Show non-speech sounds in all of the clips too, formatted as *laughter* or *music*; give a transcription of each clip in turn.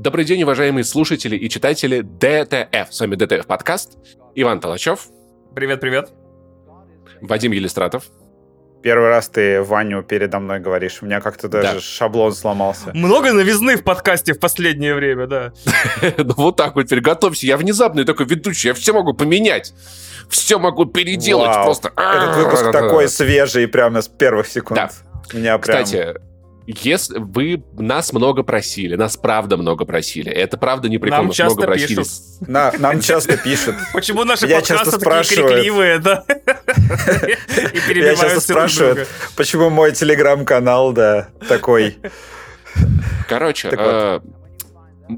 Добрый день, уважаемые слушатели и читатели DTF. С вами DTF подкаст. Иван Талачев. Привет-привет. Вадим Елистратов. Первый раз ты Ваню передо мной говоришь. У меня как-то даже да. шаблон сломался. Много новизны в подкасте в последнее время, да. *laughs* Ну вот так вот, теперь готовься. Я внезапный такой ведущий, я все могу поменять. Все могу переделать просто. Этот выпуск такой свежий прямо с первых секунд. Меня прям... Кстати, если вы нас много просили, нас правда много просили. Это правда не прикол, нам часто много пишут. просили. На, нам часто пишут. Почему наши Я подкасты такие крикливые, да? *laughs* Я часто спрашиваю, почему мой телеграм-канал, да, такой... Короче, э,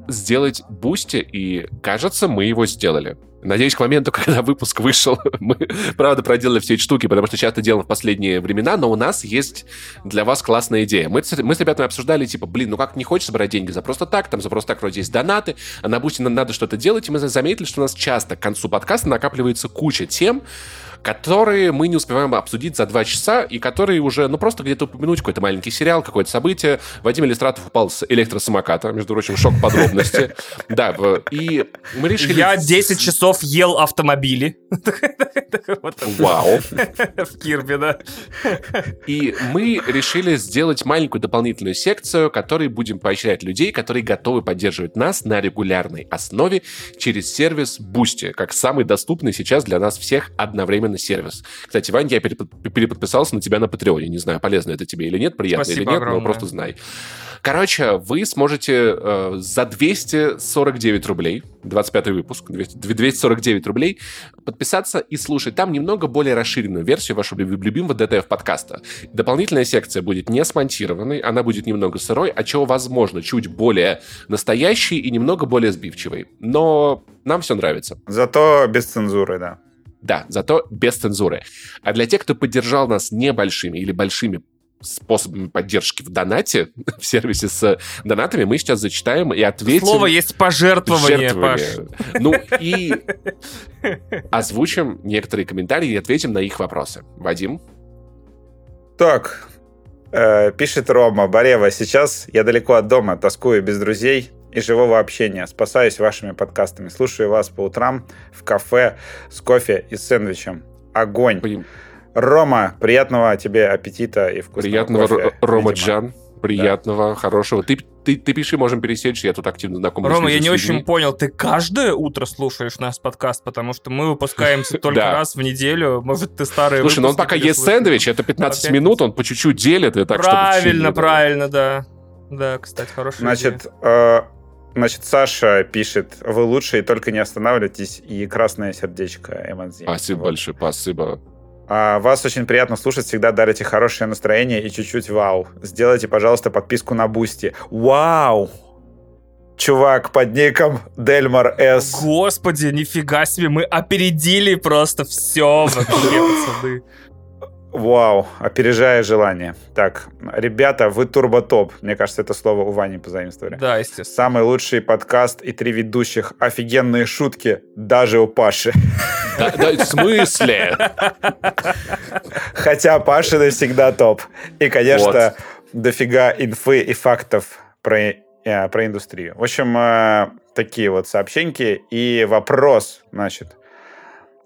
сделать Boosty, и кажется, мы его сделали. Надеюсь, к моменту, *laughs* когда выпуск вышел, *laughs* мы, правда, проделали все эти штуки, потому что часто делаем в последние времена, но у нас есть для вас классная идея. Мы, мы с ребятами обсуждали, типа, блин, ну как не хочется брать деньги за просто так, там за просто так вроде есть донаты, а на Boosty надо что-то делать, и мы заметили, что у нас часто к концу подкаста накапливается куча тем, которые мы не успеваем обсудить за два часа, и которые уже, ну, просто где-то упомянуть какой-то маленький сериал, какое-то событие. Вадим Елистратов упал с электросамоката, между прочим, шок подробности. *laughs* Да, и мы решили... Я 10 часов ел автомобили. *laughs* Вау. *laughs* В Кирбе, да. И мы решили сделать маленькую дополнительную секцию, которой будем поощрять людей, которые готовы поддерживать нас на регулярной основе через сервис Boosty, как самый доступный сейчас для нас всех одновременно полноценный сервис. Кстати, Вань, я переподписался на тебя на Патреоне. Не знаю, полезно это тебе или нет, приятно Спасибо или нет, огромное. но просто знай. Короче, вы сможете э, за 249 рублей, 25 выпуск, 249 рублей, подписаться и слушать там немного более расширенную версию вашего любимого DTF подкаста. Дополнительная секция будет не смонтированной, она будет немного сырой, а чего, возможно, чуть более настоящей и немного более сбивчивой. Но нам все нравится. Зато без цензуры, да. Да, зато без цензуры. А для тех, кто поддержал нас небольшими или большими способами поддержки в донате, *laughs* в сервисе с донатами, мы сейчас зачитаем и ответим... Слово есть пожертвование, Паш. Ну и озвучим некоторые комментарии и ответим на их вопросы. Вадим? Так, э, пишет Рома, Барева, сейчас я далеко от дома, тоскую без друзей, и живого общения. Спасаюсь вашими подкастами. Слушаю вас по утрам в кафе с кофе и сэндвичем. Огонь. Блин. Рома, приятного тебе аппетита и вкусного Приятного, кофе, Рома видимо. Джан. Приятного, да. хорошего. Ты, ты, ты пиши, можем пересечь, я тут активно знаком. Рома, я не очень понял, ты каждое утро слушаешь наш подкаст, потому что мы выпускаемся *laughs* только раз в неделю. Может, ты старый Слушай, ну он пока ест сэндвич, это 15 минут, он по чуть-чуть делит. И так, правильно, правильно, да. Да, кстати, хорошая Значит, Значит, Саша пишет, вы лучшие, только не останавливайтесь, и красное сердечко эмодзи. Спасибо вот. большое, спасибо. А, вас очень приятно слушать, всегда дарите хорошее настроение и чуть-чуть вау. Сделайте, пожалуйста, подписку на Бусти. Вау! Чувак под ником Дельмар С. Господи, нифига себе, мы опередили просто все вообще, пацаны. Вау, опережая желание. Так, ребята, вы турботоп. Мне кажется, это слово у Вани позаимствовали. Да, естественно. Самый лучший подкаст и три ведущих. Офигенные шутки, даже у Паши. Да, да, в смысле? Хотя Паша навсегда топ. И, конечно, вот. дофига инфы и фактов про, э, про индустрию. В общем, э, такие вот сообщеньки. И вопрос, значит.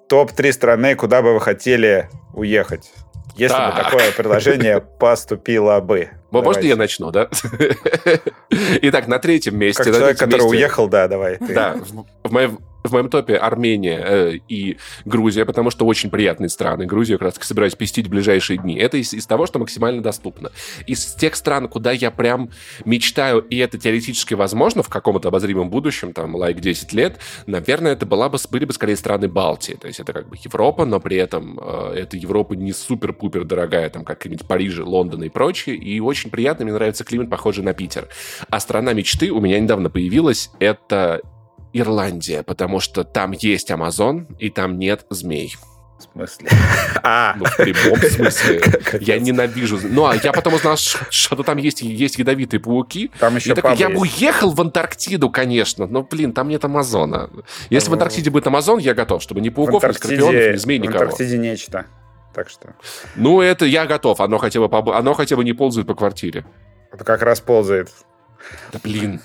Топ-3 страны, куда бы вы хотели уехать? Если так. бы такое предложение *laughs* поступило бы. Можно я начну, да? *laughs* Итак, на третьем месте. Как человек, который уехал, да, давай. Да, в моем в моем топе Армения э, и Грузия, потому что очень приятные страны. Грузию как раз собираюсь пестить в ближайшие дни. Это из, из того, что максимально доступно. Из тех стран, куда я прям мечтаю, и это теоретически возможно в каком-то обозримом будущем, там, лайк 10 лет, наверное, это была бы, были бы скорее страны Балтии. То есть это как бы Европа, но при этом э, эта Европа не супер-пупер дорогая, там, как нибудь Париж, Лондон и прочее. И очень приятно, мне нравится климат, похожий на Питер. А страна мечты у меня недавно появилась, это Ирландия, потому что там есть Амазон, и там нет змей. В смысле? *laughs* А. Ну, в прямом *laughs* смысле. Я ненавижу. Ну, а я потом узнал, что там есть, есть ядовитые пауки. Там еще такой, Я бы уехал в Антарктиду, конечно, но, блин, там нет Амазона. Если в Антарктиде будет Амазон, я готов, чтобы ни пауков, ни скорпионов, ни змей, никого. В Антарктиде нечто. Так что... Ну, это я готов. Оно хотя бы, оно хотя бы не ползает по квартире. Это как раз ползает. Да блин.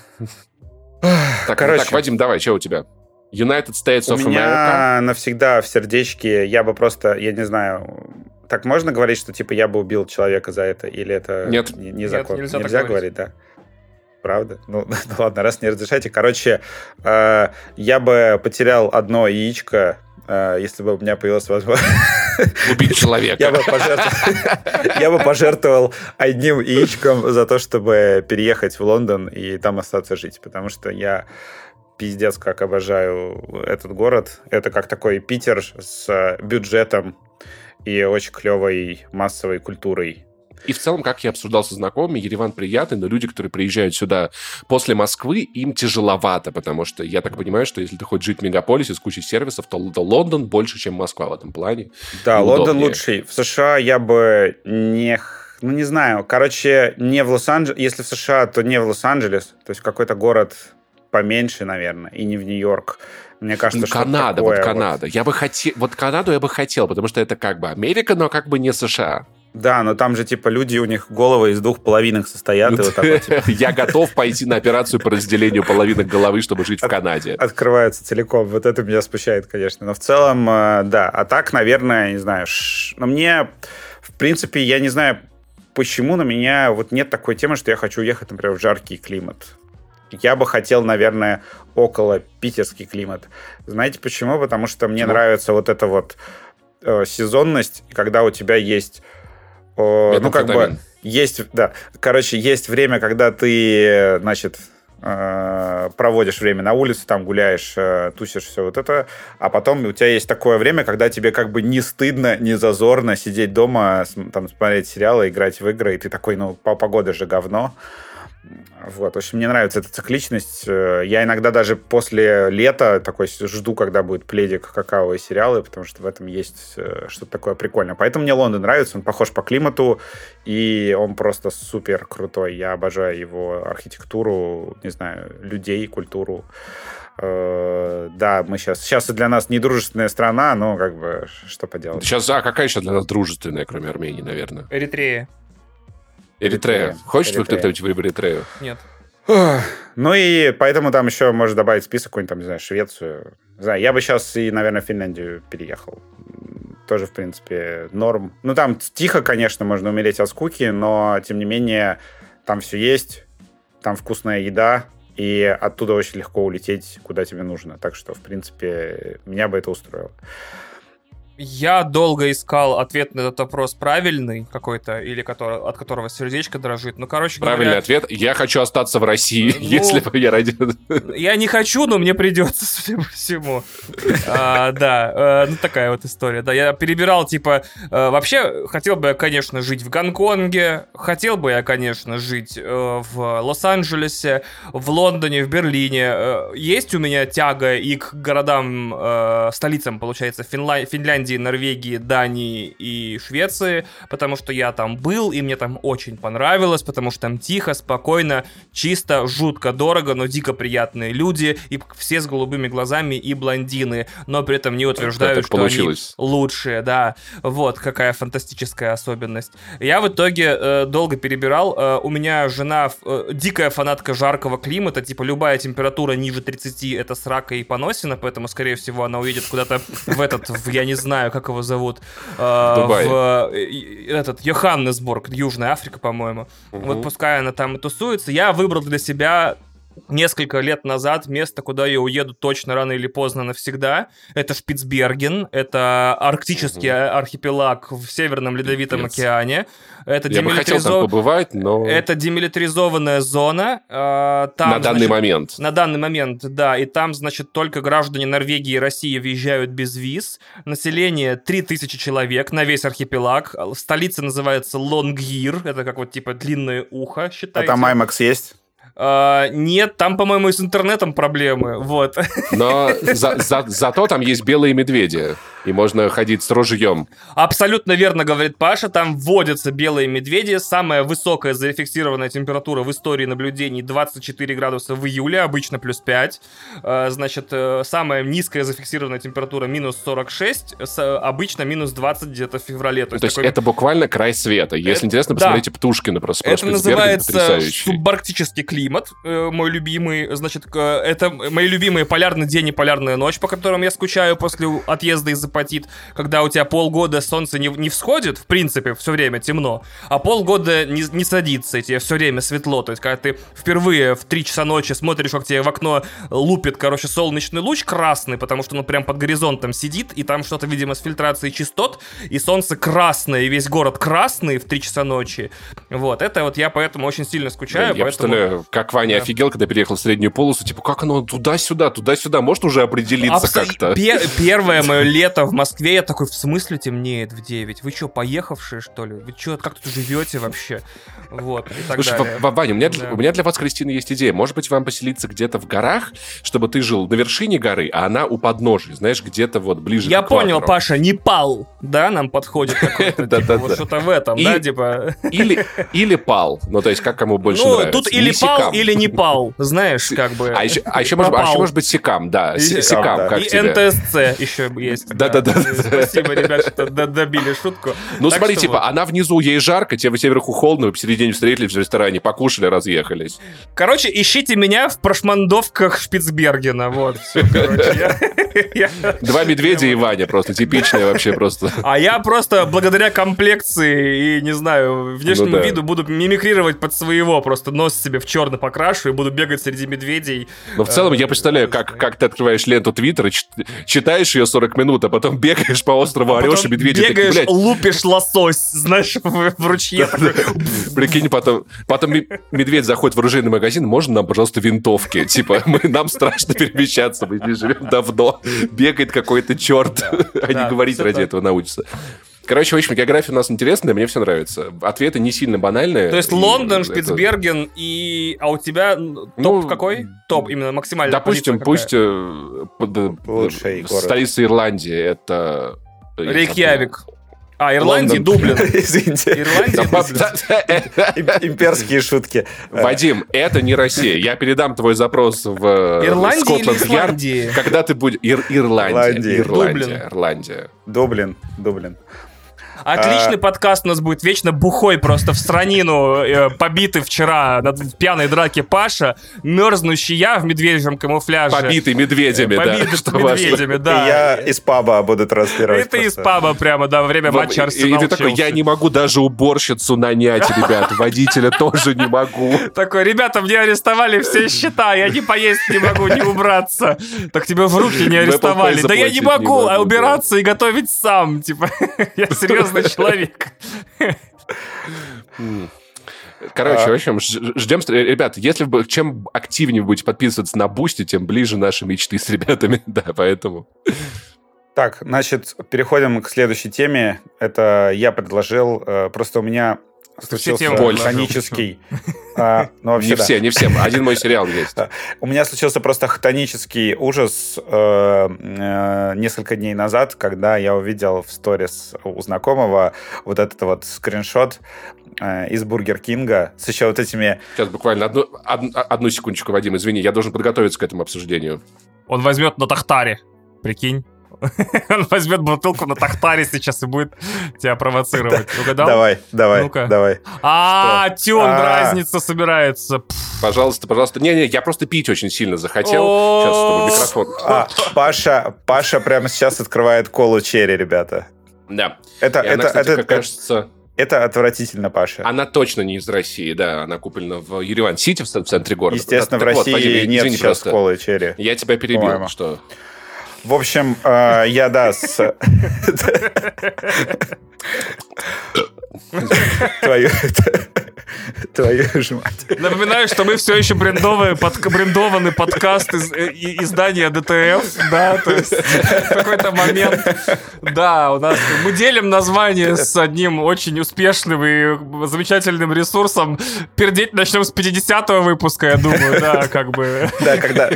Так, Короче, так, Вадим, давай, что у тебя? United States of America? У меня навсегда в сердечке, я бы просто, я не знаю, так можно говорить, что типа я бы убил человека за это, или это Нет. не, не закон? Нет, нельзя, нельзя говорить, да? Правда? Ну, *laughs* ну ладно, раз не разрешаете. Короче, э, я бы потерял одно яичко, если бы у меня появилась возможность... Убить человека. Я бы, пожертвовал, я бы пожертвовал одним яичком за то, чтобы переехать в Лондон и там остаться жить, потому что я пиздец как обожаю этот город. Это как такой Питер с бюджетом и очень клевой массовой культурой. И в целом, как я обсуждал со знакомыми, Ереван приятный, но люди, которые приезжают сюда после Москвы, им тяжеловато, потому что я так понимаю, что если ты хочешь жить в мегаполисе с кучей сервисов, то, то Лондон больше, чем Москва в этом плане. Да, Лондон лучший. В США я бы не ну, не знаю. Короче, не в Лос-Анджелес. Если в США, то не в Лос-Анджелес. То есть какой-то город поменьше, наверное, и не в Нью-Йорк. Мне кажется, что Канада, вот Канада. Вот... Я бы хотел, вот Канаду я бы хотел, потому что это как бы Америка, но как бы не США. Да, но там же, типа, люди, у них головы из двух половинок состоят. И вот *laughs* типа... Я готов пойти на операцию по разделению половинок головы, чтобы жить в Канаде. Открывается целиком. Вот это меня смущает, конечно. Но в целом, э, да. А так, наверное, не знаю. Но мне, в принципе, я не знаю, почему на меня вот нет такой темы, что я хочу уехать, например, в жаркий климат. Я бы хотел, наверное, около питерский климат. Знаете почему? Потому что мне почему? нравится вот эта вот э, сезонность, когда у тебя есть ну, как бы есть, да, короче, есть время, когда ты, значит, э, проводишь время на улице, там гуляешь, э, тусишь, все вот это, а потом у тебя есть такое время, когда тебе как бы не стыдно, не зазорно сидеть дома, там, смотреть сериалы, играть в игры, и ты такой, ну, погода же говно, вот, в общем, мне нравится эта цикличность. Э, я иногда даже после лета такой жду, когда будет пледик, какао и сериалы, потому что в этом есть э, что-то такое прикольное. Поэтому мне Лондон нравится, он похож по климату, и он просто супер крутой. Я обожаю его архитектуру, не знаю, людей, культуру. Э, да, мы сейчас... Сейчас для нас не дружественная страна, но как бы что поделать. Сейчас, а какая еще для нас дружественная, кроме Армении, наверное? Эритрея. Эритрея. Хочешь Эритрея. кто-нибудь в Эритрею? Нет. Ну и поэтому там еще можно добавить список какой-нибудь, там, не знаю, Швецию. Не знаю, я бы сейчас и, наверное, в Финляндию переехал. Тоже, в принципе, норм. Ну, там тихо, конечно, можно умереть от скуки, но, тем не менее, там все есть, там вкусная еда, и оттуда очень легко улететь, куда тебе нужно. Так что, в принципе, меня бы это устроило. Я долго искал ответ на этот вопрос правильный какой-то, или который, от которого сердечко дрожит. Ну, короче Правильный говоря... ответ. Я хочу остаться в России, ну, если бы я родился. Я не хочу, но мне придется, судя по всему. А, да, э, ну такая вот история. Да, я перебирал, типа, э, вообще хотел бы я, конечно, жить в Гонконге, хотел бы я, конечно, жить э, в Лос-Анджелесе, в Лондоне, в Берлине. Есть у меня тяга и к городам, столицам, получается, Финляндии, Финляндии, Норвегии, Дании и Швеции, потому что я там был, и мне там очень понравилось, потому что там тихо, спокойно, чисто, жутко дорого, но дико приятные люди, и все с голубыми глазами и блондины, но при этом не утверждаю, что получилось. они лучшие, да. Вот какая фантастическая особенность. Я в итоге э, долго перебирал. Э, у меня жена э, дикая фанатка жаркого климата, типа любая температура ниже 30 это срака и поносина, поэтому, скорее всего, она уедет куда-то в этот, в, я не знаю, знаю, как его зовут. Э, Дубай. В э, этот Йоханнесбург, Южная Африка, по-моему. Угу. Вот пускай она там тусуется. Я выбрал для себя несколько лет назад место, куда я уеду точно рано или поздно навсегда. Это Шпицберген, это арктический угу. архипелаг в Северном Ледовитом Пипец. океане. Это Я бы хотел там побывать, но... Это демилитаризованная зона. Э, там, на данный значит, момент. На данный момент, да. И там, значит, только граждане Норвегии и России въезжают без виз. Население 3000 человек на весь архипелаг. Столица называется Лонгир. Это как вот типа длинное ухо, считайте. А там IMAX есть? Uh, нет, там, по-моему, с интернетом проблемы, вот. Но *laughs* за, за, зато там есть белые медведи. и можно ходить с ружьем. Абсолютно верно говорит Паша, там вводятся белые медведи, самая высокая зафиксированная температура в истории наблюдений 24 градуса в июле, обычно плюс 5. Э, значит, э, самая низкая зафиксированная температура минус 46, обычно минус 20 где-то в феврале. То есть, То есть такой... это буквально край света. Если это... интересно, посмотрите да. Птушкина просто. Это называется субарктический климат, э, мой любимый. Значит, это мои любимые полярный день и полярная ночь, по которым я скучаю после отъезда из апатит, когда у тебя полгода солнце не, не всходит, в принципе, все время темно, а полгода не, не садится, и тебе все время светло. То есть, когда ты впервые в 3 часа ночи смотришь, как тебе в окно лупит, короче, солнечный луч красный, потому что он прям под горизонтом сидит, и там что-то, видимо, с фильтрацией частот, и солнце красное, и весь город красный в 3 часа ночи. Вот, это вот я поэтому очень сильно скучаю. Я поэтому... представляю, как Ваня да. офигел, когда переехал в среднюю полосу, типа, как оно туда-сюда, туда-сюда, может уже определиться Абс... как-то? *laughs* Первое мое лето в Москве, я такой, в смысле темнеет в 9? Вы что, поехавшие, что ли? Вы что, как тут живете вообще? Вот, и так Слушай, далее. Ваня, у меня, да. у меня для вас, Кристина, есть идея. Может быть, вам поселиться где-то в горах, чтобы ты жил на вершине горы, а она у подножия, знаешь, где-то вот ближе Я к понял, Паша, Непал, да, нам подходит *laughs* какой-то, типа, что-то в этом, да, типа... Или пал, ну, то есть, как кому больше нравится. Ну, тут или пал, или не пал, знаешь, как бы... А еще, а еще, может, а еще может быть Секам, да, Секам, как И НТСЦ еще есть. Да-да-да. Спасибо, ребят, что добили шутку. Ну, смотри, типа, она внизу, ей жарко, тебе вверху холодно, вы посередине встретились в ресторане, покушали, разъехались. Короче, ищите меня в прошмандовках Шпицбергена, вот, все, короче. *laughs* Два медведя и Ваня, просто типичные вообще просто. *laughs* А я просто благодаря комплекции и, не знаю, внешнему ну виду буду мимикрировать под своего, просто нос себе в черный покрашу и буду бегать среди медведей. Но в целом я представляю, как, как ты открываешь ленту Твиттера, читаешь ее 40 минут, а потом бегаешь по острову, орешь, и медведи бегаешь, такие, лупишь лосось, знаешь, в, в ручье. Прикинь, потом, потом медведь заходит в оружейный магазин, можно нам, пожалуйста, винтовки? Типа, мы, нам страшно перемещаться, мы здесь живем давно. Бегает какой-то черт, а не говорить ради этого научится. Короче, в общем, география у нас интересная, мне все нравится. Ответы не сильно банальные. То есть Лондон, Шпицберген и... А у тебя топ ну, какой? Топ именно максимально. Допустим, пусть э, Лучший столица Ирландии это... Рейкьявик. А, Ирландии, Дублин. *laughs* Извините. Ирландия, Имперские шутки. Вадим, это не Россия. Я передам твой запрос в э, Ирландии Исландии? Когда ты будешь... Ирландия. Ирландия. Ирландия. Дублин. Дублин. Отличный а... подкаст у нас будет. Вечно бухой просто в странину, э, побитый вчера на пьяной драке Паша, мерзнущий я в медвежьем камуфляже. Побитый медведями, побитый да. Что медведями, да. И я из паба буду транслировать. Это из паба прямо, да, во время матча Арсенал И ты такой, я не могу даже уборщицу нанять, ребят, водителя тоже не могу. Такой, ребята, мне арестовали все счета, я не поесть не могу, не убраться. Так тебя в руки не арестовали. Да я не могу убираться и готовить сам, типа, *laughs* я серьезно серьезный *laughs* человек. Короче, в общем, ждем... Ребят, если вы чем активнее будете подписываться на Бусти, тем ближе наши мечты с ребятами. *laughs* Да, поэтому... Так, значит, переходим к следующей теме. Это я предложил... Э, просто у меня случился хронический... *laughs* А, ну, вообще, не да. все, не все. Один мой сериал есть. У меня случился просто хтонический ужас э, э, несколько дней назад, когда я увидел в сторис у знакомого вот этот вот скриншот э, из Бургер Кинга с еще вот этими... Сейчас буквально одну, одну, одну секундочку, Вадим, извини, я должен подготовиться к этому обсуждению. Он возьмет на Тахтаре, прикинь. *laughs* Он возьмет бутылку на тахтаре сейчас и будет тебя провоцировать. Угадал? Давай, давай, ну давай. А, Тюн, а. разница собирается. Пожалуйста, пожалуйста. Не-не, я просто пить очень сильно захотел. Сейчас, чтобы микрофон. А, Паша, Паша прямо сейчас открывает колу черри, ребята. Да. Это, это, это, кажется... Это отвратительно, Паша. Она точно не из России, да. Она куплена в Ереван-Сити, в центре города. Естественно, в России нет сейчас колы черри. Я тебя перебил, что... В общем, э, я, да, с... *laughs* Твою... *laughs* Твою ж мать. Напоминаю, что мы все еще брендовый, под, брендованный подкаст из, э, издания ДТФ, да, то есть в какой-то момент, да, у нас мы делим название с одним очень успешным и замечательным ресурсом. Пердеть начнем с 50-го выпуска, я думаю, да, как бы. Да, когда,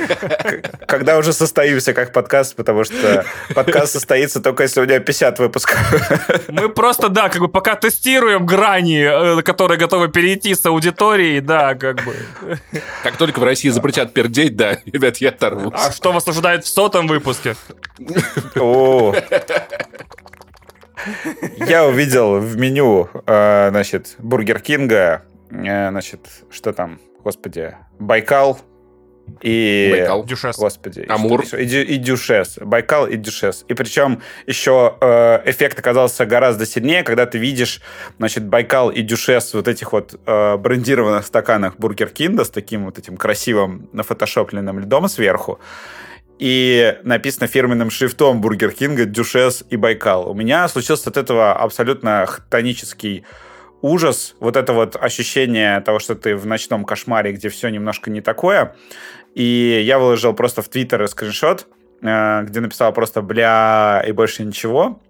когда уже состоимся как подкаст, потому что подкаст состоится только если у него 50 выпусков. Мы просто, да, как бы пока тестируем грани, э, которые готовы перейти с аудиторией, да, как бы. Как только в России запретят пердеть, да, *laughs* ребят, я оторвусь. А что вас ожидает в сотом выпуске? О. Я увидел в меню, э, значит, Бургер Кинга, э, значит, что там, господи, Байкал, и... Байкал. Дюшес. Господи. Амур. И, и, и Дюшес. Байкал и Дюшес. И причем еще э, эффект оказался гораздо сильнее, когда ты видишь, значит, Байкал и Дюшес вот этих вот э, брендированных стаканах Бургер Кинга с таким вот этим красивым нафотошопленным льдом сверху. И написано фирменным шрифтом Бургер Кинга Дюшес и Байкал. У меня случился от этого абсолютно хтонический ужас, вот это вот ощущение того, что ты в ночном кошмаре, где все немножко не такое. И я выложил просто в Твиттер скриншот, э, где написал просто «бля» и больше ничего.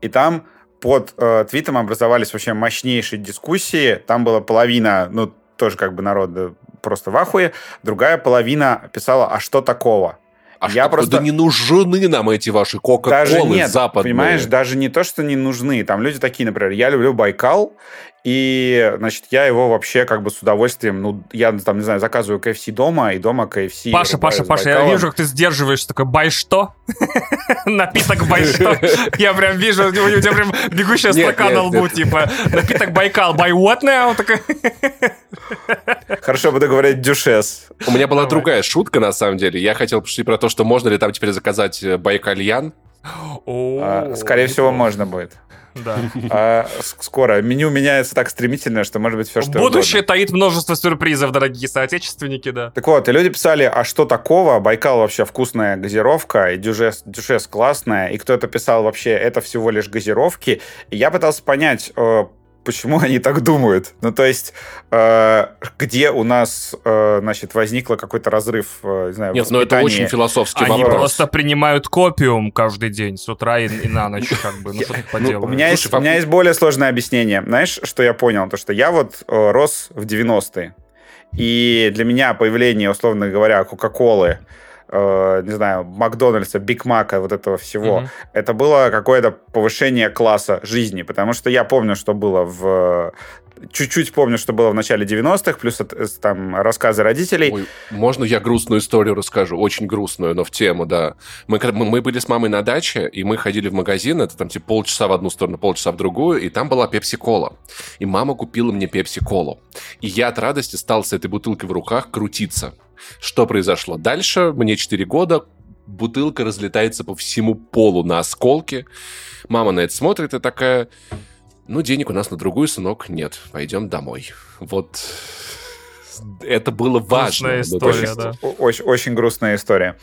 И там под э, твитом образовались вообще мощнейшие дискуссии. Там была половина, ну, тоже как бы народ просто в ахуе. Другая половина писала «а что такого?». А я что, просто... Да не нужны нам эти ваши Кока-Колы западные. Понимаешь, даже не то, что не нужны. Там люди такие, например, я люблю Байкал, и, значит, я его вообще как бы с удовольствием, ну, я там, не знаю, заказываю KFC дома, и дома KFC... Паша, Паша, Паша, я вижу, как ты сдерживаешь такой «бай что?» *laughs* Напиток «бай что?» Я прям вижу, у тебя прям бегущая строка на лбу, типа «напиток Байкал, buy what now?» Хорошо, буду говорить «дюшес». У меня была другая шутка, на самом деле. Я хотел пошутить про то, что можно ли там теперь заказать э, байкальян. А, скорее всего, можно будет. Да. А скоро. Меню меняется так стремительно, что может быть все, что Будущее угодно. таит множество сюрпризов, дорогие соотечественники, да. Так вот, и люди писали, а что такого? Байкал вообще вкусная газировка, и дюшес, дюшес классная, и кто-то писал вообще, это всего лишь газировки. И я пытался понять, э, почему они так думают. Ну, то есть, э, где у нас, э, значит, возникло какой-то разрыв, э, не знаю, Нет, ну это очень философский они вопрос. Они просто принимают копиум каждый день, с утра и, и на ночь, как бы, ну что *laughs* поделаешь. Ну, у, меня есть, у меня есть более сложное объяснение. Знаешь, что я понял? То, что я вот э, рос в 90-е, и для меня появление, условно говоря, Кока-Колы, э, не знаю, Макдональдса, Биг Мака, вот этого всего, mm-hmm. это было какое-то повышение класса жизни, потому что я помню, что было в чуть-чуть помню, что было в начале 90-х, плюс там рассказы родителей. Ой, можно я грустную историю расскажу? Очень грустную, но в тему, да. Мы, мы были с мамой на даче, и мы ходили в магазин, это там типа полчаса в одну сторону, полчаса в другую, и там была пепси-кола. И мама купила мне пепси-колу. И я от радости стал с этой бутылкой в руках крутиться. Что произошло? Дальше, мне 4 года, бутылка разлетается по всему полу на осколки. Мама на это смотрит и такая, ну, денег у нас на другую, сынок, нет, пойдем домой. Вот это было важно. Грустная история, очень, да. Очень, очень грустная история.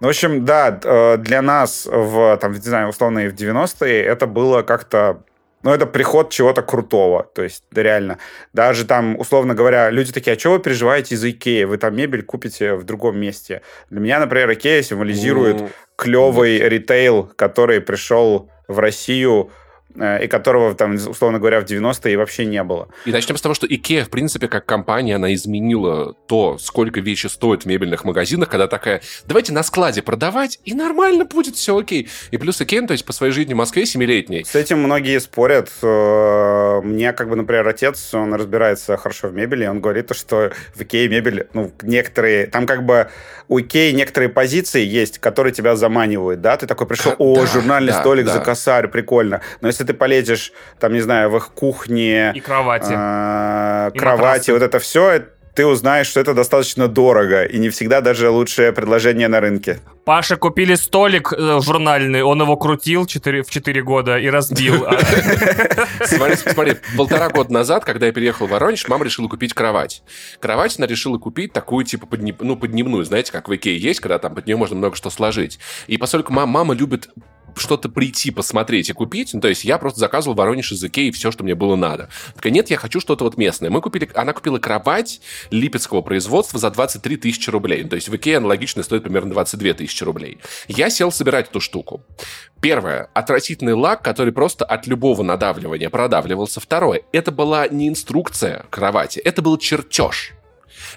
Ну, в общем, да, э, для нас в, там, не знаю, условно, в 90-е это было как-то но ну, это приход чего-то крутого. То есть, да, реально. Даже там, условно говоря, люди такие, а что вы переживаете из Икеи? Вы там мебель купите в другом месте. Для меня, например, Икея символизирует mm. клевый ритейл, который пришел в Россию и которого там, условно говоря, в 90-е вообще не было. И начнем с того, что IKEA, в принципе, как компания, она изменила то, сколько вещи стоят в мебельных магазинах, когда такая, давайте на складе продавать, и нормально будет, все окей. И плюс IKEA, то есть по своей жизни в Москве семилетней. С этим многие спорят. Э, мне, как бы, например, отец, он разбирается хорошо в мебели, он говорит, что в IKEA мебель, ну, некоторые, там как бы у Икеи некоторые позиции есть, которые тебя заманивают, да, ты такой пришел, о, да, журнальный да, столик да. за косарь, прикольно. Но если ты полезешь, там, не знаю, в их кухне... И кровати. Э, и кровати, матрасы. вот это все, ты узнаешь, что это достаточно дорого и не всегда даже лучшее предложение на рынке. Паша купили столик э, журнальный, он его крутил 4, в 4 года и разбил. *laughs* Смотри, смотри, полтора года назад, когда я переехал в Воронеж, мама решила купить кровать. Кровать она решила купить такую, типа, ну, поднебную, знаете, как в Икее есть, когда там под нее можно много что сложить. И поскольку мама любит что-то прийти, посмотреть и купить. Ну, то есть я просто заказывал Воронеж из Икеи все, что мне было надо. Такая, нет, я хочу что-то вот местное. Мы купили, она купила кровать липецкого производства за 23 тысячи рублей. То есть в Икее аналогично стоит примерно 22 тысячи рублей. Я сел собирать эту штуку. Первое. Отвратительный лак, который просто от любого надавливания продавливался. Второе. Это была не инструкция кровати, это был чертеж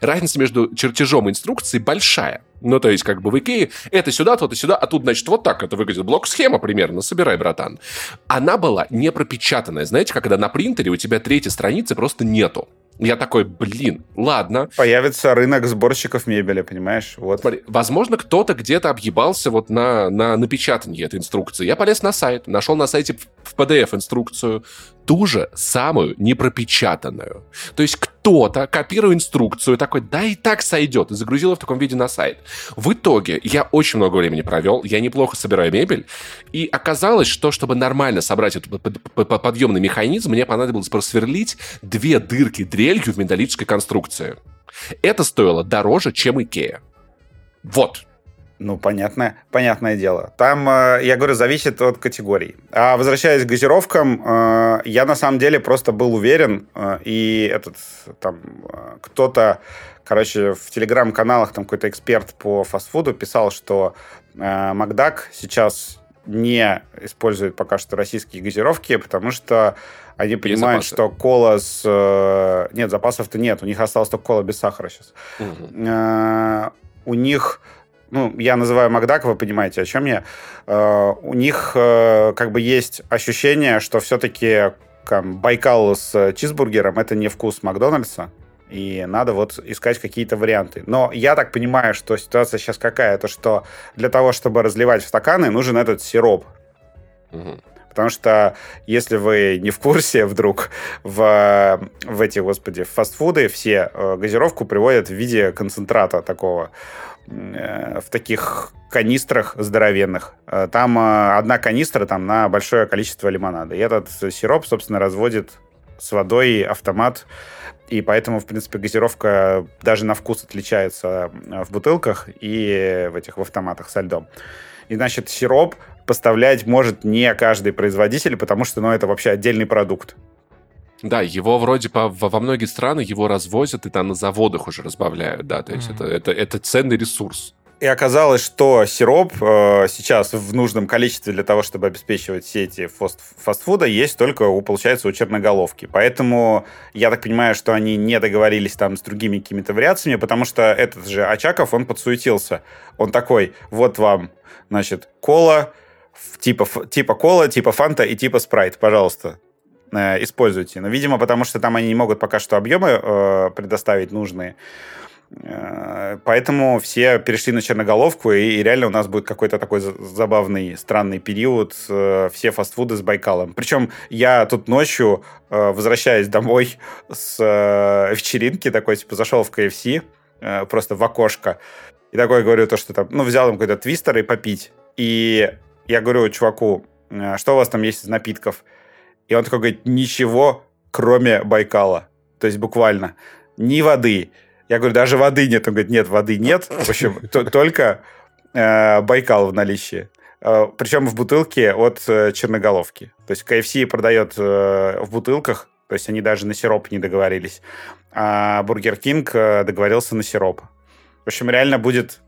разница между чертежом и инструкцией большая. Ну, то есть, как бы в Икее это сюда, то это сюда, а тут, значит, вот так это выглядит. Блок-схема примерно, собирай, братан. Она была не пропечатанная. Знаете, когда на принтере у тебя третьей страницы просто нету. Я такой, блин, ладно. Появится рынок сборщиков мебели, понимаешь? Вот. Смотри, возможно, кто-то где-то объебался вот на, на напечатание этой инструкции. Я полез на сайт, нашел на сайте в PDF инструкцию, ту же самую непропечатанную. То есть кто-то копировал инструкцию, такой, да и так сойдет, и загрузил в таком виде на сайт. В итоге я очень много времени провел, я неплохо собираю мебель, и оказалось, что чтобы нормально собрать этот подъемный механизм, мне понадобилось просверлить две дырки дрелью в металлической конструкции. Это стоило дороже, чем Икея. Вот. Ну, понятное, понятное дело. Там, э, я говорю, зависит от категорий. А возвращаясь к газировкам, э, я на самом деле просто был уверен, э, и этот там кто-то, короче, в телеграм-каналах там какой-то эксперт по фастфуду писал, что Макдак сейчас не использует пока что российские газировки, потому что они понимают, что кола с... Нет, запасов-то нет. У них осталось только кола без сахара сейчас. Угу. У них ну, я называю Макдак, вы понимаете, о чем я. Э, у них э, как бы есть ощущение, что все-таки Байкал с чизбургером это не вкус Макдональдса, и надо вот искать какие-то варианты. Но я так понимаю, что ситуация сейчас какая, то что для того, чтобы разливать в стаканы, нужен этот сироп. Угу. Потому что, если вы не в курсе вдруг, в, в эти, господи, в фастфуды все э, газировку приводят в виде концентрата такого. Э, в таких канистрах здоровенных. Э, там одна канистра там на большое количество лимонада. И этот сироп, собственно, разводит с водой автомат. И поэтому, в принципе, газировка даже на вкус отличается в бутылках и в этих в автоматах со льдом. И, значит, сироп поставлять может не каждый производитель, потому что, ну, это вообще отдельный продукт. Да, его вроде по, во, во многие страны его развозят и там на заводах уже разбавляют, да, то есть mm-hmm. это, это, это ценный ресурс. И оказалось, что сироп э, сейчас в нужном количестве для того, чтобы обеспечивать все эти фаст фастфуда, есть только, у, получается, у черноголовки. Поэтому я так понимаю, что они не договорились там с другими какими-то вариациями, потому что этот же Очаков, он подсуетился. Он такой, вот вам, значит, кола, типа, типа кола, типа фанта и типа спрайт, пожалуйста. Э, используйте. Но, видимо, потому что там они не могут пока что объемы э, предоставить нужные. Э, поэтому все перешли на черноголовку, и, реально у нас будет какой-то такой забавный, странный период. Э, все фастфуды с Байкалом. Причем я тут ночью, э, возвращаясь домой с вечеринки, такой, типа, зашел в КФС, просто в окошко, и такой говорю то, что там, ну, взял им какой-то твистер и попить. И я говорю чуваку, «Э, что у вас там есть из напитков? И он такой говорит, ничего, кроме Байкала. То есть буквально ни воды. Я говорю, даже воды нет. Он говорит, нет, воды нет. В общем, только э, Байкал в наличии. Э, причем в бутылке от э, черноголовки. То есть KFC продает в бутылках, то есть они даже на сироп не договорились. А Бургер Кинг договорился на сироп. В общем, реально будет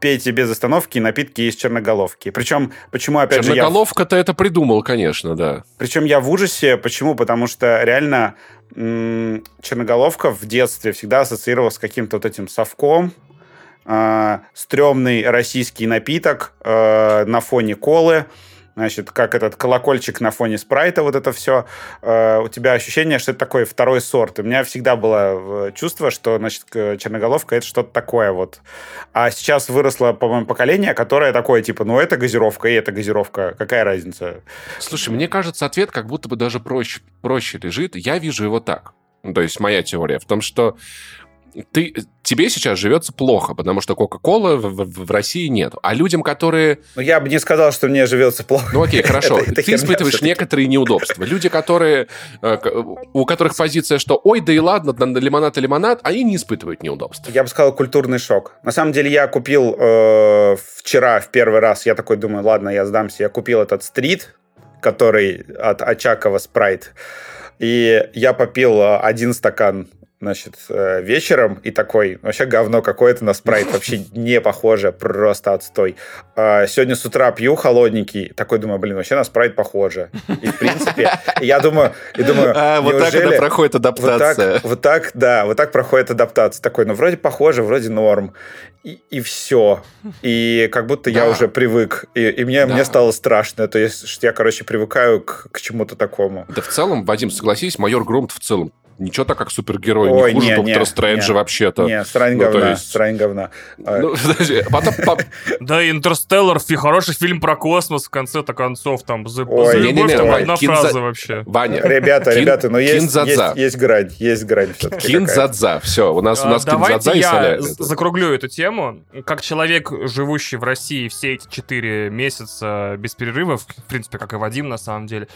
пейте без остановки напитки из черноголовки. Причем, почему, опять же, Черноголовка-то я... это придумал, конечно, да. Причем я в ужасе. Почему? Потому что реально черноголовка в детстве всегда ассоциировалась с каким-то вот этим совком, э- стрёмный российский напиток э- на фоне колы, значит, как этот колокольчик на фоне спрайта, вот это все, э, у тебя ощущение, что это такой второй сорт. У меня всегда было э, чувство, что, значит, черноголовка это что-то такое вот. А сейчас выросло, по-моему, поколение, которое такое, типа, ну, это газировка, и это газировка, какая разница? Слушай, мне кажется, ответ как будто бы даже проще, проще лежит. Я вижу его так. То есть моя теория в том, что ты, тебе сейчас живется плохо, потому что Кока-Колы в, в, в России нет. А людям, которые... Ну, я бы не сказал, что мне живется плохо. Ну, окей, *laughs* хорошо. ты испытываешь некоторые неудобства. Люди, которые... Э, у которых позиция, что ой, да и ладно, лимонад и лимонад, они не испытывают неудобств. Я бы сказал, культурный шок. На самом деле, я купил э, вчера в первый раз, я такой думаю, ладно, я сдамся. Я купил этот стрит, который от Очакова спрайт. И я попил э, один стакан значит, э, вечером и такой, вообще говно какое-то на спрайт, вообще не похоже, просто отстой. А сегодня с утра пью холодненький, такой думаю, блин, вообще на спрайт похоже. И, в принципе, я думаю, и думаю, а, вот так это проходит адаптация. Вот так, вот так, да, вот так проходит адаптация. Такой, ну, вроде похоже, вроде норм. И, и все. И как будто да. я уже привык. И, и мне, да. мне стало страшно. То есть я, короче, привыкаю к, к чему-то такому. Да в целом, Вадим, согласись, майор Грумт в целом ничего так как супергерой, Ой, не хуже не, Доктора не, Стрэнджа не, вообще-то. Не, срань ну, говна, есть... срань говна. *laughs* Ну, *laughs* *laughs* да, Интерстеллар, хороший фильм про космос, в конце-то концов, там, за одна фраза вообще. Ваня. Ребята, ребята, но есть есть грань, есть грань Кинзадза, все, у нас у нас Кинзадза и я закруглю эту тему. Как человек, живущий в России все эти четыре месяца без перерывов, в принципе, как и Вадим, на самом деле,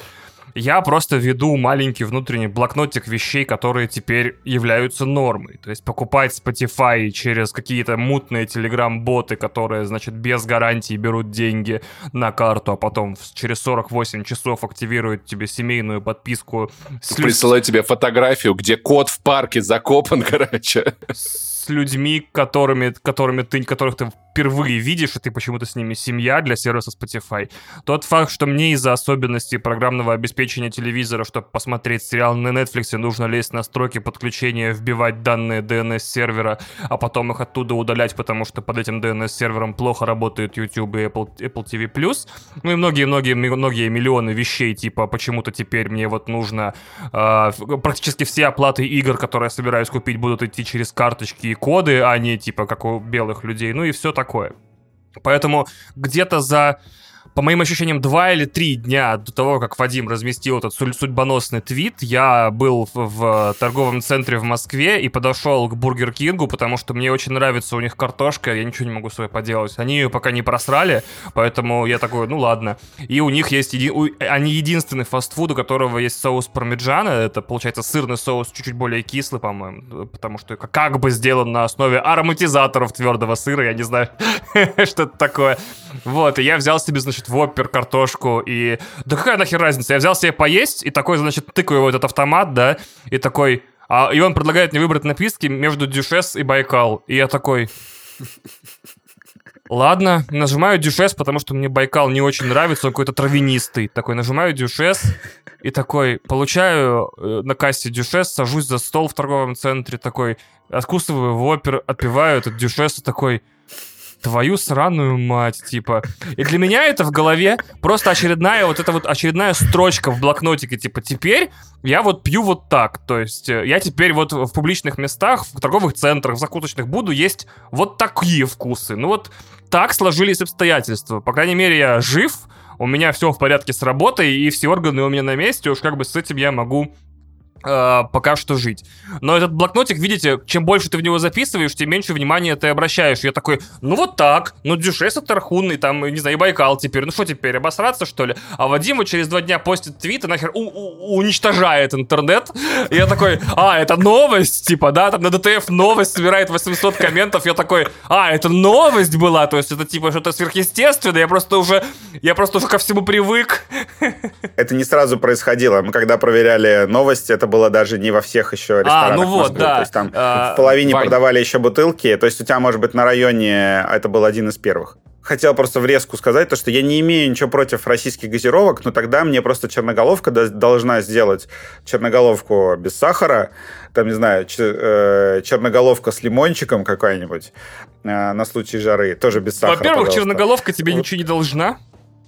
я просто веду маленький внутренний блокнотик вещей, которые теперь являются нормой. То есть покупать Spotify через какие-то мутные телеграм-боты, которые, значит, без гарантии берут деньги на карту, а потом через 48 часов активируют тебе семейную подписку. Присылают тебе фотографию, где кот в парке закопан, *laughs* короче. С людьми, которыми, которыми ты, которых ты впервые видишь, и ты почему-то с ними семья для сервиса Spotify. Тот факт, что мне из-за особенностей программного обеспечения телевизора, чтобы посмотреть сериал на Netflix, нужно лезть на строки подключения, вбивать данные DNS-сервера, а потом их оттуда удалять, потому что под этим DNS-сервером плохо работают YouTube и Apple, Apple TV+. Ну и многие-многие-многие миллионы вещей, типа почему-то теперь мне вот нужно э, практически все оплаты игр, которые я собираюсь купить, будут идти через карточки и коды, а не типа как у белых людей. Ну и все так такое. Поэтому где-то за по моим ощущениям, два или три дня до того, как Вадим разместил этот судьбоносный твит, я был в, торговом центре в Москве и подошел к Бургер Кингу, потому что мне очень нравится у них картошка, я ничего не могу с поделать. Они ее пока не просрали, поэтому я такой, ну ладно. И у них есть, еди... они единственный фастфуд, у которого есть соус пармиджана, это, получается, сырный соус, чуть-чуть более кислый, по-моему, потому что как бы сделан на основе ароматизаторов твердого сыра, я не знаю, *laughs* что это такое. Вот, и я взял себе, значит, воппер, картошку и... Да какая нахер разница? Я взял себе поесть и такой, значит, тыкаю в этот автомат, да, и такой... А, и он предлагает мне выбрать напитки между Дюшес и Байкал. И я такой... Ладно, нажимаю Дюшес, потому что мне Байкал не очень нравится, он какой-то травянистый. Такой, нажимаю Дюшес, и такой, получаю э, на кассе Дюшес, сажусь за стол в торговом центре, такой, откусываю вопер, отпиваю этот Дюшес, и такой, твою сраную мать, типа. И для меня это в голове просто очередная вот эта вот очередная строчка в блокнотике, типа, теперь я вот пью вот так, то есть э, я теперь вот в публичных местах, в торговых центрах, в закусочных буду есть вот такие вкусы. Ну вот так сложились обстоятельства. По крайней мере, я жив, у меня все в порядке с работой, и все органы у меня на месте, уж как бы с этим я могу э, пока что жить. Но этот блокнотик, видите, чем больше ты в него записываешь, тем меньше внимания ты обращаешь. Я такой, ну вот так, ну Дюшес это Тархун, и там, не знаю, и Байкал теперь. Ну что теперь, обосраться, что ли? А Вадим вот через два дня постит твит и нахер уничтожает интернет. И я такой, а, это новость, типа, да, там на ДТФ новость собирает 800 комментов. Я такой, а, это новость была, то есть это типа что-то сверхъестественное. Я просто уже, я просто уже ко всему привык. Это не сразу происходило. Мы когда проверяли новости, это было даже не во всех еще а, ресторанах. А, ну вот, да. То есть там а, в половине Вань. продавали еще бутылки. То есть у тебя, может быть, на районе это был один из первых. Хотел просто в резку сказать, то, что я не имею ничего против российских газировок, но тогда мне просто черноголовка должна сделать черноголовку без сахара, там, не знаю, э, черноголовка с лимончиком какая-нибудь э, на случай жары, тоже без сахара, Во-первых, черноголовка тебе ничего не должна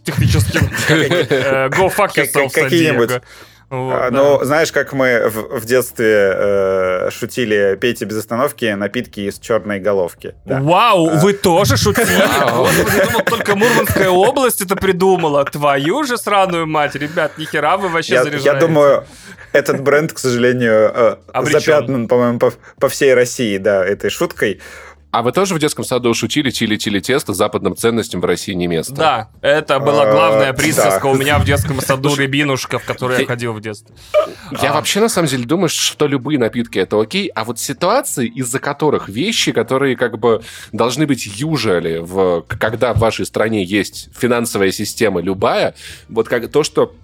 технически. *laughs* Э, go fuck yourself, Какие-нибудь Вот, а, да. Ну, знаешь, как мы в, в детстве э, шутили, пейте без остановки напитки из черной головки. Да. Вау, а. вы тоже *laughs* шутили? Господи, думал, только Мурманская область это придумала. Твою же сраную мать, ребят, нихера вы вообще я, заряжаете. Я думаю, этот бренд, к сожалению, э, запятнан, по-моему, по, по всей России, да, этой шуткой. А вы тоже в детском саду шутили чили-чили тесто западным ценностям в России не место? Да, это была а, главная присказка у меня в детском *laughs* саду рябинушка, в которой я ходил в детстве. Я а. вообще на самом деле думаю, что любые напитки это окей, а вот ситуации, из-за которых вещи, которые как бы должны быть южали, в, когда в вашей стране есть финансовая система любая, вот как то, что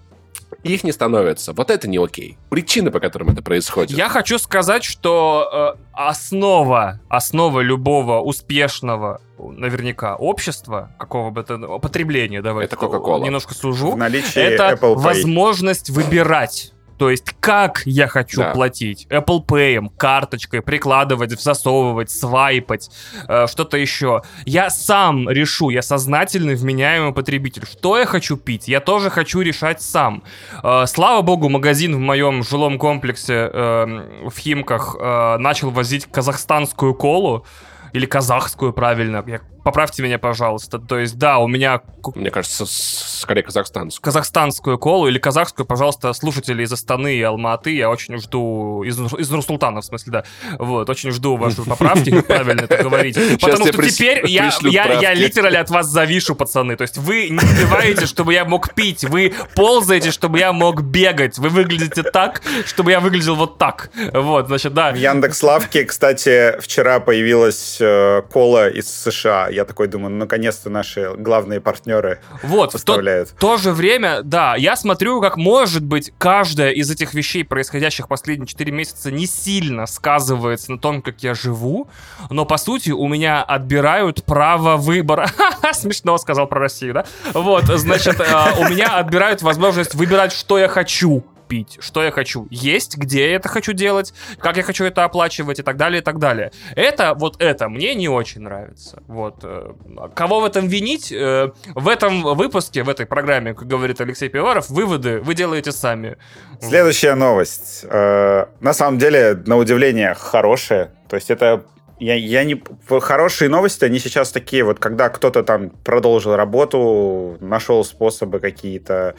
их не становится. Вот это не окей. Причины, по которым это происходит. Я хочу сказать, что э, основа, основа любого успешного наверняка общества, какого бы это потребления, давай это Coca-Cola. немножко сужу, это Apple возможность выбирать то есть, как я хочу да. платить? Apple Pay, карточкой, прикладывать, засовывать, свайпать, э, что-то еще. Я сам решу, я сознательный, вменяемый потребитель. Что я хочу пить? Я тоже хочу решать сам. Э, слава богу, магазин в моем жилом комплексе э, в Химках э, начал возить казахстанскую колу или казахскую, правильно. Я Поправьте меня, пожалуйста. То есть, да, у меня... Мне кажется, скорее казахстанскую. Казахстанскую колу или казахскую, пожалуйста, слушатели из Астаны и Алматы. Я очень жду... Из, из Нурсултана, в смысле, да. Вот, очень жду вашу поправки, как правильно это говорить. Потому что теперь я, я, я литерально от вас завишу, пацаны. То есть вы не успеваете, чтобы я мог пить. Вы ползаете, чтобы я мог бегать. Вы выглядите так, чтобы я выглядел вот так. Вот, значит, да. В Яндекс.Лавке, кстати, вчера появилась э, кола из США я такой думаю, ну, наконец-то наши главные партнеры вот, поставляют. В то, то же время, да, я смотрю, как, может быть, каждая из этих вещей, происходящих последние 4 месяца, не сильно сказывается на том, как я живу, но, по сути, у меня отбирают право выбора. *laughs* Смешно сказал про Россию, да? Вот, значит, э, у меня отбирают возможность выбирать, что я хочу пить, что я хочу есть, где я это хочу делать, как я хочу это оплачивать и так далее, и так далее. Это, вот это мне не очень нравится. Вот. Э, кого в этом винить? Э, в этом выпуске, в этой программе, как говорит Алексей Пиваров, выводы вы делаете сами. Следующая новость. Э, на самом деле, на удивление, хорошая. То есть это я, я не... Хорошие новости, они сейчас такие, вот когда кто-то там продолжил работу, нашел способы какие-то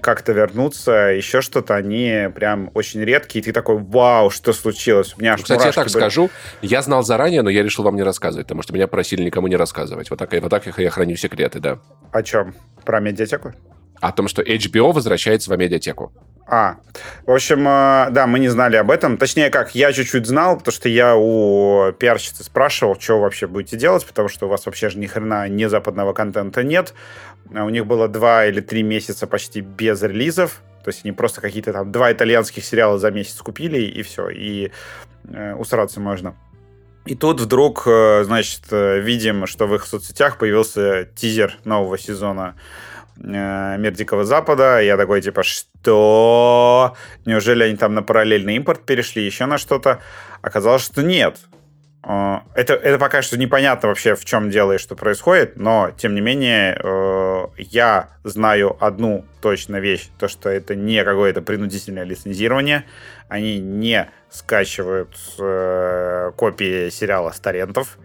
как-то вернуться, еще что-то, они прям очень редкие, и ты такой, вау, что случилось? У меня аж Кстати, я так были. скажу, я знал заранее, но я решил вам не рассказывать, потому что меня просили никому не рассказывать. Вот так, вот так я храню секреты, да. О чем? Про медиатеку? О том, что HBO возвращается в медиатеку. А, в общем, э, да, мы не знали об этом. Точнее, как, я чуть-чуть знал, потому что я у пиарщицы спрашивал, что вообще будете делать, потому что у вас вообще же ни хрена не западного контента нет. А у них было два или три месяца почти без релизов. То есть они просто какие-то там два итальянских сериала за месяц купили, и все, и э, усраться можно. И тут вдруг, э, значит, э, видим, что в их соцсетях появился тизер нового сезона Мир Дикого Запада. Я такой, типа, что? Неужели они там на параллельный импорт перешли, еще на что-то? Оказалось, что нет. Э, это, это пока что непонятно вообще, в чем дело и что происходит, но, тем не менее, э, я знаю одну точно вещь, то, что это не какое-то принудительное лицензирование, они не скачивают э, копии сериала с торрентов,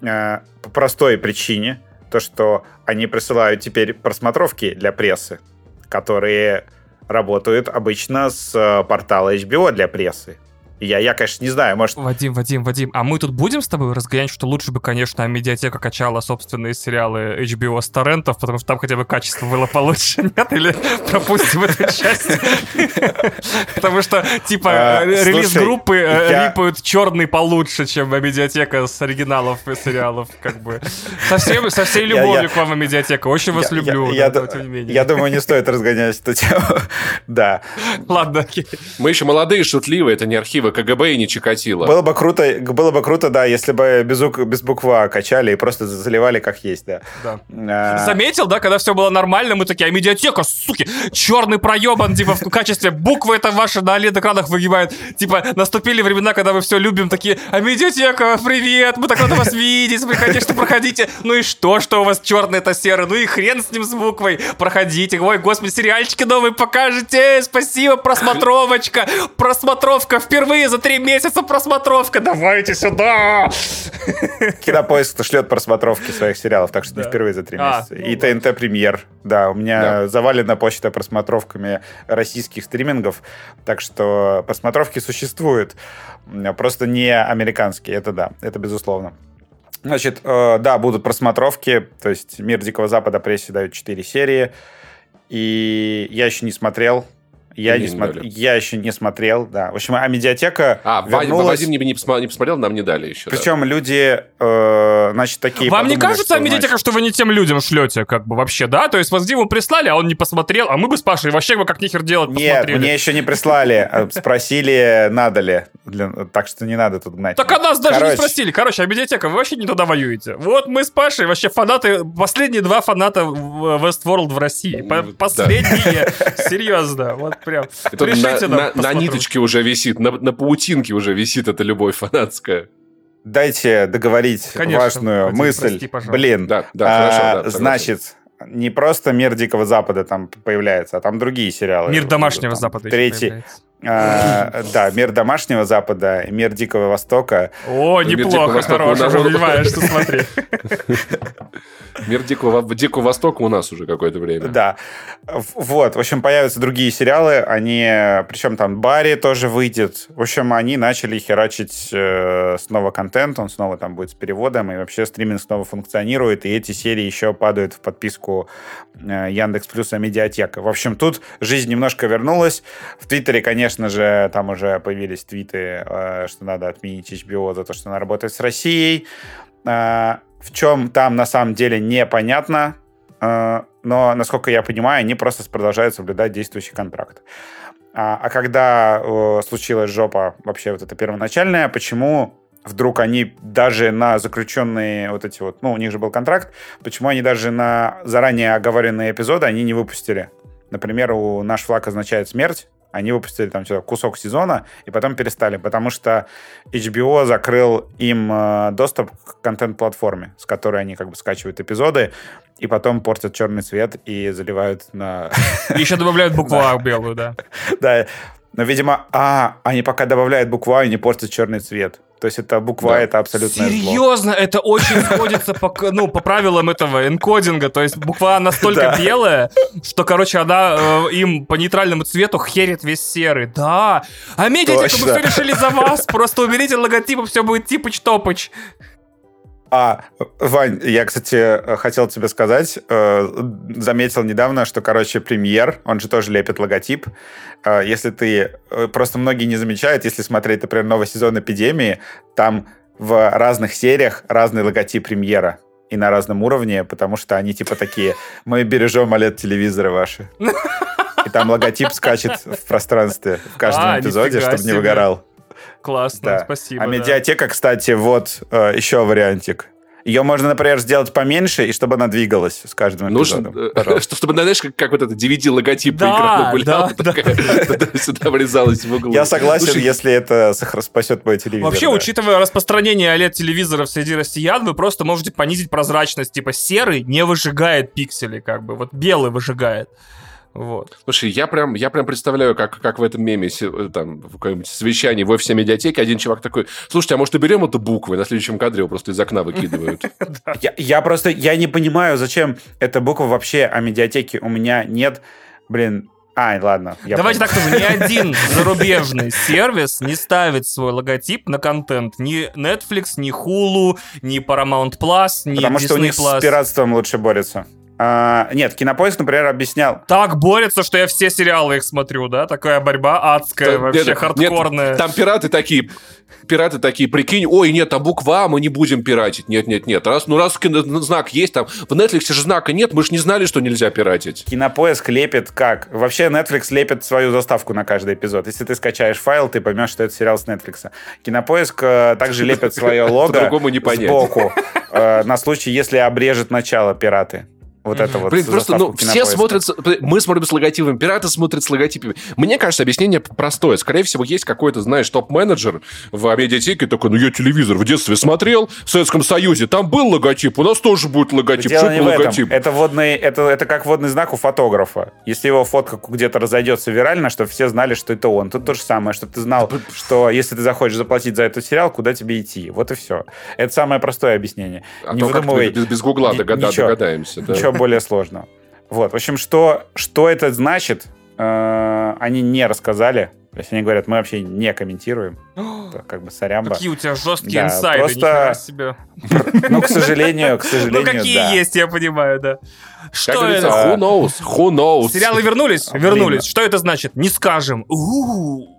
по простой причине, то, что они присылают теперь просмотровки для прессы, которые работают обычно с портала HBO для прессы. Я, я, конечно, не знаю, может... Вадим, Вадим, Вадим, а мы тут будем с тобой разгонять, что лучше бы, конечно, медиатека качала собственные сериалы HBO с торрентов, потому что там хотя бы качество было получше, *laughs* нет? Или пропустим эту часть? *laughs* Потому что, типа, а, релиз группы э, рипают черный получше, чем медиатека с оригиналов и сериалов, как бы. Со всей любовью к вам, медиатека. Очень вас люблю, я думаю, не стоит разгонять эту тему. *laughs* Да. Ладно, окей. Мы еще молодые, шутливые, это не архив детективы, КГБ и не Чикатило. Было бы круто, было бы круто, да, если бы без, без буквы А качали и просто заливали как есть, да. да. А... Заметил, да, когда все было нормально, мы такие, а медиатека, суки, черный проебан, типа, в качестве буквы это ваши на OLED-экранах выгибают. Типа, наступили времена, когда мы все любим, такие, а медиатека, привет, мы так рады вас видеть, вы, конечно, проходите. Ну и что, что у вас черный это серый? Ну и хрен с ним с буквой. Проходите. Ой, господи, сериальчики новые покажете. Спасибо, просмотровочка. Просмотровка впервые за три месяца просмотровка. Давайте сюда. Кинопоиск шлет просмотровки своих сериалов, так что не впервые за три а, месяца. И ну ТНТ премьер. Да, у меня завалена почта просмотровками российских стримингов, так что просмотровки существуют. Просто не американские, это да, это безусловно. Значит, э, да, будут просмотровки, то есть «Мир Дикого Запада» прессе дают 4 серии, и я еще не смотрел, я, не, не смо... я еще не смотрел, да. В общем, а медиатека А, вернулась... Вадим не, не, посмотрел, нам не дали еще. Причем да. люди, э, значит, такие... Вам подумали, не кажется, что, медиатека, значит... что вы не тем людям шлете, как бы, вообще, да? То есть вас Диму прислали, а он не посмотрел, а мы бы с Пашей вообще бы как нихер делать Нет, посмотрели. мне еще не прислали. А спросили, надо ли. Так что не надо тут гнать. Так а нас даже не спросили. Короче, а медиатека, вы вообще не туда воюете. Вот мы с Пашей вообще фанаты, последние два фаната Westworld в России. Последние. *laughs* Серьезно. Вот прям на, на, на ниточке уже висит, на, на паутинке уже висит эта любовь фанатская. Дайте договорить Конечно, важную Вадим, мысль. Прости, Блин, да, да, а, хорошо, да, значит, не просто мир Дикого Запада там появляется, а там другие сериалы. Мир домашнего там, Запада. Третий. А, да, мир домашнего Запада, мир Дикого Востока. О, неплохо, хорошо, уже понимаешь, что смотри. *laughs* Мир Дикого, Дикого Востока у нас уже какое-то время. Да. Вот, в общем, появятся другие сериалы, они, причем там Барри тоже выйдет. В общем, они начали херачить э, снова контент, он снова там будет с переводом, и вообще стриминг снова функционирует, и эти серии еще падают в подписку э, Яндекс Плюса Медиатека. В общем, тут жизнь немножко вернулась. В Твиттере, конечно же, там уже появились твиты, э, что надо отменить HBO за то, что она работает с Россией. Э, в чем там на самом деле непонятно, э, но, насколько я понимаю, они просто продолжают соблюдать действующий контракт. А, а когда э, случилась жопа вообще вот эта первоначальная, почему вдруг они даже на заключенные вот эти вот, ну, у них же был контракт, почему они даже на заранее оговоренные эпизоды они не выпустили? Например, у «Наш флаг означает смерть», они выпустили там что кусок сезона и потом перестали, потому что HBO закрыл им э, доступ к контент-платформе, с которой они как бы скачивают эпизоды, и потом портят черный цвет и заливают на... еще добавляют букву А белую, да. *laughs* Да, но, видимо, а, они пока добавляют букву А и не портят черный цвет. То есть это буква да. это абсолютно Серьезно, зло. это очень *laughs* сходится по, ну, по правилам этого энкодинга. То есть буква настолько белая, что, короче, она э, им по нейтральному цвету херит весь серый. Да. А медиатека мы все решили за вас. Просто уберите логотип, все будет типыч-топыч. А, Вань, я, кстати, хотел тебе сказать, э, заметил недавно, что, короче, премьер, он же тоже лепит логотип. Э, если ты... Э, просто многие не замечают, если смотреть, например, новый сезон «Эпидемии», там в разных сериях разный логотип премьера и на разном уровне, потому что они типа такие, мы бережем OLED-телевизоры ваши. И там логотип скачет в пространстве в каждом а, эпизоде, чтобы не выгорал. Классно, да. спасибо. А да. медиатека, кстати, вот э, еще вариантик. Ее можно, например, сделать поменьше, и чтобы она двигалась с каждым эпизодом. Нужно, что, чтобы, знаешь, как, как вот этот DVD-логотип да, гулял, да, да. сюда врезалась в углу. Я согласен, Слушай, если это спасет мой телевизор. Вообще, да. учитывая распространение OLED-телевизоров среди россиян, вы просто можете понизить прозрачность. Типа серый не выжигает пиксели, как бы. Вот белый выжигает. Вот. Слушай, я прям, я прям представляю, как, как в этом меме, э, там, в каком-нибудь совещании в офисе медиатеки, один чувак такой, слушайте, а может, уберем эту букву? И на следующем кадре его просто из окна выкидывают. *laughs* Я просто, я не понимаю, зачем эта буква вообще о медиатеке. У меня нет, блин, а, ладно. Давайте так скажу, ни *laughs* один зарубежный сервис не ставит свой логотип на контент. Ни Netflix, ни Hulu, ни Paramount Plus, ни Потому Disney что у них с пиратством лучше борются. А, нет, Кинопоиск, например, объяснял... Так борется, что я все сериалы их смотрю, да? Такая борьба адская, Да, вообще нет, хардкорная. Нет, там пираты такие, пираты такие, прикинь, ой, нет, там буква А, мы не будем пиратить. Нет, нет, нет. Раз, ну раз кино- знак есть, там в Netflix же знака нет, мы же не знали, что нельзя пиратить. Кинопоиск лепит как? Вообще Netflix лепит свою заставку на каждый эпизод. Если ты скачаешь файл, ты поймешь, что это сериал с Netflix. Кинопоиск э, также лепит свое *laughs* лого сбоку э, на случай, если обрежет начало пираты. Вот это вот Блин, просто, ну, все смотрят, мы смотрим с логотипом, пираты смотрят с логотипами. Мне кажется, объяснение простое. Скорее всего, есть какой-то, знаешь, топ-менеджер в медиатеке такой, ну, я телевизор в детстве смотрел в Советском Союзе, там был логотип, у нас тоже будет логотип. Дело Что не это в этом. логотип? Это, водный, это, это как водный знак у фотографа. Если его фотка где-то разойдется вирально, чтобы все знали, что это он. Тут то же самое, чтобы ты знал, что если ты захочешь заплатить за этот сериал, куда тебе идти. Вот и все. Это самое простое объяснение. А не то выдумывай без, без гугла догада- ничего. догадаемся. да. ничего *laughs* более сложного. Вот, в общем, что, что это значит, э, они не рассказали. То есть они говорят, мы вообще не комментируем. *gasps* Это как бы сорямба. Какие у тебя жесткие Да, инсайды, просто- себе. *laughs* Ну, к сожалению, к сожалению, Ну, какие да. есть, я понимаю, да. Как Что говорится, это? who knows, who knows. Сериалы вернулись? Блин. Вернулись. Что это значит? Не скажем. У-у-у.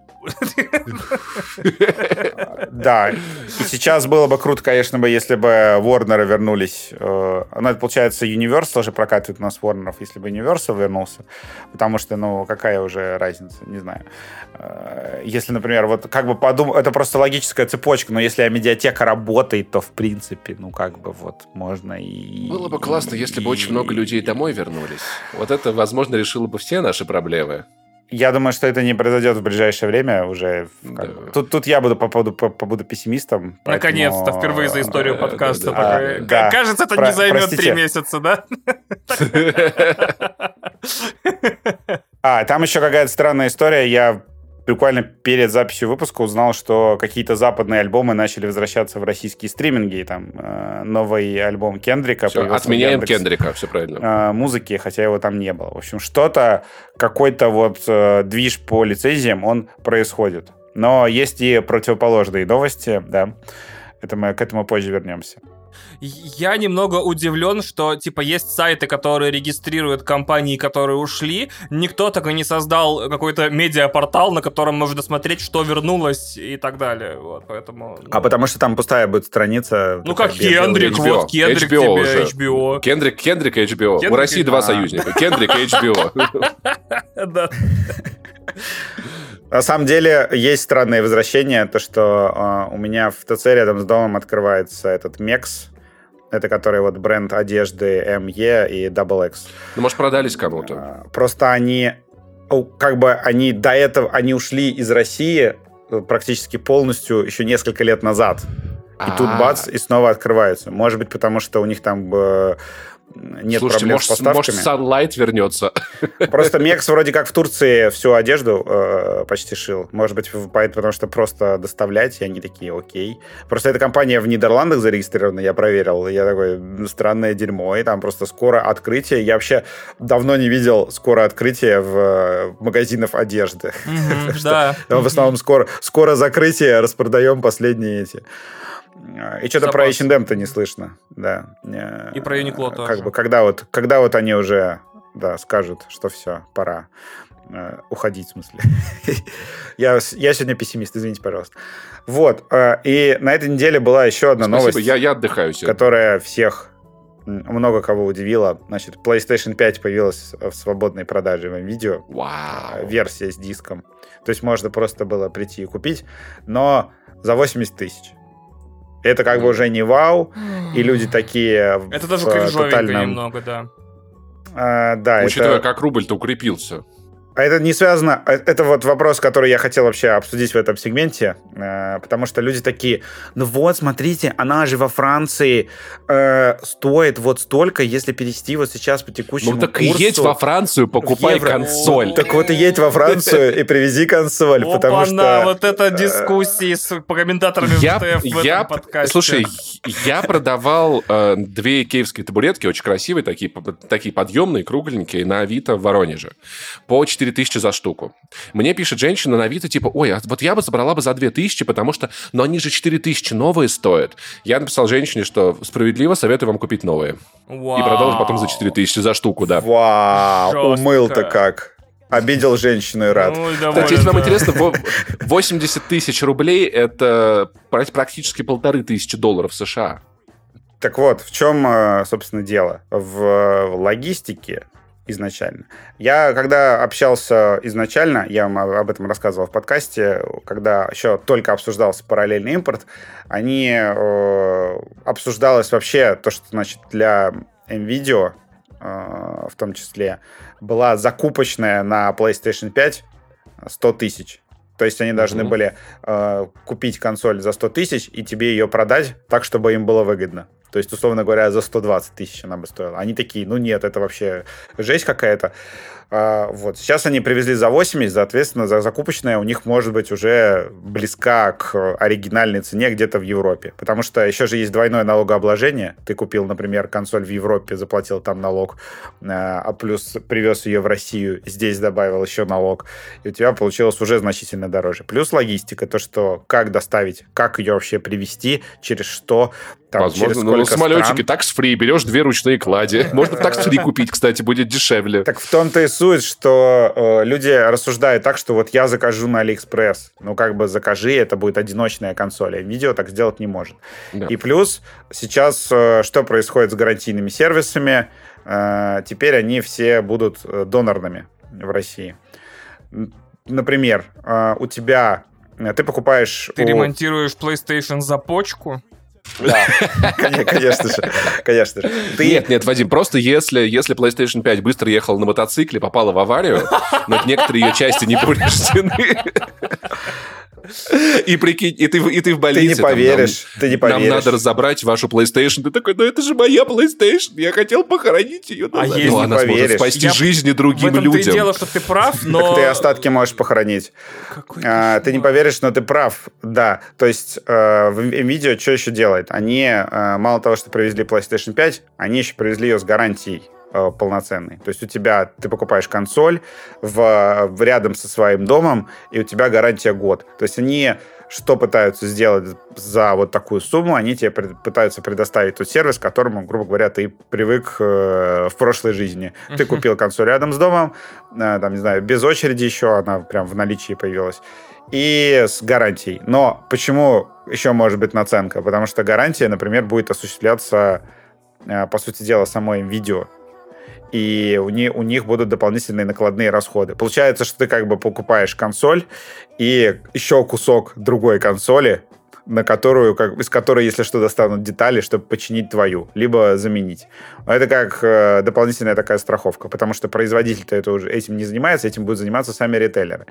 Да, и сейчас было бы круто, конечно, бы, если бы Warner вернулись. э, Ну, это, получается, Universal же прокатывает у нас Warner, если бы Universal вернулся. Потому что, ну, какая уже разница, не знаю. Э, Если, например, вот как бы подумать, это просто логическая цепочка, но если медиатека работает, то, в принципе, ну, как бы вот можно и... Было бы классно, если бы очень много людей домой вернулись. Вот это, возможно, решило бы все наши проблемы. Я думаю, что это не произойдет в ближайшее время уже. Да. бы. Тут, тут я буду, побуду, побуду пессимистом. поэтому- Наконец-то, впервые за историю Да, подкаста. да, да. Да. Кажется, это Про- не займет простите. три месяца, да? *laughs* *laughs* А, там еще какая-то странная история. Я буквально перед записью выпуска узнал, что какие-то западные альбомы начали возвращаться в российские стриминги. Там э, новый альбом Кендрика Всё, появился в отменяем Кендрика, все правильно. э, музыки, хотя его там не было. В общем, что-то, какой-то вот э, движ по лицензиям, он происходит. Но есть и противоположные новости, да. Это мы к этому позже вернемся. Я немного удивлен, что, типа, есть сайты, которые регистрируют компании, которые ушли. Никто так и не создал какой-то медиапортал, на котором можно смотреть, что вернулось и так далее. Вот, поэтому... ну, А потому что там пустая будет страница. Ну, такая как Кендрик, HBO. вот Кендрик HBO тебе, уже. HBO. Кендрик, Кендрик и HBO. Кендрик У России два А. союзника. Кендрик и HBO. *laughs* Да. *laughs* На самом деле есть странное возвращение, то что э, у меня в ТЦ рядом с домом открывается этот Мекс, это который вот бренд одежды ME и Double X. Ну, может, продались кому-то. Э, Просто они, как бы они до этого, они ушли из России э, практически полностью еще несколько лет назад. И тут А. бац, и снова открываются. Может быть, потому что у них там э, нет Слушайте, проблем может, с поставками. может, Sunlight вернется. *laughs* *laughs* Просто Мекс вроде как в Турции всю одежду э, почти шил. Может быть, поэтому, потому что просто доставлять, и они такие, окей. Просто эта компания в Нидерландах зарегистрирована, я проверил. Я такой, «Ну, странное дерьмо, и там просто скоро открытие. Я вообще давно не видел скоро открытие в э, магазинов одежды. Мгм, *laughs* Что- Да. В основном скоро, скоро закрытие, распродаем последние эти. И что-то про. H&M-то не слышно, да. Э, И про Uniqlo Как тоже. бы, когда вот, когда вот они уже, да, скажут, что все, пора э, уходить, в смысле. *laughs* я, я сегодня пессимист, извините, пожалуйста. Вот, э, и на этой неделе была еще одна Спасибо, новость, я, я отдыхаю сегодня. которая всех много кого удивила. Значит, PlayStation 5 появилась в свободной продаже в видео э, Вау. версия с диском. То есть можно просто было прийти и купить, но за 80 тысяч. Это как бы уже не вау, и люди такие в Это даже э, кринжовенько тотальном... немного, да. А, да, Учитывая, это... как рубль-то укрепился. А это не связано... э, Это вот вопрос, который я хотел вообще обсудить в этом сегменте, э, потому что люди такие, ну вот, смотрите, она же во Франции э, стоит вот столько, если перевести вот сейчас по текущему Ну так и курсу едь во Францию, покупай евро. консоль. Так вот и едь во Францию и привези консоль, потому что... вот это дискуссии с комментаторами в этом подкасте. слушай, я продавал э, две икеевские табуретки, очень красивые, такие подъемные, кругленькие, на Авито в Воронеже. По 4 4000 за штуку. Мне пишет женщина на Авито, типа, ой, а вот я бы забрала бы за 2000, потому что, но они же 4000 новые стоят. Я написал женщине, что справедливо советую вам купить новые. Вау. И продал потом за 4000 за штуку, да. Вау, умыл-то как. Обидел женщину и рад. Ну, Кстати, если вам интересно, 80 тысяч рублей — это практически полторы тысячи долларов США. Так вот, в чем, э, собственно, дело? В логистике изначально. Я, когда общался изначально, я вам об этом рассказывал в подкасте, когда еще только обсуждался параллельный импорт, они э, обсуждалось вообще то, что, значит, для NVIDIA э, в том числе была закупочная на PlayStation 5 100 тысяч. То есть они должны mm-hmm. были э, купить консоль за 100 тысяч и тебе ее продать так, чтобы им было выгодно. То есть, условно говоря, за 120 тысяч она бы стоила. Они такие, ну нет, это вообще жесть какая-то. А, вот. Сейчас они привезли за 80, соответственно, за закупочная у них может быть уже близка к оригинальной цене где-то в Европе. Потому что еще же есть двойное налогообложение. Ты купил, например, консоль в Европе, заплатил там налог, а, а плюс привез ее в Россию, здесь добавил еще налог, и у тебя получилось уже значительно дороже. Плюс логистика, то, что как доставить, как ее вообще привезти, через что, там, Возможно, ну, на самолетике такс-фри, берешь две ручные клади. *laughs* Можно такс-фри купить, кстати, будет дешевле. Так в том-то и суть, что э, люди рассуждают так, что вот я закажу на Алиэкспресс. Ну, как бы закажи, это будет одиночная консоль. А М.Видео так сделать не может. Да. И плюс сейчас э, что происходит с гарантийными сервисами? Э, теперь они все будут э, донорными в России. Например, э, у тебя э, ты покупаешь... Ты у... ремонтируешь PlayStation за почку? Да, *laughs* конечно же, конечно же. Нет, нет, Вадим, просто если, если PlayStation 5 быстро ехал на мотоцикле, попала в аварию, но некоторые ее части не повреждены, и прикинь, и ты, и ты в больнице. Ты не поверишь, там, нам, ты не поверишь. Нам надо разобрать вашу PlayStation. Ты такой, ну это же моя PlayStation, я хотел похоронить ее. А если ну, она поверишь. сможет спасти я... жизни другим в этом людям. дело, что ты прав, но... Ты остатки можешь похоронить. А, ты не поверишь, но ты прав, да. То есть э, видео что еще делает? Они, э, мало того, что привезли PlayStation 5, они еще привезли ее с гарантией э, полноценный. То есть у тебя, ты покупаешь консоль в, в рядом со своим домом, и у тебя гарантия год. То есть они что пытаются сделать за вот такую сумму, они тебе пред, пытаются предоставить тот сервис, к которому, грубо говоря, ты привык э, в прошлой жизни. Uh-huh. Ты купил консоль рядом с домом, э, там, не знаю, без очереди еще, она прям в наличии появилась, и с гарантией. Но почему еще может быть наценка? Потому что гарантия, например, будет осуществляться, э, по сути дела, самой видео и у, не, у них будут дополнительные накладные расходы. Получается, что ты как бы покупаешь консоль и еще кусок другой консоли, на которую, как, из которой, если что, достанут детали, чтобы починить твою, либо заменить. Это как э, дополнительная такая страховка, потому что производитель-то это уже этим не занимается, этим будут заниматься сами ритейлеры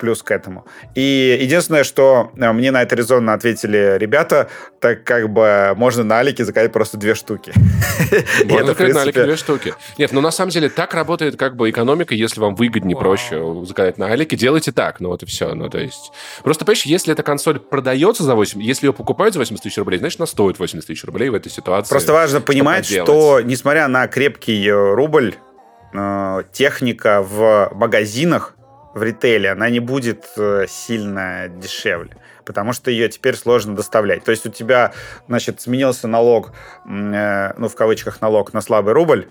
плюс к этому. И единственное, что э, мне на это резонно ответили ребята, так как бы можно на Алике заказать просто две штуки. *laughs* Можно заказать на Алике две штуки. Нет, ну на самом деле так работает как бы экономика, если вам выгоднее, проще заказать на Алике, делайте так, ну вот и все. Ну то есть... Просто, понимаешь, если эта консоль продается за 8, если ее покупают за 80 тысяч рублей, значит, она стоит 80 тысяч рублей в этой ситуации. Просто важно понимать, что, несмотря на крепкий э, рубль, э, техника в магазинах в ритейле, она не будет э, сильно дешевле, потому что ее теперь сложно доставлять. То есть у тебя, значит, сменился налог, э, ну, в кавычках налог на слабый рубль,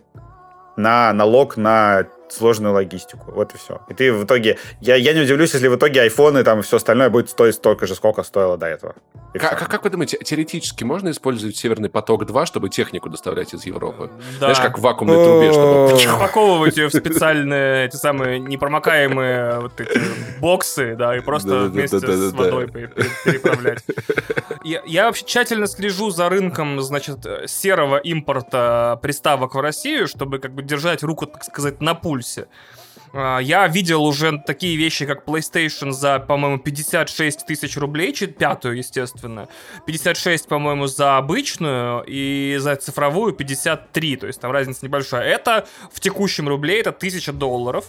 на налог на сложную логистику. Вот и все. И ты в итоге... Я, я не удивлюсь, если в итоге айфоны там все остальное будет стоить столько же, сколько стоило до этого. Как, как, вы думаете, теоретически можно использовать Северный поток-2, чтобы технику доставлять из Европы? Да. Знаешь, как в вакуумной трубе, чтобы... Упаковывать ее в *laughs* специальные, эти самые непромокаемые вот эти боксы, да, и просто вместе с водой переправлять. Я вообще тщательно слежу за рынком, значит, серого импорта приставок в Россию, чтобы как бы держать руку, так сказать, на пульсе пульсе. А, я видел уже такие вещи, как PlayStation за, по-моему, 56 тысяч рублей, пятую, естественно. 56, по-моему, за обычную и за цифровую 53, то есть там разница небольшая. Это в текущем рубле это 1000 долларов.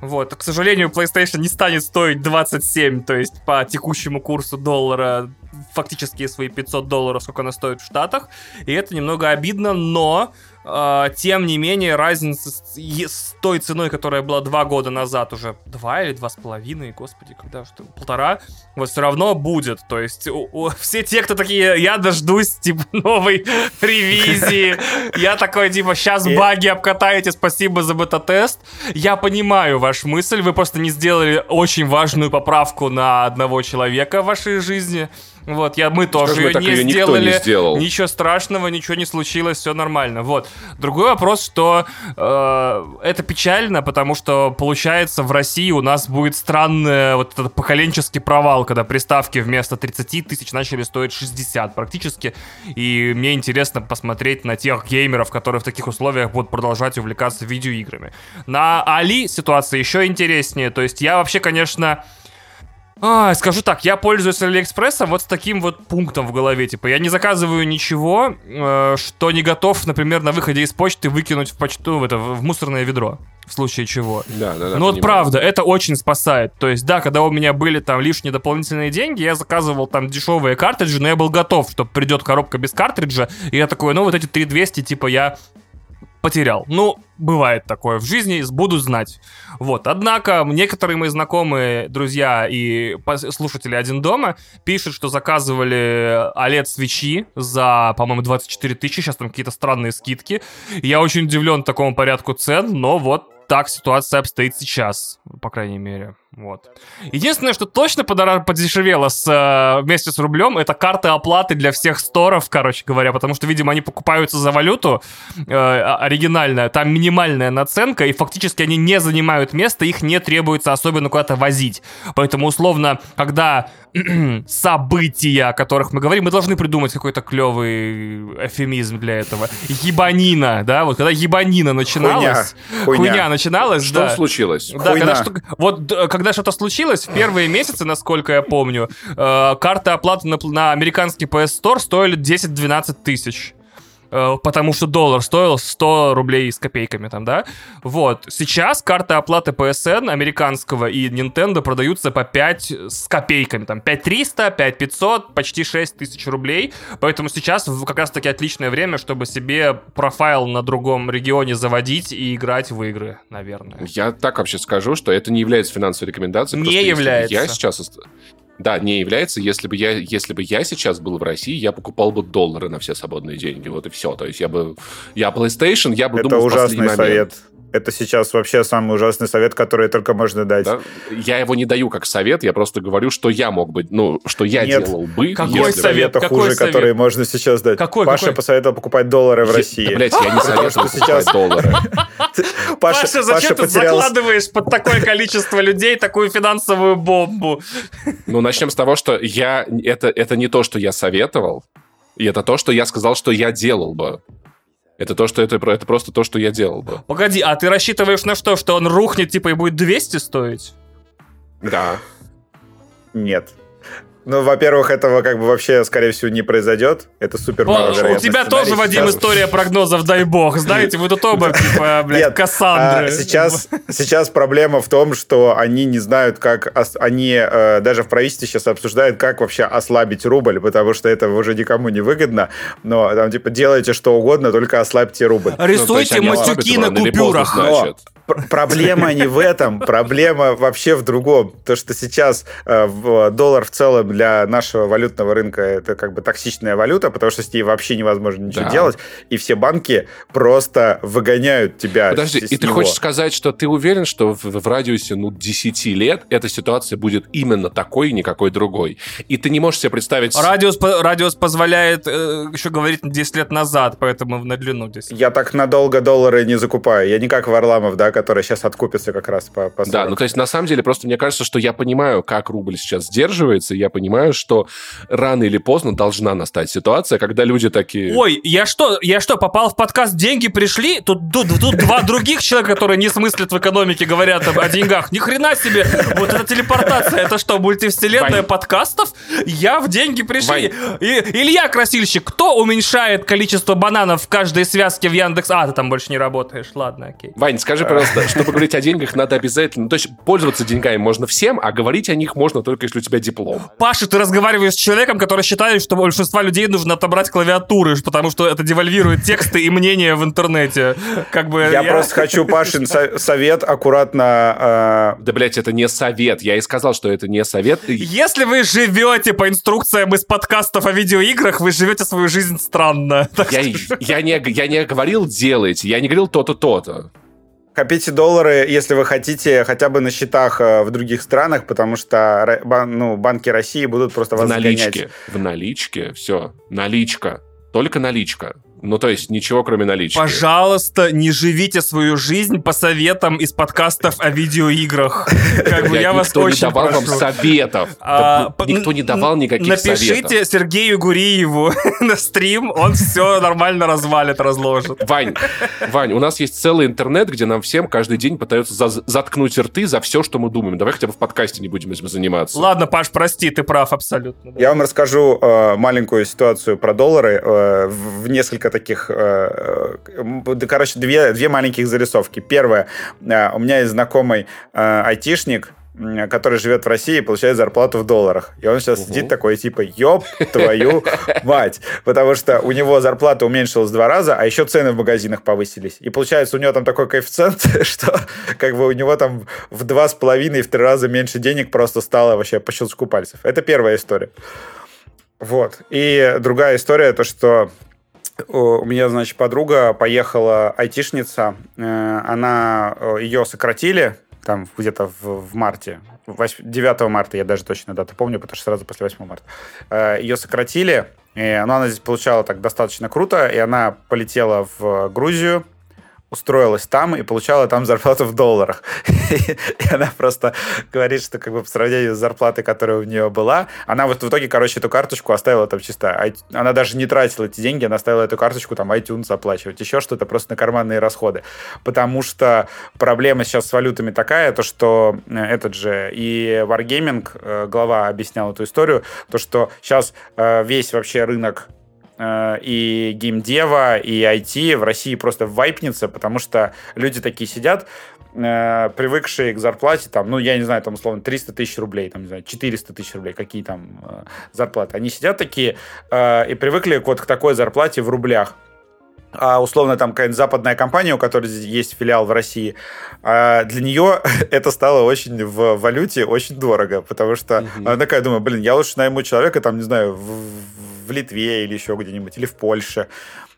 Вот, к сожалению, PlayStation не станет стоить 27, то есть по текущему курсу доллара фактически свои 500 долларов, сколько она стоит в Штатах. И это немного обидно, но тем не менее, разница с, с той ценой, которая была два года назад, уже два или два с половиной, господи, когда что, полтора, вот все равно будет. То есть у, у, все те, кто такие, я дождусь, типа, *laughs* новой ревизии, я такой, типа, сейчас баги обкатаете, спасибо за бета-тест. Я понимаю вашу мысль, вы просто не сделали очень важную поправку на одного человека в вашей жизни. Вот, я, мы тоже ее не ее сделали. Не сделал. Ничего страшного, ничего не случилось, все нормально. Вот. Другой вопрос, что э, это печально, потому что получается в России у нас будет странный вот этот поколенческий провал, когда приставки вместо 30 тысяч начали стоить 60 практически. И мне интересно посмотреть на тех геймеров, которые в таких условиях будут продолжать увлекаться видеоиграми. На Али ситуация еще интереснее. То есть я вообще, конечно а, скажу так, я пользуюсь Алиэкспрессом вот с таким вот пунктом в голове. Типа, я не заказываю ничего, э, что не готов, например, на выходе из почты выкинуть в почту, в, это, в мусорное ведро. В случае чего. Да, да, да. Но вот правда, это очень спасает. То есть, да, когда у меня были там лишние дополнительные деньги, я заказывал там дешевые картриджи, но я был готов, что придет коробка без картриджа. И я такой, ну вот эти 3200, типа, я потерял. Ну, бывает такое в жизни, буду знать. Вот. Однако, некоторые мои знакомые, друзья и слушатели «Один дома» пишут, что заказывали OLED-свечи за, по-моему, 24 тысячи, сейчас там какие-то странные скидки. Я очень удивлен такому порядку цен, но вот так ситуация обстоит сейчас, по крайней мере. Вот. Единственное, что точно подорож... подешевело с, э, вместе с рублем, это карты оплаты для всех сторов, короче говоря, потому что, видимо, они покупаются за валюту э, оригинальная, там минимальная наценка, и фактически они не занимают места, их не требуется особенно куда-то возить. Поэтому, условно, когда *clears throat* события, о которых мы говорим, мы должны придумать какой-то клевый эфемизм для этого. Ебанина, да, вот когда ебанина начиналась, хуйня, хуйня. хуйня начиналась, что да. случилось? Да, хуйня. когда что, вот когда что-то случилось, в первые месяцы, насколько я помню, э, карты оплаты на, на американский PS Store стоили 10-12 тысяч. Э, потому что доллар стоил 100 рублей с копейками там, да? Вот. Сейчас карты оплаты PSN американского и Nintendo продаются по 5 с копейками, там, 5300, 5500, почти 6 тысяч рублей, поэтому сейчас как раз-таки отличное время, чтобы себе профайл на другом регионе заводить и играть в игры, наверное. Я так вообще скажу, что это не является финансовой рекомендацией. Не является. Я сейчас да, не является. Если бы я, если бы я сейчас был в России, я покупал бы доллары на все свободные деньги. Вот и все. То есть я бы, я PlayStation, я бы Это думал ужасный совет. Это сейчас вообще самый ужасный совет, который только можно дать. Да? Я его не даю как совет, я просто говорю, что я мог бы, ну, что я Нет. делал бы. Какой если... совет? Какой хуже, совет? которые можно сейчас дать. Какой? Паша какой? посоветовал покупать доллары в России. Да, блядь, я не *laughs* советую покупать доллары. *laughs* Паша, зачем ты закладываешь под такое количество людей такую финансовую бомбу? Ну, начнем с того, что я... Это, это не то, что я советовал, и это то, что я сказал, что я делал бы. Это то, что это, это просто то, что я делал бы. Погоди, а ты рассчитываешь на что? Что он рухнет, типа, и будет 200 стоить? Да. Нет. Ну, во-первых, этого как бы вообще, скорее всего, не произойдет. Это супер О, У тебя тоже, Вадим, сейчас. история прогнозов, дай бог. Знаете, вы тут оба, *laughs* типа, блядь, Нет, Кассандры. А, сейчас, сейчас проблема в том, что они не знают, как... Они э, даже в правительстве сейчас обсуждают, как вообще ослабить рубль, потому что это уже никому не выгодно. Но там, типа, делайте что угодно, только ослабьте рубль. Рисуйте ну, матюки на купюрах. Проблема не в этом, проблема вообще в другом. То, что сейчас э, доллар в целом для нашего валютного рынка это как бы токсичная валюта, потому что с ней вообще невозможно ничего да. делать, и все банки просто выгоняют тебя Подожди, с, и ты хочешь сказать, что ты уверен, что в, в радиусе ну, 10 лет эта ситуация будет именно такой, никакой другой? И ты не можешь себе представить... Радиус, радиус позволяет э, еще говорить 10 лет назад, поэтому на длину 10. Я так надолго доллары не закупаю. Я не как Варламов, да, который сейчас откупится как раз по, по 40. Да, ну то есть на самом деле просто мне кажется, что я понимаю, как рубль сейчас сдерживается, я понимаю, что рано или поздно должна настать ситуация, когда люди такие... Ой, я что, я что, попал в подкаст «Деньги пришли»? Тут, тут, тут два других человека, которые не смыслят в экономике, говорят о, о деньгах. Ни хрена себе! Вот эта телепортация, это что, мультивселенная Вань. подкастов? Я в «Деньги пришли». И, Илья Красильщик, кто уменьшает количество бананов в каждой связке в Яндекс... А, ты там больше не работаешь, ладно, окей. Вань, скажи, пожалуйста, просто, чтобы говорить о деньгах, надо обязательно... То есть пользоваться деньгами можно всем, а говорить о них можно только, если у тебя диплом. Паша, ты разговариваешь с человеком, который считает, что большинство людей нужно отобрать клавиатуры, потому что это девальвирует тексты и мнения в интернете. Как бы я, я... просто хочу Пашин совет аккуратно... Э... Да, блядь, это не совет. Я и сказал, что это не совет. Если вы живете по инструкциям из подкастов о видеоиграх, вы живете свою жизнь странно. *laughs* Я, я, не, я не говорил делайте, я не говорил то-то, то-то. Копите доллары, если вы хотите, хотя бы на счетах э, в других странах, потому что ну, банки России будут просто вас в наличке, загонять. В наличке, все, наличка, только наличка. Ну, то есть ничего, кроме налички. Пожалуйста, не живите свою жизнь по советам из подкастов о видеоиграх. *laughs* Как бы я вас очень не давал вам советов. А, никто не давал никаких советов. Напишите Сергею Гуриеву *laughs* на стрим, он все нормально развалит, разложит. Вань, Вань, у нас есть целый интернет, где нам всем каждый день пытаются заткнуть рты за все, что мы думаем. Давай хотя бы в подкасте не будем этим заниматься. Ладно, Паш, прости, ты прав абсолютно. Я вам расскажу э, маленькую ситуацию про доллары э, в несколько таких, э, э, короче, две, две маленьких зарисовки. Первое, э, у меня есть знакомый айтишник, который живет в России и получает зарплату в долларах. И он сейчас угу. сидит такой, типа, ёб твою мать. Потому что у него зарплата уменьшилась в два раза, а еще цены в магазинах повысились. И получается, у него там такой коэффициент, *laughs* что как бы у него там в два с половиной, в три раза меньше денег просто стало вообще по щелчку пальцев. Это первая история. Вот. И другая история, то, что у меня, значит, подруга поехала айтишница, э, она, э, ее сократили там где-то в, в марте, 9 марта, я даже точно дату помню, потому что сразу после 8 марта. Э, ее сократили, но она здесь получала так достаточно круто, и она полетела в Грузию, устроилась там и получала там зарплату в долларах. *laughs* И она просто говорит, что как бы по сравнению с зарплатой, которая у нее была, она вот в итоге, короче, эту карточку оставила там чисто. Она даже не тратила эти деньги, она оставила эту карточку там iTunes оплачивать, еще что-то просто на карманные расходы. Потому что проблема сейчас с валютами такая, то что э, этот же и Wargaming, э, глава объяснял эту историю, то что сейчас э, весь вообще рынок и геймдева, и IT в России просто вайпнется, потому что люди такие сидят, э, привыкшие к зарплате, там, ну, я не знаю, там, условно, 300 тысяч рублей, там, не знаю, 400 тысяч рублей, какие там э, зарплаты. Они сидят такие и привыкли вот к такой зарплате в рублях а условно там какая-нибудь западная компания, у которой есть филиал в России, а для нее *laughs* это стало очень в валюте очень дорого, потому что mm-hmm. она такая думает, блин, я лучше найму человека там, не знаю, в, в Литве или еще где-нибудь, или в Польше.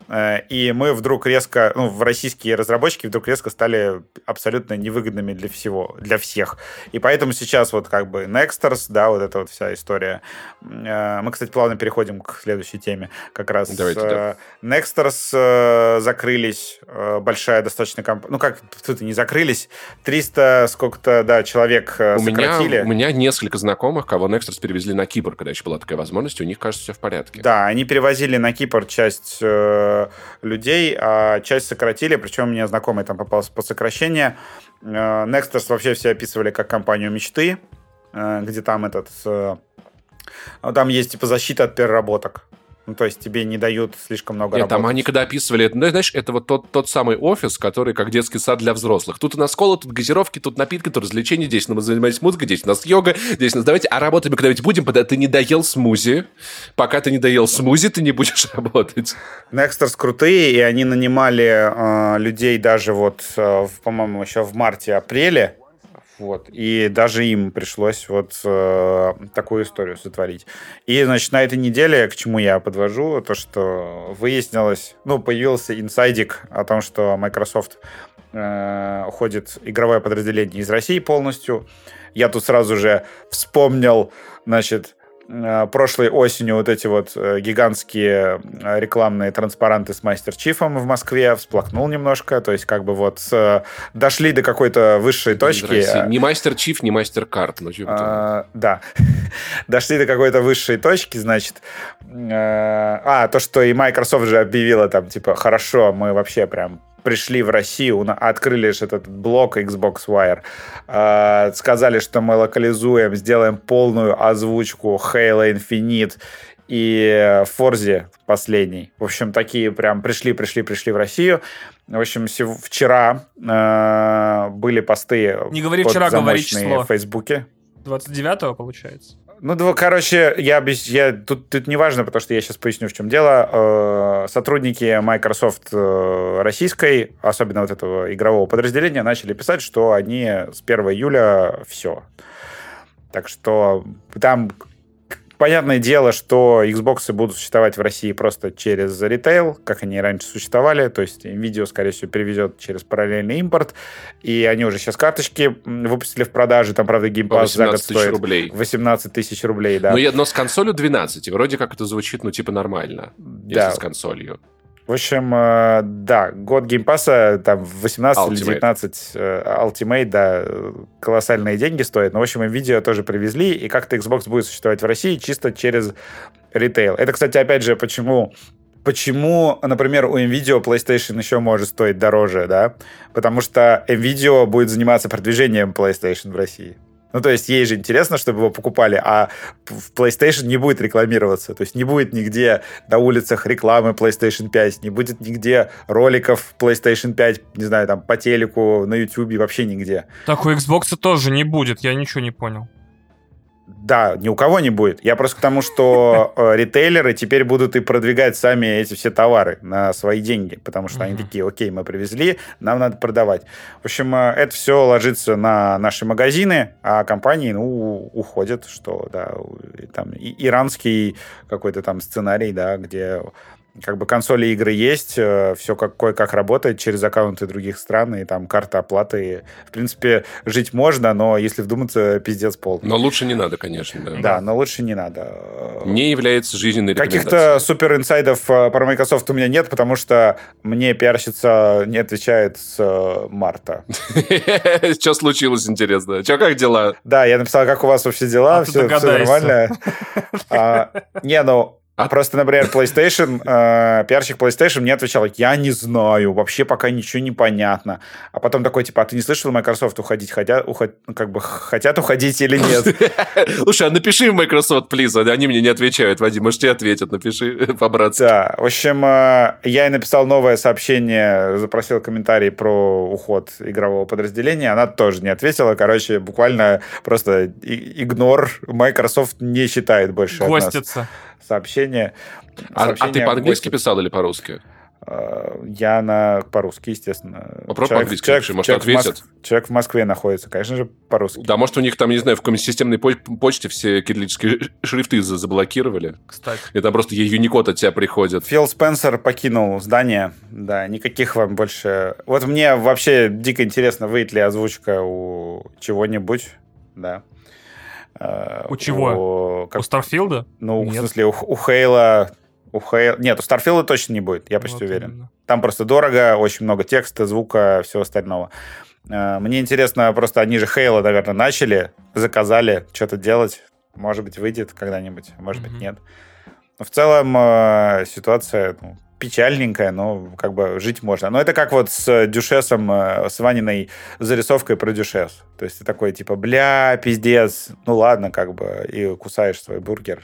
Э, и мы вдруг резко, ну, в российские разработчики вдруг резко стали абсолютно невыгодными для всего, для всех. И поэтому сейчас вот как бы Nexters, да, вот эта вот вся история. Э, мы, кстати, плавно переходим к следующей теме. Как раз Давайте, да. Э, Nexters закрылись, большая достаточно компания, ну как, тут не закрылись, 300 сколько-то, да, человек у сократили. Меня, у меня несколько знакомых, кого Nexters перевезли на Кипр, когда еще была такая возможность, у них, кажется, все в порядке. Да, они перевозили на Кипр часть людей, а часть сократили, причем у меня знакомый там попался по сокращению. Э, Nexters вообще все описывали как компанию мечты, э, где там этот... Э, там есть типа защита от переработок. Ну, то есть тебе не дают слишком много Нет, работы. там они когда описывали, это, ну, знаешь, это вот тот, тот самый офис, который как детский сад для взрослых. Тут у нас школа, тут газировки, тут напитки, тут развлечения, здесь мы занимаемся музыкой, здесь у нас йога, здесь у нас давайте, а работать мы когда-нибудь будем, когда ты не доел смузи. Пока ты не доел смузи, ты не будешь *laughs* работать. Nexters крутые, и они нанимали э, людей даже вот, э, по-моему, еще в марте-апреле, вот. И даже им пришлось вот э, такую историю сотворить. И, значит, на этой неделе, к чему я подвожу, то, что выяснилось, ну, появился инсайдик о том, что Microsoft э, уходит игровое подразделение из России полностью. Я тут сразу же вспомнил, значит, прошлой осенью вот эти вот э, гигантские э, рекламные транспаранты с Мастер Чифом в Москве, всплакнул немножко, то есть как бы вот дошли до какой-то высшей точки. Не Мастер Чиф, не Мастер Карт. Ну, а, да. *laughs* дошли до какой-то высшей точки, значит. А, то, что и Microsoft же объявила там, типа, хорошо, мы вообще прям пришли в Россию, открыли же этот блок Xbox Wire, сказали, что мы локализуем, сделаем полную озвучку Halo Infinite, и Forza последний. В общем, такие прям пришли, пришли, пришли в Россию. В общем, вчера э, были посты Не говори вчера, говори число. в Фейсбуке. 29-го, получается? Ну, да, короче, я, я тут, тут не важно, потому что я сейчас поясню, в чем дело. Э, сотрудники Microsoft э, российской, особенно вот этого игрового подразделения, начали писать, что они с 1 июля все. Так что там Понятное дело, что Xbox будут существовать в России просто через ритейл, как они раньше существовали, то есть М.Видео, скорее всего, перевезет через параллельный импорт, и они уже сейчас карточки выпустили в продаже, там, правда, Game Pass за год стоит рублей. 18 тысяч рублей, да. Но, ну, но с консолью 12, и вроде как это звучит, ну, типа, нормально, да. если с консолью. В общем, э, да, год геймпаса, там, 18 Ultimate. или 19 э, Ultimate, да, колоссальные деньги стоят. Но, в общем, видео тоже привезли, и как-то Xbox будет существовать в России чисто через ритейл. Это, кстати, опять же, почему Почему, например, у NVIDIA PlayStation еще может стоить дороже, да? Потому что NVIDIA будет заниматься продвижением PlayStation в России. Ну, то есть ей же интересно, чтобы его покупали, а в PlayStation не будет рекламироваться. То есть не будет нигде на улицах рекламы PlayStation 5, не будет нигде роликов PlayStation 5, не знаю, там, по телеку, на YouTube, вообще нигде. Так у Xbox тоже не будет, я ничего не понял. Да, ни у кого не будет. Я просто к тому, что э, ритейлеры теперь будут и продвигать сами эти все товары на свои деньги, потому что они такие, окей, мы привезли, нам надо продавать. В общем, э, это все ложится на наши магазины, а компании, ну, уходят, что, да, там иранский какой-то там сценарий, да, где как бы консоли игры есть, э, все как, кое-как работает через аккаунты других стран, и там карта оплаты. В принципе, жить можно, но если вдуматься, пиздец пол. Но лучше не надо, конечно, да. Да, но лучше не надо. Не является жизненной Каких-то супер инсайдов э, про Microsoft у меня нет, потому что мне пиарщица не отвечает с э, марта. *laughs* Что случилось, интересно? Что, как дела? Да, я написал, как у вас вообще дела, все нормально. *laughs* А, не, ну, а просто, например, PlayStation, *laughs* э, пиарщик PlayStation мне отвечал, я не знаю, вообще пока ничего не понятно. А потом такой, типа, а ты не слышал, Microsoft уходить хотят, уход, как бы хотят уходить или нет? *laughs* Слушай, а напиши в Microsoft, please, они мне не отвечают, Вадим, может, тебе ответят, напиши *laughs* по-братски. Да, в общем, э, я и написал новое сообщение, запросил комментарий про уход игрового подразделения, она тоже не ответила, короче, буквально просто игнор, Microsoft не считает больше Гостится сообщение. А, а ты по-английски писал или по-русски? А, я на по-русски, естественно. Попробуй по-английски человек, может, человек ответят. В Моск... Человек в Москве находится, конечно же, по-русски. Да, может, у них там, не знаю, в системной почте все кириллические шрифты заблокировали. Кстати. И там просто Unicode от тебя приходит. Фил Спенсер покинул здание. Да, никаких вам больше... Вот мне вообще дико интересно, выйдет ли озвучка у чего-нибудь. Да. У чего? У, как... у Старфилда? Ну, Нет. в смысле, у, у Хейла... У Хейла... Нет, у Старфилда точно не будет, я почти вот уверен. Именно. Там просто дорого, очень много текста, звука, всего остального. Э, мне интересно, просто они же Хейла, наверное, начали, заказали что-то делать. Может быть, выйдет когда-нибудь, может mm-hmm. быть, нет. Но в целом э, ситуация ну, печальненькая, но как бы жить можно. Но это как вот с Дюшесом, э, с Ваниной зарисовкой про Дюшес. То есть ты такой, типа, бля, пиздец, ну ладно, как бы, и кусаешь свой бургер.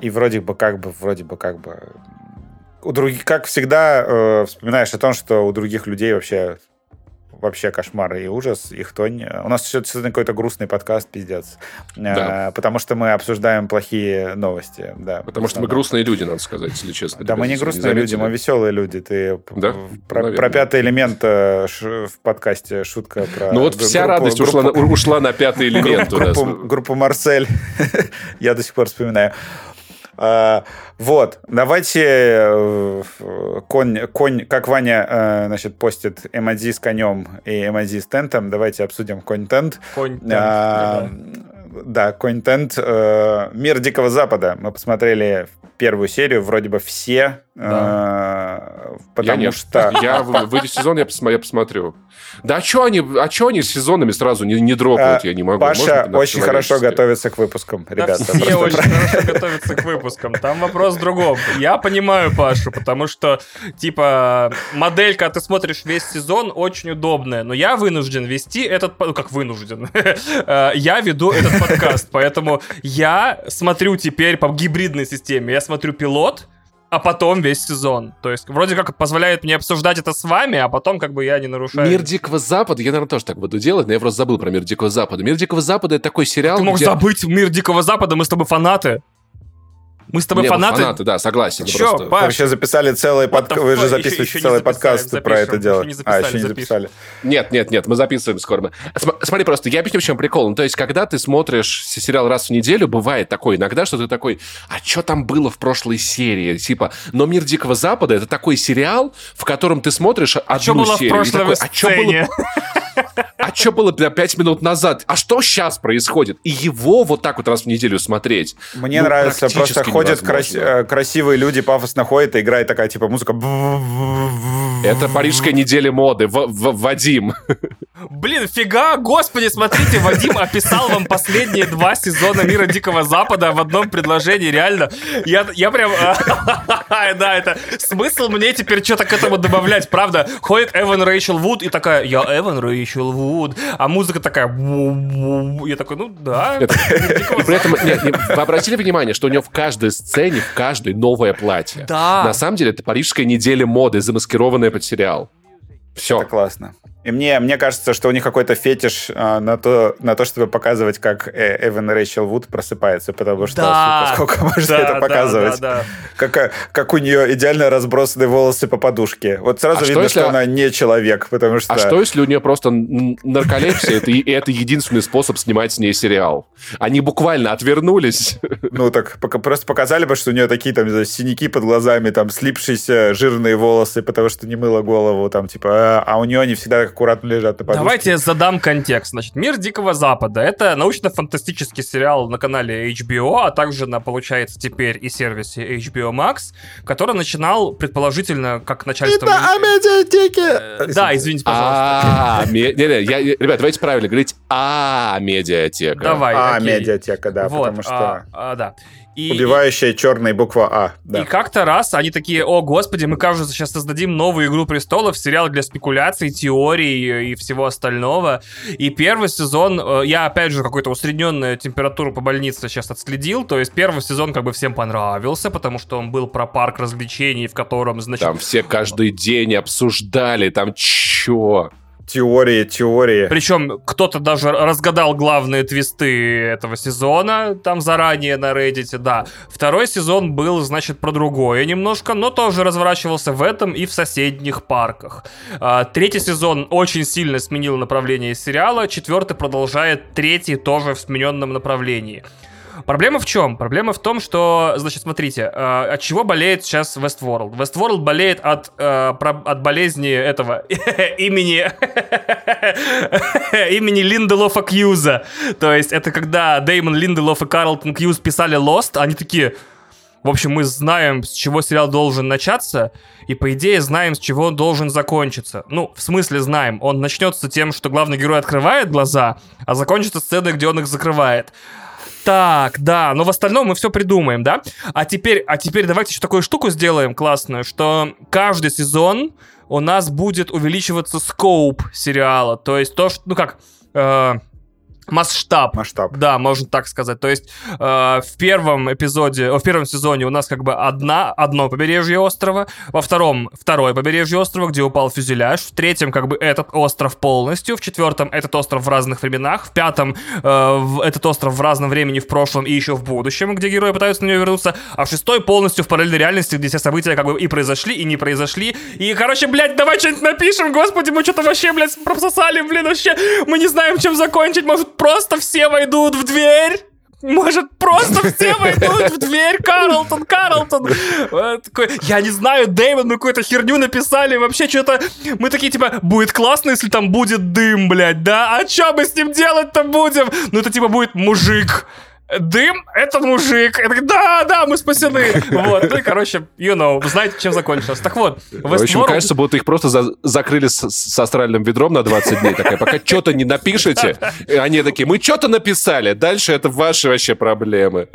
И вроде бы как бы, вроде бы как бы... У других, как всегда, э, вспоминаешь о том, что у других людей вообще вообще кошмар и ужас, и хтонь. У нас сегодня какой-то грустный подкаст, пиздец. Да. А, потому что мы обсуждаем плохие новости. Да, потому что мы грустные люди, надо сказать, если честно. Да, мы не грустные не люди, мы веселые люди. Ты да? про, про пятый элемент э, в подкасте шутка про... Ну вот вся группу, радость группу, ушла, на, ушла на пятый элемент группу, группу Марсель. *laughs* Я до сих пор вспоминаю. А, вот, давайте э, конь, конь, как Ваня, э, значит, постит эмодзи с конем и эмодзи с тентом, давайте обсудим контент. А, да. контент. Э, Мир Дикого Запада. Мы посмотрели первую серию, вроде бы все. Да. Потому я нет. что... *laughs* Я выйдет сезон, я, посмотрю, я посмотрю. Да а что они, а чё они сезонами сразу не, не дропают, а, я не могу. Паша очень хорошо готовится к выпускам, ребята. Да все очень хорошо *laughs* готовятся к выпускам. Там вопрос в другом. Я понимаю Пашу, потому что, типа, моделька, ты смотришь весь сезон, очень удобная, но я вынужден вести этот... Ну, как вынужден? *laughs* Э, я веду этот подкаст, поэтому я смотрю теперь по гибридной системе. Я смотрю пилот, а потом весь сезон. То есть вроде как позволяет мне обсуждать это с вами, а потом как бы я не нарушаю. Мир Дикого Запада, я, наверное, тоже так буду делать, но я просто забыл про Мир Дикого Запада. Мир Дикого Запада — это такой сериал, Ты мог где... забыть Мир Дикого Запада, мы с тобой фанаты. Мы с тобой Не, ну, фанаты. фанаты, да, согласен. Чё, просто. Паш? Вы вообще записали целый подкаст. Вы *laughs* же записываете Еще- еще целый подкаст про это дело. Еще не а, записали, еще не запишем. записали. Нет, нет, нет, мы записываем скоро. См- Смотри, просто я объясню, в чем прикол. Ну, то есть, когда ты смотришь сериал раз в неделю, бывает такое иногда, что ты такой, а что там было в прошлой серии? Типа, но «Мир Дикого Запада» — это такой сериал, в котором ты смотришь одну Что было в серию. прошлой такой, а чё было сцене? А что было пять минут назад? А что сейчас происходит? И его вот так вот раз в неделю смотреть. Мне ну, нравится, просто ходят невозможно. крас- э, красивые люди, пафосно ходят, и играет такая, типа, музыка. Это парижская неделя моды. В- в- Вадим. Блин, фига, господи, смотрите, Вадим описал вам последние два сезона Мира Дикого Запада в одном предложении, реально. Я, я прям... *laughs* Да, это смысл мне теперь что-то к этому добавлять, правда. Ходит Эван Рэйчел Вуд и такая, я Эван Рэйчел Вуд, а музыка такая... Я такой, ну да. Это- «Мир Дикого *laughs* И при этом, вы обратили внимание, что у него в каждой сцене, в каждой новое платье. Да. На самом деле, это парижская неделя моды, замаскированная под сериал. Все. Это классно. И мне, мне кажется, что у них какой-то фетиш а, на, то, на то, чтобы показывать, как э, Эван Рэйчел Вуд просыпается, потому что, Да. сука, сколько можно Да, это да, показывать. да, да. Как, как у нее идеально разбросаны волосы по подушке. Вот сразу А что, видно, если- что она не человек, потому что... А что, если у нее просто нарколепсия, и это единственный способ снимать с ней сериал? Они буквально отвернулись. Ну, так просто показали бы, что у нее такие там синяки под глазами, там слипшиеся жирные волосы, потому что не мыла голову, там типа, а, а у нее они всегда аккуратно лежат на подушке. Давайте я задам контекст. Значит, «Мир Дикого Запада» — это научно-фантастический сериал на канале HBO, а также на, получается, теперь и сервисе HBO Max, который начинал, предположительно, как начальство... Это! Э, Да, извините, пожалуйста. А, ребят, давайте правильно говорить а медиатека. Давай, А, окей. медиатека, да, потому что да. И- убивающая черная буква А, да. И как-то раз они такие, о, господи, мы, кажется, сейчас создадим новую «Игру престолов», сериал для спекуляций, теорий и всего остального. И первый сезон, э, я, опять же, какую-то усредненную температуру по больнице сейчас отследил, то есть первый сезон как бы всем понравился, потому что он был про парк развлечений, в котором, значит... Там все каждый день обсуждали, там чё? Теории, теории. Причем кто-то даже разгадал главные твисты этого сезона, там заранее на Reddit, да. Второй сезон был, значит, про другое немножко, но тоже разворачивался в этом и в соседних парках. А, третий сезон очень сильно сменил направление сериала, четвертый продолжает третий тоже в смененном направлении. Проблема в чем? Проблема в том, что, значит, смотрите, э, от чего болеет сейчас Westworld? Westworld болеет от, э, про- от болезни этого *laughs* имени *laughs* имени Линделофа Кьюза. То есть это когда Деймон Линделоф и Карлтон Кьюз писали Lost, они такие... В общем, мы знаем, с чего сериал должен начаться, и, по идее, знаем, с чего он должен закончиться. Ну, в смысле знаем. Он начнется тем, что главный герой открывает глаза, а закончится сценой, где он их закрывает. Так, да, но в остальном мы все придумаем, да? А теперь, а теперь давайте еще такую штуку сделаем классную, что каждый сезон у нас будет увеличиваться скоуп сериала. То есть то, что, ну как, э, масштаб. Масштаб. Да, можно так сказать. То есть э, в первом эпизоде, в первом сезоне у нас как бы одна, одно побережье острова, во втором второе побережье острова, где упал фюзеляж, в третьем как бы этот остров полностью, в четвертом этот остров в разных временах, в пятом э, в- этот остров в разном времени в прошлом и еще в будущем, где герои пытаются на него вернуться, а в шестой полностью в параллельной реальности, где все события как бы и произошли, и не произошли. И, короче, блядь, давай что-нибудь напишем, господи, мы что-то вообще, блядь, прососали, блин, вообще, мы не знаем, чем закончить, может, просто все войдут в дверь? Может, просто все войдут в дверь, Карлтон, Карлтон. Я не знаю, Дэймон, мы какую-то херню написали, вообще что-то... Мы такие, типа, будет классно, если там будет дым, блядь, да? А что мы с ним делать-то будем? Ну, это, типа, будет мужик. Дым — это мужик. Я такой, да, да, мы спасены. Вот, ну и, короче, you know, знаете, чем закончилось. Так вот, В общем, Westworld- кажется, будто их просто за- закрыли с, с астральным ведром на 20 дней. Такая, пока что-то не напишете, они такие, мы что-то написали, дальше это ваши вообще проблемы.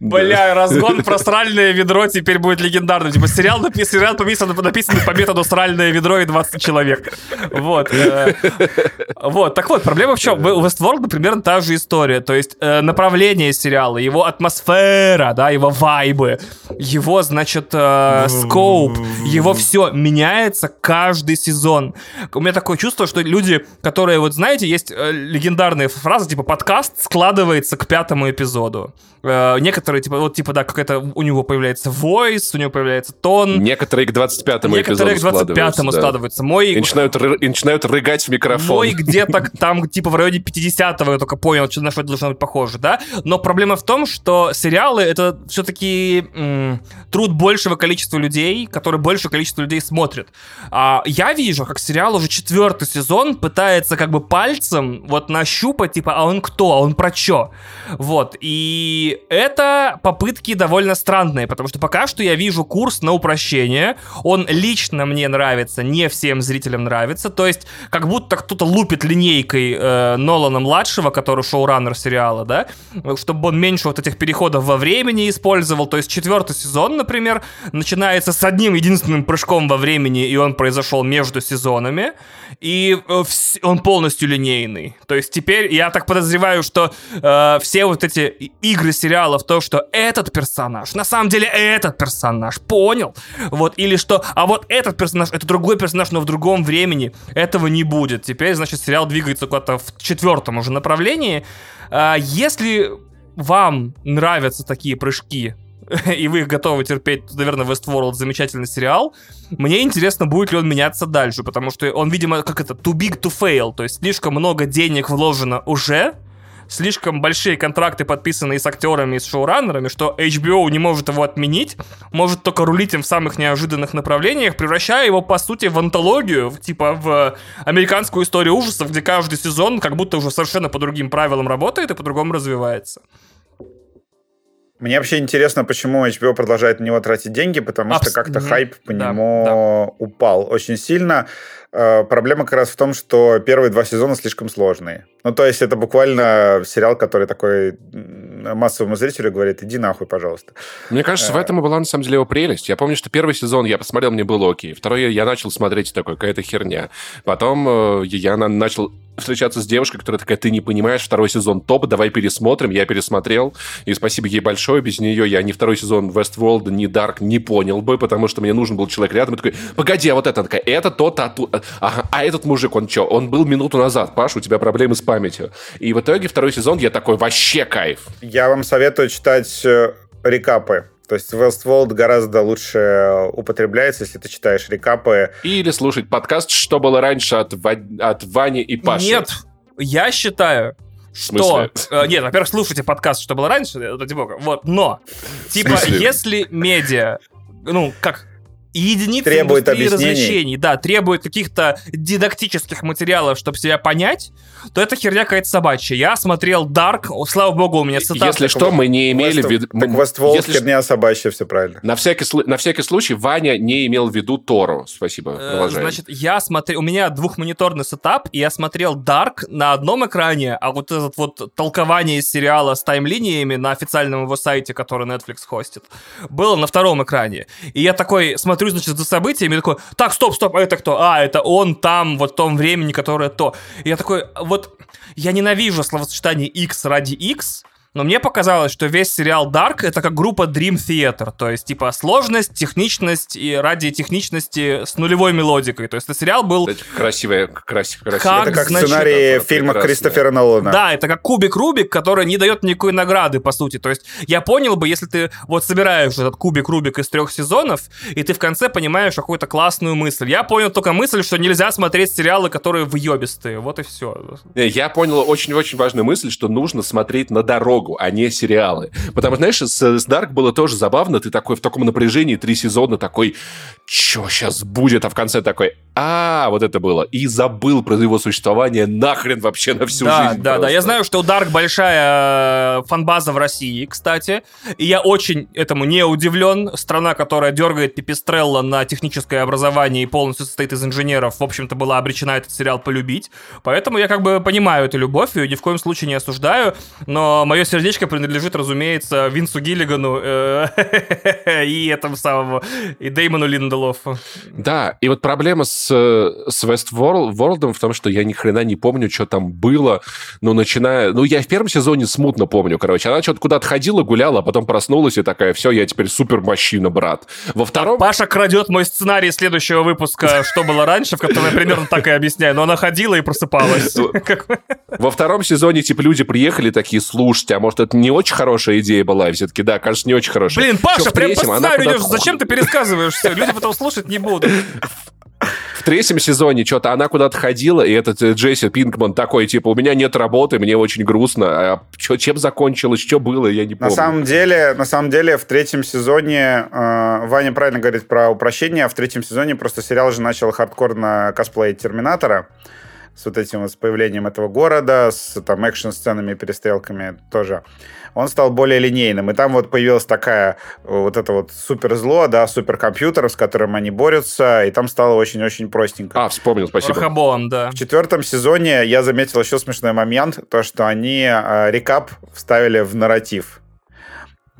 Бля, разгон про сральное ведро теперь будет легендарным. Типа сериал, напи- сериал написан, написан по методу сральное ведро и 20 человек. Вот. э, Вот. Так вот, проблема в чем? У Westworld примерно та же история. То есть э, направление сериала, его атмосфера, да, его вайбы, его, значит, э, скоуп, его все меняется каждый сезон. У меня такое чувство, что люди, которые, вот знаете, есть э, легендарные фразы, типа подкаст складывается к пятому эпизоду. Э, некоторые, типа, вот, типа, да, какая-то у него появляется voice, у него появляется тон. Некоторые к 25-му Некоторые к эпизоду 25-му да. складываются. Мой, И начинают, и начинают рыгать в микрофон. мой где-то там, типа, в районе 50-го я только понял, что- на что это должно быть похоже, да? Но проблема в том, что сериалы — это все-таки труд большего количества людей, которые большее количество людей смотрят. А я вижу, как сериал уже четвертый сезон пытается как бы пальцем вот нащупать, типа, а он кто, а он про чё? Вот, и это попытки довольно странные, потому что пока что я вижу курс на упрощение, он лично мне нравится, не всем зрителям нравится, то есть как будто кто-то лупит линейкой э, Нолана-младшего, который шоураннер сериала, да, чтобы он меньше вот этих переходов во времени использовал, то есть четвертый сезон, например, начинается с одним единственным прыжком во времени, и он произошел между сезонами, и э, он полностью линейный. То есть теперь я так подозреваю, что э, все вот эти игры сериалов, то, что этот персонаж, на самом деле этот персонаж, понял? Вот, или что, а вот этот персонаж, это другой персонаж, но в другом времени, этого не будет. Теперь, значит, сериал двигается куда-то в четвертом уже направлении. А, если вам нравятся такие прыжки, *laughs* и вы готовы терпеть, наверное, Westworld замечательный сериал. Мне интересно, будет ли он меняться дальше, потому что он, видимо, как это, too big to fail, то есть слишком много денег вложено уже, слишком большие контракты подписаны и с актерами, и с шоураннерами, что HBO не может его отменить, может только рулить им в самых неожиданных направлениях, превращая его, по сути, в антологию, типа в американскую историю ужасов, где каждый сезон как будто уже совершенно по другим правилам работает и по-другому развивается. Мне вообще интересно, почему HBO продолжает на него тратить деньги, потому что Абс- как-то мгм. хайп по Да, нему упал очень сильно. Э, Проблема как раз в том, что первые два сезона слишком сложные. Ну, то есть это буквально сериал, который такой массовому зрителю говорит, иди нахуй, пожалуйста. Мне кажется, в этом и была на самом деле его прелесть. Я помню, что первый сезон я посмотрел, мне было окей. Второй я начал смотреть такой, какая-то херня. Потом э, я на- начал встречаться с девушкой, которая такая, ты не понимаешь, второй сезон топ, давай пересмотрим. Я пересмотрел, и спасибо ей большое. Без нее я ни второй сезон Westworld, ни Dark не понял бы, потому что мне нужен был человек рядом. И такой, погоди, а вот это такая, это тот, а, ту- ага, а этот мужик, он что? Он был минуту назад, Паш, у тебя проблемы с памятью. И в итоге второй сезон я такой, вообще кайф. Я вам советую читать э, рекапы. То есть Westworld гораздо лучше э, употребляется, если ты читаешь рекапы. Или слушать подкаст «Что было раньше» от, Ва- от Вани и Паши. Нет, я считаю, что... э, нет, во-первых, слушайте подкаст, что было раньше, это типа, вот, но, типа, если медиа, ну, как единицы Требует индустрии объяснений. развлечений, да, требует каких-то дидактических материалов, чтобы себя понять, то это херня какая-то собачья. Я смотрел Dark, о, слава богу, у меня цитата. Если что, мы не имели в виду... Так Westworld если херня собачья, все правильно. На всякий, на всякий случай Ваня не имел в виду Тору. Спасибо, Э, продолжаем. Значит, я смотрел, у меня двухмониторный сетап, и я смотрел Dark на одном экране, а вот этот вот толкование сериала с таймлиниями на официальном его сайте, который Netflix хостит, было на втором экране. И я такой смотрю, значит, за событиями, и такой, так, стоп, стоп, а это кто? А, это он там, вот в том времени, которое то. И я такой, вот, я ненавижу словосочетание X ради X, но мне показалось, что весь сериал Dark это как группа Dream Theater, то есть типа сложность, техничность и ради техничности с нулевой мелодикой. То есть это сериал был... Это Красивая, красив, красивая. Как, Это как значит, сценарий это фильма. Кристофера Нолана. Да, это как кубик Рубик, который не дает никакой награды, по сути. То есть я понял бы, если ты вот собираешь этот кубик Рубик из трех сезонов, и ты в конце понимаешь какую-то классную мысль. Я понял только мысль, что нельзя смотреть сериалы, которые въебистые. Вот и все. Не, Я понял очень-очень важную мысль, что нужно смотреть на дорогу, а не сериалы. Потому что, знаешь, с, с Dark было тоже забавно. Ты такой в таком напряжении три сезона такой, что сейчас будет? А в конце такой, а, вот это было. И забыл про его существование нахрен вообще на всю да, жизнь. Да, просто. да, я знаю, что у Dark большая э, фанбаза в России, кстати, и я очень этому не удивлен. Страна, которая дергает Пипистрелла на техническое образование и полностью состоит из инженеров, в общем-то, была обречена этот сериал полюбить. Поэтому я как бы понимаю эту любовь и ни в коем случае не осуждаю, но мое сердечко принадлежит, разумеется, Винсу Гиллигану э, *laughs* и этому самому, и Деймону Линделофу. Да, и вот проблема с, с Westworld в том, что я ни хрена не помню, что там было, ну, начиная... Ну, я в первом сезоне смутно помню, короче. Она что-то куда-то ходила, гуляла, а потом проснулась и такая, все, я теперь супер-мужчина, брат. Во втором... Паша крадет мой сценарий следующего выпуска «Что было раньше», в котором я примерно так и объясняю, но она ходила и просыпалась. *laughs* Во втором сезоне, типа, люди приехали такие, слушайте, а может, это не очень хорошая идея была? И все таки да, кажется, не очень хорошая. Блин, Паша, прям по сценарию идешь, зачем ты пересказываешь все? Люди потом слушать не будут. В третьем сезоне что-то она куда-то ходила, и этот э, Джесси Пинкман такой, типа, у меня нет работы, мне очень грустно. А чё, чем закончилось, что было, я не помню. На самом деле, на самом деле в третьем сезоне, э, Ваня правильно говорит про упрощение, а в третьем сезоне просто сериал же начал хардкорно косплеить Терминатора с вот этим вот с появлением этого города, с там экшн-сценами, перестрелками тоже он стал более линейным. И там вот появилась такая вот это вот суперзло, да, суперкомпьютер, с которым они борются, и там стало очень-очень простенько. А, вспомнил, спасибо. Рахабон, да. В четвертом сезоне я заметил еще смешной момент, то, что они э, рекап вставили в нарратив.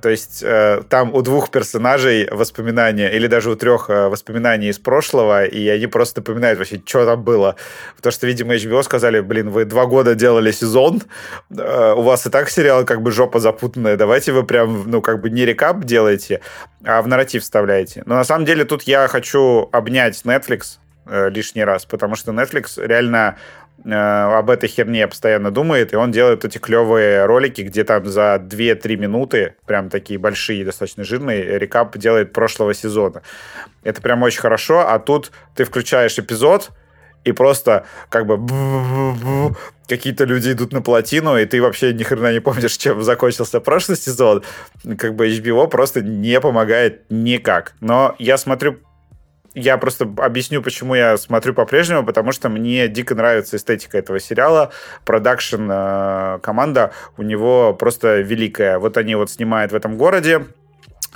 То есть э, там у двух персонажей воспоминания, или даже у трех э, воспоминаний из прошлого, и они просто напоминают вообще, что там было. Потому что, видимо, HBO сказали, блин, вы два года делали сезон, э, у вас и так сериал как бы жопа запутанная, давайте вы прям, ну, как бы не рекап делаете, а в нарратив вставляете. Но на самом деле тут я хочу обнять Netflix, э, лишний раз, потому что Netflix реально об этой херне постоянно думает, и он делает эти клевые ролики, где там за 2-3 минуты, прям такие большие, достаточно жирные, рекап делает прошлого сезона. Это прям очень хорошо, а тут ты включаешь эпизод, и просто как бы какие-то люди идут на плотину, и ты вообще ни хрена не помнишь, *laughs* чем закончился прошлый сезон. Как бы HBO просто не помогает никак. Но я смотрю я просто объясню, почему я смотрю по-прежнему, потому что мне дико нравится эстетика этого сериала. Продакшн э, команда у него просто великая. Вот они вот снимают в этом городе,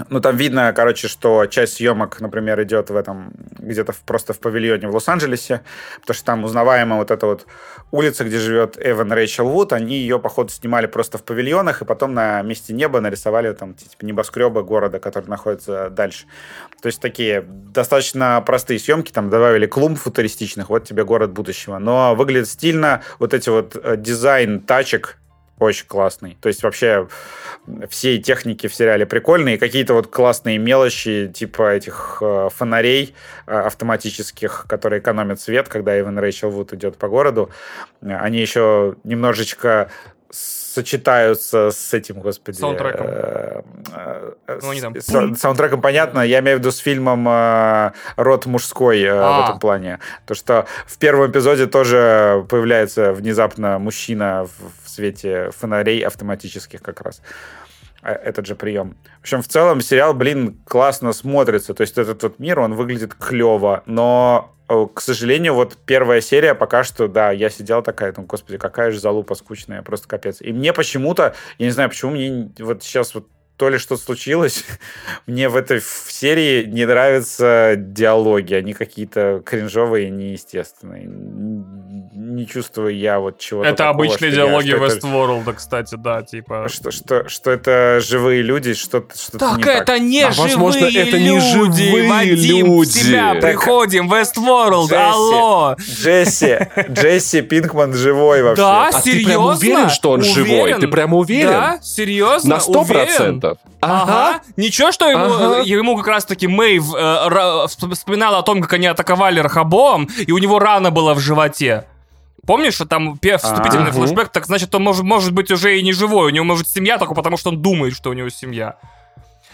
ну, там видно, короче, что часть съемок, например, идет в этом, где-то просто в павильоне в Лос-Анджелесе, потому что там узнаваемая вот эта вот улица, где живет Эван Рэйчел Вуд, они ее, походу, снимали просто в павильонах, и потом на месте неба нарисовали там типа небоскребы города, который находится дальше. То есть такие достаточно простые съемки, там добавили клумб футуристичных, вот тебе город будущего. Но выглядит стильно, вот эти вот э, дизайн тачек, очень классный. То есть вообще все техники в сериале прикольные, какие-то вот классные мелочи, типа этих э, фонарей э, автоматических, которые экономят свет, когда Иван Рэйчел Вуд идет по городу. Они еще немножечко сочетаются с этим, господи... Саундтреком. Э, э, ну, там... С, саундтреком понятно, я имею в виду с фильмом э, «Род мужской» э, а. в этом плане. То, что в первом эпизоде тоже появляется внезапно мужчина в, в свете фонарей автоматических как раз этот же прием. В общем, в целом сериал, блин, классно смотрится. То есть этот вот мир, он выглядит клево, но к сожалению, вот первая серия пока что, да, я сидел такая, ну, господи, какая же залупа скучная, просто капец. И мне почему-то, я не знаю, почему мне вот сейчас вот то ли что случилось, *laughs* мне в этой серии не нравятся диалоги, они какие-то кринжовые и неестественные не чувствую я вот чего-то Это такого, обычные диалоги я, Westworld, это... кстати, да, типа... Что, что, что это живые люди, что-то что Так не это так. не а, живые возможно, это не живые Вадим, люди. в себя так... приходим, Westworld, Джесси, алло! Джесси, Джесси Пинкман живой вообще. Да, а серьезно? ты прям уверен, что он уверен? живой? Ты прям уверен? Да, серьезно? На сто процентов? Ага. ага. Ничего, что ему, ага. ему как раз-таки Мэйв э, вспоминала о том, как они атаковали Рахабоам, и у него рана была в животе. Помнишь, что там вступительный а, флешбэк, так значит, он может, может быть уже и не живой. У него может семья только потому, что он думает, что у него семья.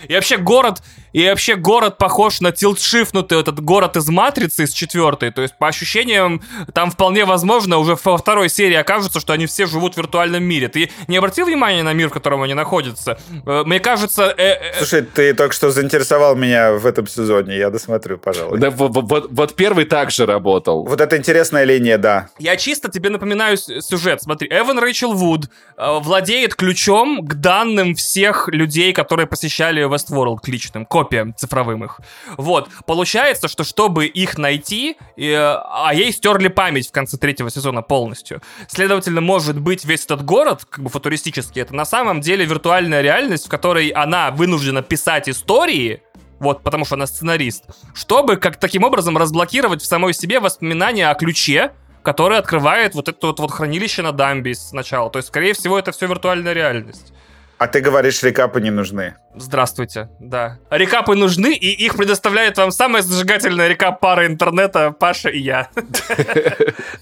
И вообще город, и вообще город похож на тилтшифнутый этот город из Матрицы, из четвертой. То есть, по ощущениям, там вполне возможно уже во второй серии окажется, что они все живут в виртуальном мире. Ты не обратил внимания на мир, в котором они находятся? Э, мне кажется... Э, э... Слушай, ты только что заинтересовал меня в этом сезоне, я досмотрю, пожалуй. Да, вот, вот, вот первый также работал. Вот это интересная линия, да. Я чисто тебе напоминаю сюжет. Смотри, Эван Рэйчел Вуд э, владеет ключом к данным всех людей, которые посещали Westworld к личным, копиям цифровым их. Вот. Получается, что чтобы их найти, э, а ей стерли память в конце третьего сезона полностью. Следовательно, может быть, весь этот город, как бы футуристический, это на самом деле виртуальная реальность, в которой она вынуждена писать истории, вот, потому что она сценарист, чтобы как таким образом разблокировать в самой себе воспоминания о ключе, который открывает вот это вот, вот хранилище на дамбе сначала. То есть, скорее всего, это все виртуальная реальность. А ты говоришь, рекапы не нужны. Здравствуйте, да. Рекапы нужны, и их предоставляет вам самая зажигательная рекап пара интернета Паша и я.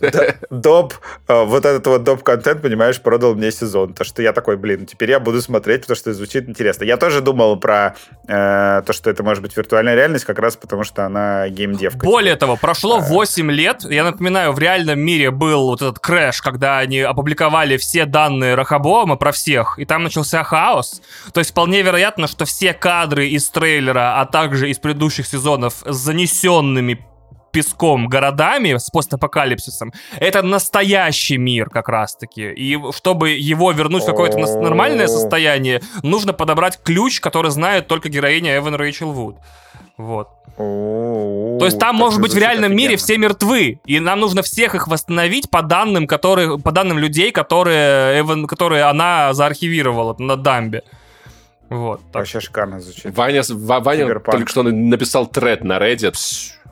*laughs* Доп, э, вот этот вот доп-контент, понимаешь, продал мне сезон. То, что я такой, блин, теперь я буду смотреть, потому что звучит интересно. Я тоже думал про э, то, что это может быть виртуальная реальность, как раз потому, что она геймдевка. Более того, прошло 8 лет. Я напоминаю, в реальном мире был вот этот крэш, когда они опубликовали все данные Рехобоама про всех, и там начался хаос. То есть вполне вероятно, что все кадры из трейлера, а также из предыдущих сезонов с занесенными песком городами с постапокалипсисом, это настоящий мир как раз-таки. И чтобы его вернуть в какое-то нормальное состояние, нужно подобрать ключ, который знает только героиня Эван Рэйчел Вуд. Вот. То есть там, может быть, в реальном мире все мертвы, и нам нужно всех их восстановить по данным, которые, по данным людей, которые, Эван, которые она заархивировала на дамбе. Вот. Так. Вообще шикарно звучит. Ваня, Ваня только что написал тред на Reddit.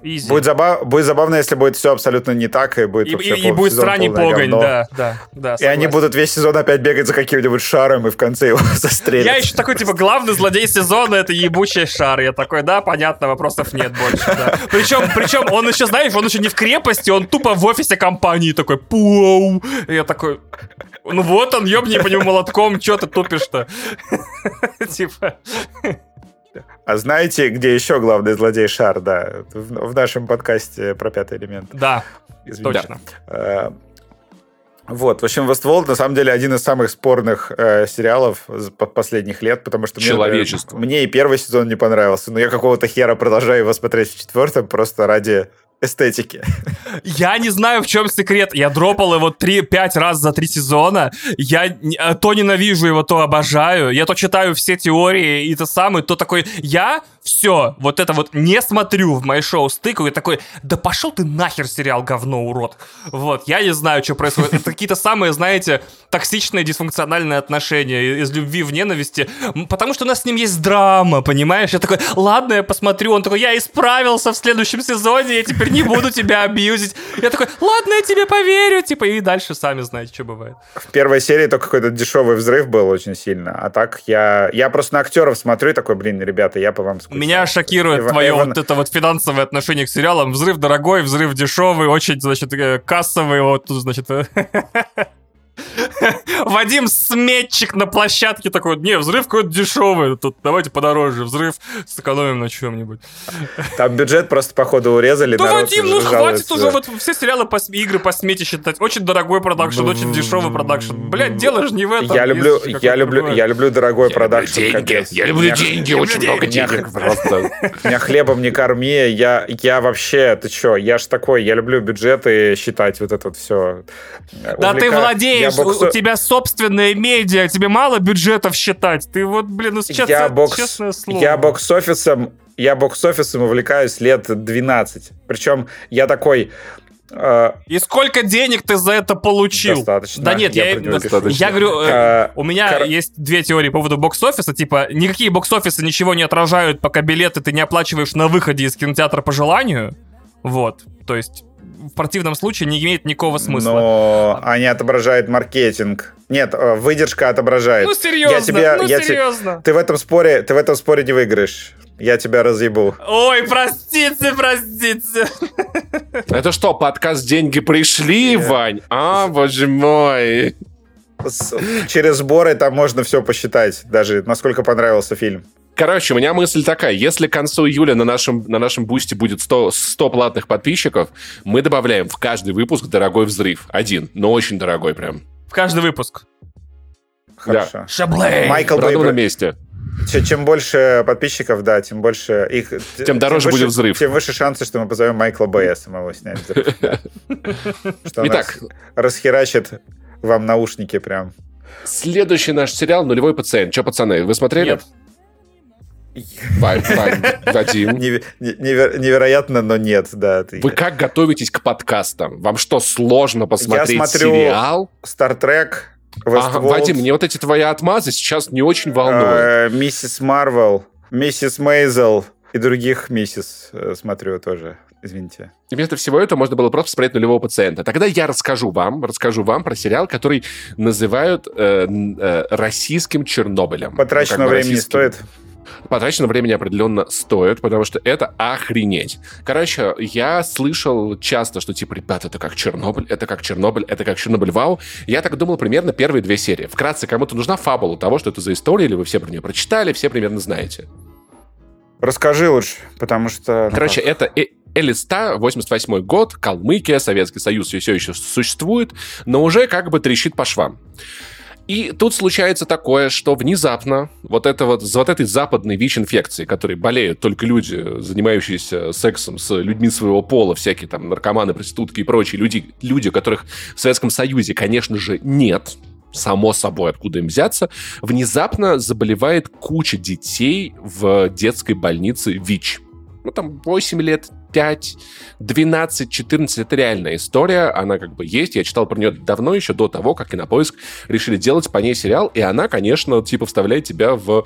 Easy. Будет, забав... будет забавно, если будет все абсолютно не так, и будет и, вообще И, и будет странный погонь, да, да, да. И они будут весь сезон опять бегать за каким-нибудь шаром, и в конце его *laughs* застрелят. Я еще такой, типа, главный злодей сезона — это ебучий шар. Я такой, да, понятно, вопросов нет больше, да. *laughs* Причем, причем он еще, знаешь, он еще не в крепости, он тупо в офисе компании такой, пуау. Я такой, ну вот он, ёбни по нему молотком, что ты тупишь-то? *laughs* Типа... А знаете, где еще главный злодей Шар, да? В, в нашем подкасте про пятый элемент. Да, Извините. точно. Да. Вот, в общем, Westworld на самом деле один из самых спорных э, сериалов последних лет, потому что Человечество. Мне, мне и первый сезон не понравился, но я какого-то хера продолжаю его смотреть в четвертом просто ради эстетики. Я не знаю, в чем секрет. Я дропал его 3-5 раз за три сезона. Я э, то ненавижу его, то обожаю. Я то читаю все теории и то самое, то такой... Я все, вот это вот не смотрю в мои шоу стыкаю и такой, да пошел ты нахер сериал говно, урод. Вот, я не знаю, что происходит. Это какие-то самые, знаете, токсичные, дисфункциональные отношения из любви в ненависти, потому что у нас с ним есть драма, понимаешь? Я такой, ладно, я посмотрю. Он такой, я исправился в следующем сезоне, я теперь не буду тебя абьюзить. Я такой, ладно, я тебе поверю, типа, и дальше сами знаете, что бывает. В первой серии только какой-то дешевый взрыв был очень сильно, а так я, я просто на актеров смотрю и такой, блин, ребята, я по вам скучаю. Меня шокирует Эва, твое Эван... вот это вот финансовое отношение к сериалам. Взрыв дорогой, взрыв дешевый, очень, значит, э, кассовый, вот тут, значит... *laughs* *laughs* Вадим сметчик на площадке такой, не, взрыв какой-то дешевый, тут давайте подороже, взрыв сэкономим на чем-нибудь. *laughs* Там бюджет просто, походу, урезали. Да, Вадим, ну хватит уже вот все сериалы, по, игры по смете считать. Очень дорогой продакшн, очень дешевый продакшн. Блядь, дело же не в этом. Я люблю, я люблю, я люблю дорогой продакшн. Я люблю деньги, очень много денег просто. *laughs* Меня хлебом не корми, я, я вообще, ты чё, я ж такой, я люблю бюджеты считать, вот это вот все. Да ты владеешь, у тебя собственная медиа, тебе мало бюджетов считать. Ты вот, блин, ну честно, я бокс, честное слово. Я бокс-офисом я бокс-офисом увлекаюсь лет 12. Причем я такой... Э, и сколько денег ты за это получил? Достаточно. Да нет, я, я, я говорю, э, э, у меня кор... есть две теории по поводу бокс-офиса. Типа, никакие бокс-офисы ничего не отражают, пока билеты ты не оплачиваешь на выходе из кинотеатра по желанию. Вот, то есть в противном случае не имеет никакого смысла. Но они отображают маркетинг. Нет, э, выдержка отображает. Ну серьезно, я тебе, ну я серьезно. Те, ты в этом споре, ты в этом споре не выиграешь. Я тебя разъебу. Ой, простите, простите. Это что, подкаст «Деньги пришли», Вань? А, боже мой. Через сборы там можно все посчитать, даже насколько понравился фильм. Короче, у меня мысль такая. Если к концу июля на нашем, на нашем бусте будет 100, 100 платных подписчиков, мы добавляем в каждый выпуск дорогой взрыв. Один, но очень дорогой прям. В каждый выпуск. Хорошо. Да. Шаблей! Майкл Правда, на Бэй, месте. Че- чем больше подписчиков, да, тем больше их... Тем дороже выше- будет взрыв. Тем выше шансы, что мы позовем Майкла Бэя самого снять. взрыв. *laughs* Что он Итак. расхерачит вам наушники прям. Следующий наш сериал «Нулевой пациент». Че, пацаны, вы смотрели? Нет. Вань, Вань, Вадим. Неве- не- невер- Невероятно, но нет, да. ты- Вы как готовитесь к подкастам? Вам что, сложно посмотреть смотрю сериал? Стартрек, Ага, Вадим, мне вот эти твои отмазы сейчас не очень волнуют. э, Миссис Марвел, Миссис Мейзел и других миссис э, смотрю тоже. Извините. И вместо всего этого можно было просто посмотреть нулевого пациента. Тогда я расскажу вам, расскажу вам про сериал, который называют э, э, российским Чернобылем. Потраченного Ну, времени российским. стоит. Потраченного времени определенно стоит, потому что это охренеть. Короче, я слышал часто, что типа, ребята, это как Чернобыль, это как Чернобыль, это как Чернобыль, вау. Я так думал примерно первые две серии. Вкратце, кому-то нужна фабула того, что это за история, или вы все про нее прочитали, все примерно знаете. Расскажи лучше, потому что... ну, Короче, как? это э- Элиста, 88 год, Калмыкия, Советский Союз все еще существует, но уже как бы трещит по швам. И тут случается такое, что внезапно вот, это вот, вот этой западной ВИЧ-инфекцией, которой болеют только люди, занимающиеся сексом с людьми своего пола, всякие там наркоманы, проститутки и прочие люди, люди, которых в Советском Союзе, конечно же, нет, само собой, откуда им взяться, внезапно заболевает куча детей в детской больнице ВИЧ. Ну, там 8 лет, 5, 12, 14, это реальная история, она как бы есть, я читал про нее давно, еще до того, как Кинопоиск решили делать по ней сериал, и она, конечно, типа вставляет тебя в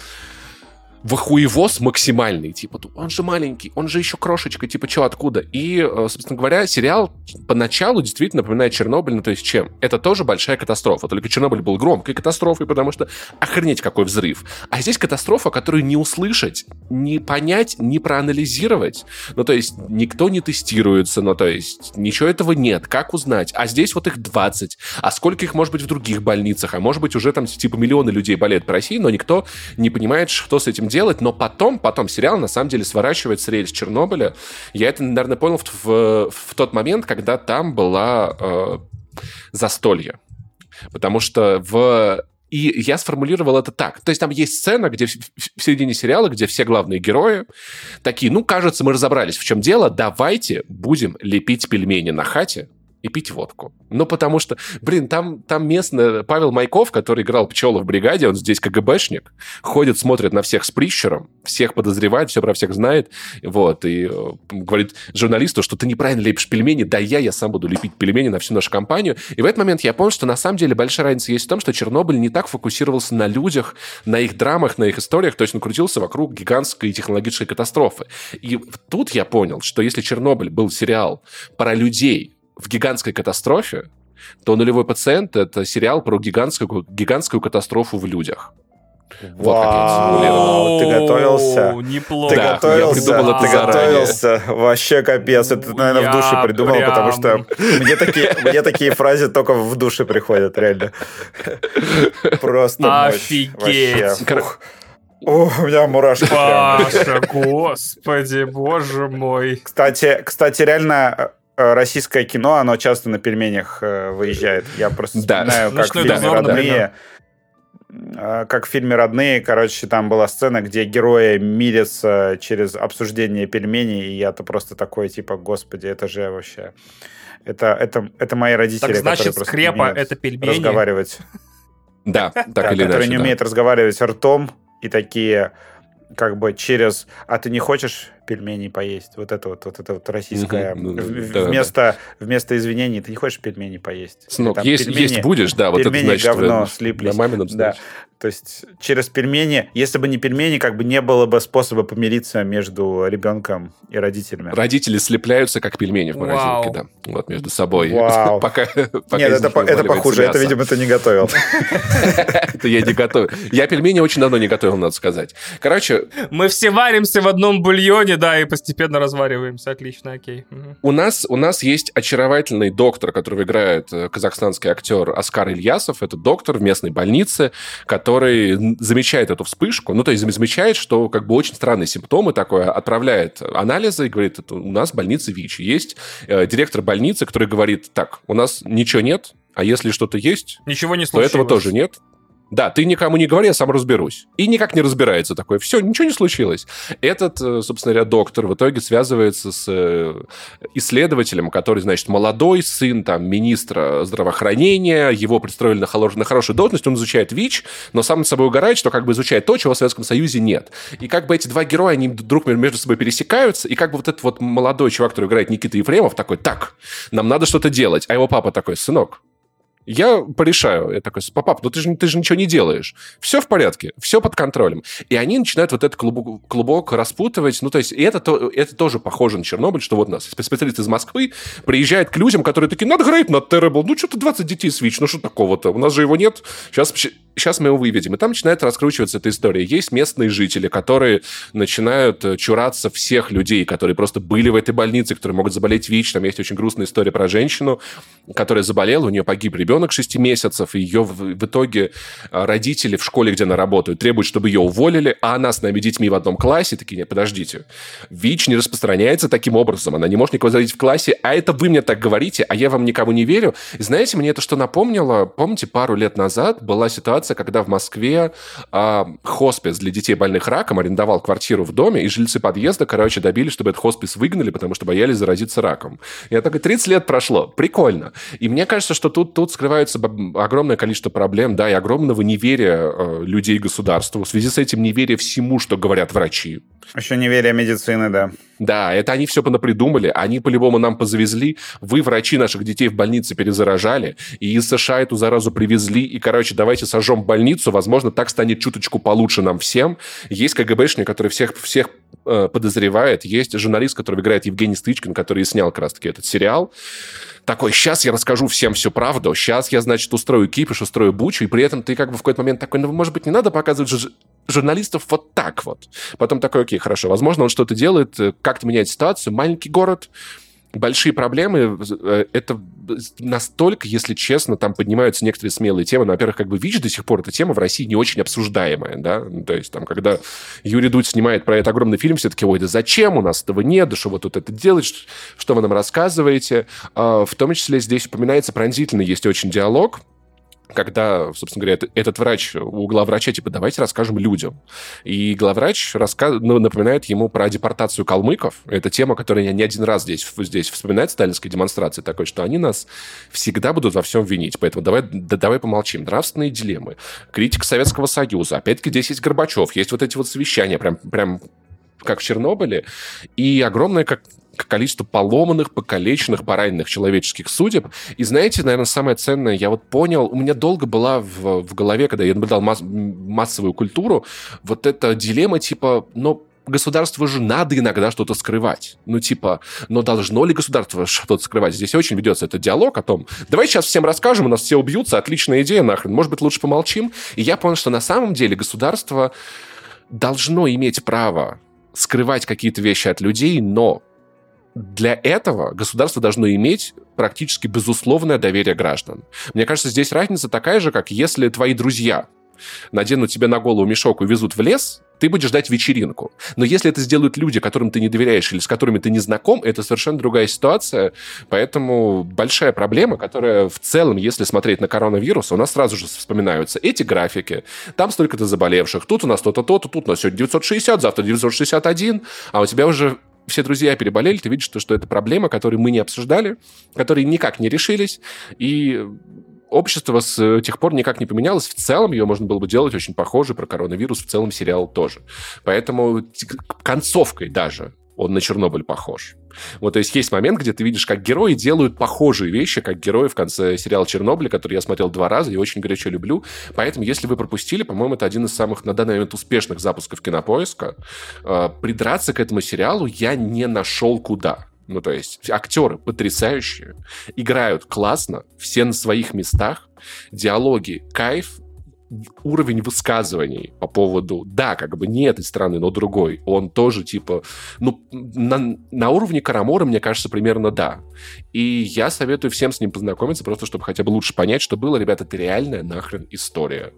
в хуевоз максимальный, типа, он же маленький, он же еще крошечка, типа, что, откуда? И, э, собственно говоря, сериал поначалу действительно напоминает Чернобыль, ну, то есть чем? Это тоже большая катастрофа, только Чернобыль был громкой катастрофой, потому что охренеть какой взрыв. А здесь катастрофа, которую не услышать, не понять, не проанализировать. Ну, то есть никто не тестируется, ну, то есть ничего этого нет. Как узнать? А здесь вот их 20. А сколько их может быть в других больницах? А может быть уже там типа миллионы людей болеют по России, но никто не понимает, что с этим делать. Но потом, потом сериал на самом деле сворачивает с рельс Чернобыля. Я это, наверное, понял в, в, в тот момент, когда там была э, застолье. Потому что в и я сформулировал это так. То есть там есть сцена, где в, середине сериала, где все главные герои такие, ну, кажется, мы разобрались, в чем дело, давайте будем лепить пельмени на хате и пить водку. Ну, потому что, блин, там, там местный Павел Майков, который играл пчела в бригаде, он здесь КГБшник, ходит, смотрит на всех с прищуром, всех подозревает, все про всех знает, вот, и э, говорит журналисту, что ты неправильно лепишь пельмени, да я, я сам буду лепить пельмени на всю нашу компанию. И в этот момент я понял, что на самом деле большая разница есть в том, что Чернобыль не так фокусировался на людях, на их драмах, на их историях, то есть он крутился вокруг гигантской технологической катастрофы. И тут я понял, что если Чернобыль был сериал про людей, в гигантской катастрофе, то «Нулевой пациент» — это сериал про гигантскую, гигантскую катастрофу в людях. Вот как я Вау, ты готовился? Неплохо. Ты Да, я готовился, придумал это ты заранее. готовился. Вообще капец. Это, наверное, в душе Я придумал, прям- потому что мне такие, мне такие фразы только в душе приходят, реально. Просто. Офигеть. О, у меня мурашки. Паша, господи, боже мой. Кстати, кстати, реально российское кино, оно часто на пельменях э, выезжает. Я просто Да. вспоминаю, как в «Ночной фильме дозор», «Родные». э, Как в фильме «Родные», короче, там была сцена, где герои мирятся через обсуждение пельменей, и я-то просто такой, типа, господи, это же вообще... Это, это, это мои родители, Так значит, которые просто скрепа умеют это пельмени. разговаривать. Да, так или которые не умеют разговаривать ртом и такие как бы через «а ты не хочешь пельменей поесть?» Вот это вот, вот это вот российское. Ну, вместо, вместо извинений «ты не хочешь пельменей поесть?» Сынок, Там есть, пельмени- есть будешь, да, вот это пельмени значит... говно слиплись. На мамином, Да. То есть через пельмени, если бы не пельмени, как бы не было бы способа помириться между ребенком и родителями. Родители слепляются, как пельмени в Вау. морозилке, да. Вот между собой. Вау. *laughs* Пока, пока Нет, это, по- это похуже, это, мясо. видимо, ты не готовил. *laughs* Это я не готовил. Я пельмени очень давно не готовил, надо сказать. Короче, Мы все варимся в одном бульоне, да, и постепенно развариваемся. Отлично, окей. У нас, у нас есть очаровательный доктор, которого играет э, казахстанский актер Оскар Ильясов. Это доктор в местной больнице, который замечает эту вспышку. Ну, то есть замечает, что как бы очень странные симптомы такое, отправляет анализы и говорит, у нас в больнице ВИЧ. Есть э, директор больницы, который говорит, так, у нас ничего нет, а если что-то есть, Ничего не то этого тоже нет. Да, ты никому не говори, я сам разберусь. И никак не разбирается такое. Все, ничего не случилось. Этот, э, собственно говоря, доктор в итоге связывается с э, исследователем, который, значит, молодой сын там министра здравоохранения, его пристроили на, холор... на хорошую должность, он изучает ВИЧ, но сам собой угорает, что как бы изучает то, чего в Советском Союзе нет. И как бы эти два героя, они друг между собой пересекаются, и как бы вот этот вот молодой чувак, который играет Никита Ефремов, такой, так, нам надо что-то делать. А его папа такой, сынок, я порешаю. Я такой, папа, ну ты же, ты же ничего не делаешь. Все в порядке, все под контролем. И они начинают вот этот клубок, клубок распутывать. Ну, то есть, и это, то, это тоже похоже на Чернобыль, что вот у нас специалист из Москвы приезжает к людям, которые такие, надо играть на Terrible. Ну, что-то 20 детей Switch, ну, что такого-то? У нас же его нет. Сейчас, сейчас мы его выведем. И там начинает раскручиваться эта история. Есть местные жители, которые начинают э, чураться всех людей, которые просто были в этой больнице, которые могут заболеть ВИЧ. Там есть очень грустная история про женщину, которая заболела, у нее погиб ребенок, ребенок 6 месяцев, и ее в, в итоге а, родители в школе, где она работает, требуют, чтобы ее уволили, а она с нами детьми в одном классе, такие, нет, подождите, ВИЧ не распространяется таким образом, она не может никого зародить в классе, а это вы мне так говорите, а я вам никому не верю. И знаете, мне это что напомнило? Помните, пару лет назад была ситуация, когда в Москве э, хоспис для детей больных раком арендовал квартиру в доме, и жильцы подъезда, короче, добились, чтобы этот хоспис выгнали, потому что боялись заразиться раком. Я такой, 30 лет прошло, прикольно. И мне кажется, что тут, тут скрывается огромное количество проблем, да, и огромного неверия э, людей государству. В связи с этим неверие всему, что говорят врачи. Еще неверие медицины, да. Да, это они все понапридумали, они по-любому нам позавезли. Вы, врачи, наших детей в больнице перезаражали, и из США эту заразу привезли, и, короче, давайте сожжем больницу, возможно, так станет чуточку получше нам всем. Есть КГБшник, который всех, всех э, подозревает, есть журналист, который играет Евгений Стычкин, который и снял как раз-таки этот сериал такой, сейчас я расскажу всем всю правду, сейчас я, значит, устрою кипиш, устрою бучу, и при этом ты как бы в какой-то момент такой, ну, может быть, не надо показывать ж- журналистов вот так вот. Потом такой, окей, хорошо, возможно, он что-то делает, э, как-то меняет ситуацию, маленький город, большие проблемы. Э, это настолько, если честно, там поднимаются некоторые смелые темы. Ну, во-первых, как бы ВИЧ до сих пор эта тема в России не очень обсуждаемая, да, ну, то есть там, когда Юрий Дудь снимает про это огромный фильм, все таки ой, да зачем, у нас этого нет, да что вы тут это делаете, что вы нам рассказываете. А, в том числе здесь упоминается пронзительный есть очень диалог, когда, собственно говоря, этот врач, у главврача, типа, давайте расскажем людям. И главврач раска... ну, напоминает ему про депортацию калмыков. Это тема, которая не один раз здесь, здесь вспоминает сталинской демонстрации такой, что они нас всегда будут во всем винить. Поэтому давай, да, давай помолчим. Нравственные дилеммы, критика Советского Союза. Опять-таки здесь есть Горбачев, есть вот эти вот совещания, прям, прям как в Чернобыле, и огромное как количество поломанных, покалеченных, пораненных человеческих судеб. И знаете, наверное, самое ценное, я вот понял, у меня долго была в, в голове, когда я наблюдал масс, массовую культуру, вот эта дилемма типа, ну, государству же надо иногда что-то скрывать. Ну, типа, но должно ли государство что-то скрывать? Здесь очень ведется этот диалог о том, давай сейчас всем расскажем, у нас все убьются, отличная идея нахрен, может быть, лучше помолчим. И я понял, что на самом деле государство должно иметь право скрывать какие-то вещи от людей, но для этого государство должно иметь практически безусловное доверие граждан. Мне кажется, здесь разница такая же, как если твои друзья наденут тебе на голову мешок и везут в лес, ты будешь ждать вечеринку. Но если это сделают люди, которым ты не доверяешь или с которыми ты не знаком, это совершенно другая ситуация. Поэтому большая проблема, которая в целом, если смотреть на коронавирус, у нас сразу же вспоминаются эти графики. Там столько-то заболевших, тут у нас то-то, то-то, тут у нас сегодня 960, завтра 961, а у тебя уже все друзья переболели, ты видишь, что, что это проблема, которую мы не обсуждали, которые никак не решились, и общество с тех пор никак не поменялось. В целом ее можно было бы делать очень похоже про коронавирус, в целом сериал тоже. Поэтому концовкой даже он на Чернобыль похож. Вот, то есть есть момент, где ты видишь, как герои делают похожие вещи, как герои в конце сериала «Чернобыль», который я смотрел два раза и очень горячо люблю. Поэтому, если вы пропустили, по-моему, это один из самых на данный момент успешных запусков кинопоиска. Э, придраться к этому сериалу я не нашел куда. Ну, то есть актеры потрясающие, играют классно, все на своих местах, диалоги кайф, уровень высказываний по поводу, да, как бы не этой страны, но другой, он тоже, типа, ну, на, на уровне Карамора, мне кажется, примерно да. И я советую всем с ним познакомиться, просто чтобы хотя бы лучше понять, что было, ребята, это реальная нахрен история.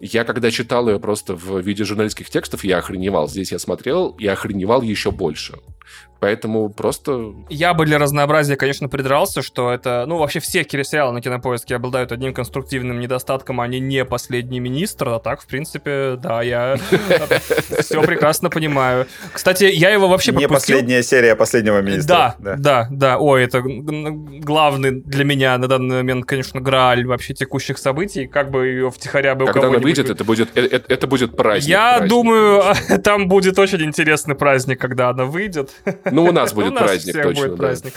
Я когда читал ее просто в виде журналистских текстов, я охреневал. Здесь я смотрел и охреневал еще больше. Поэтому просто... Я бы для разнообразия, конечно, придрался, что это... Ну, вообще все сериалы на Кинопоиске обладают одним конструктивным недостатком, они не последний министр, а так, в принципе, да, я *laughs* все прекрасно понимаю. Кстати, я его вообще Не последняя серия последнего министра. Да, да, да. Ой, это главный для меня на данный момент, конечно, грааль вообще текущих событий. Как бы ее втихаря бы Когда она выйдет, это будет, это, э, это будет праздник. Я думаю, *laughs* там будет очень интересный праздник, когда она выйдет. *laughs* Ну, у нас будет праздник, точно. праздник.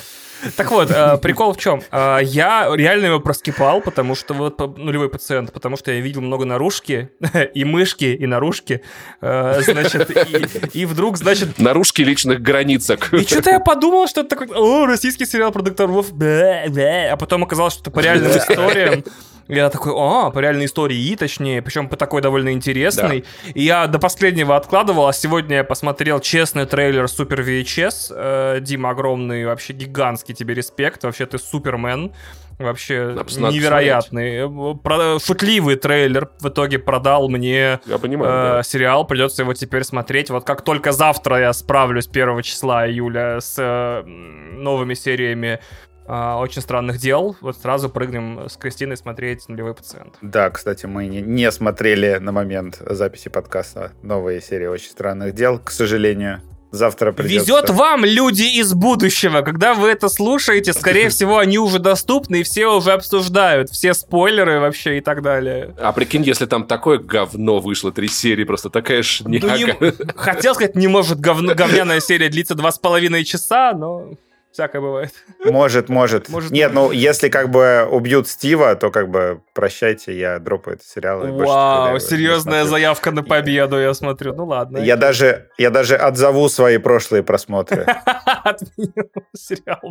Так вот, э, прикол в чем? Э, я реально его проскипал, потому что вот нулевой пациент, потому что я видел много наружки, *laughs* и мышки, и наружки, э, значит, и, и вдруг, значит... Наружки личных границок. И что-то я подумал, что это такой, о, российский сериал про докторов, а потом оказалось, что это по реальным историям. Я такой, а, по реальной истории, точнее, причем по такой довольно интересной. Да. И я до последнего откладывал, а сегодня я посмотрел честный трейлер Супер VHS. Э, Дима, огромный, вообще гигантский тебе респект. Вообще ты супермен. Вообще Надо невероятный. Про, шутливый трейлер в итоге продал мне я понимаю, э, да. сериал. Придется его теперь смотреть. Вот как только завтра я справлюсь 1 числа июля с э, новыми сериями очень странных дел. Вот сразу прыгнем с Кристиной смотреть нулевой пациент. Да, кстати, мы не, не смотрели на момент записи подкаста новые серии очень странных дел, к сожалению. Завтра придется... Везет вам, люди из будущего. Когда вы это слушаете, скорее *laughs* всего, они уже доступны, и все уже обсуждают. Все спойлеры вообще и так далее. А прикинь, если там такое говно вышло, три серии, просто такая шняга. Ну, не... Хотел сказать, не может говно, говняная *laughs* серия длиться два с половиной часа, но... Всякое бывает. Может, может. может Нет, ну, если как бы убьют Стива, то как бы прощайте, я дропаю этот сериал. Вау, серьезная заявка на победу, я смотрю. Ну ладно. Я даже, я даже отзову свои прошлые просмотры. *laughs*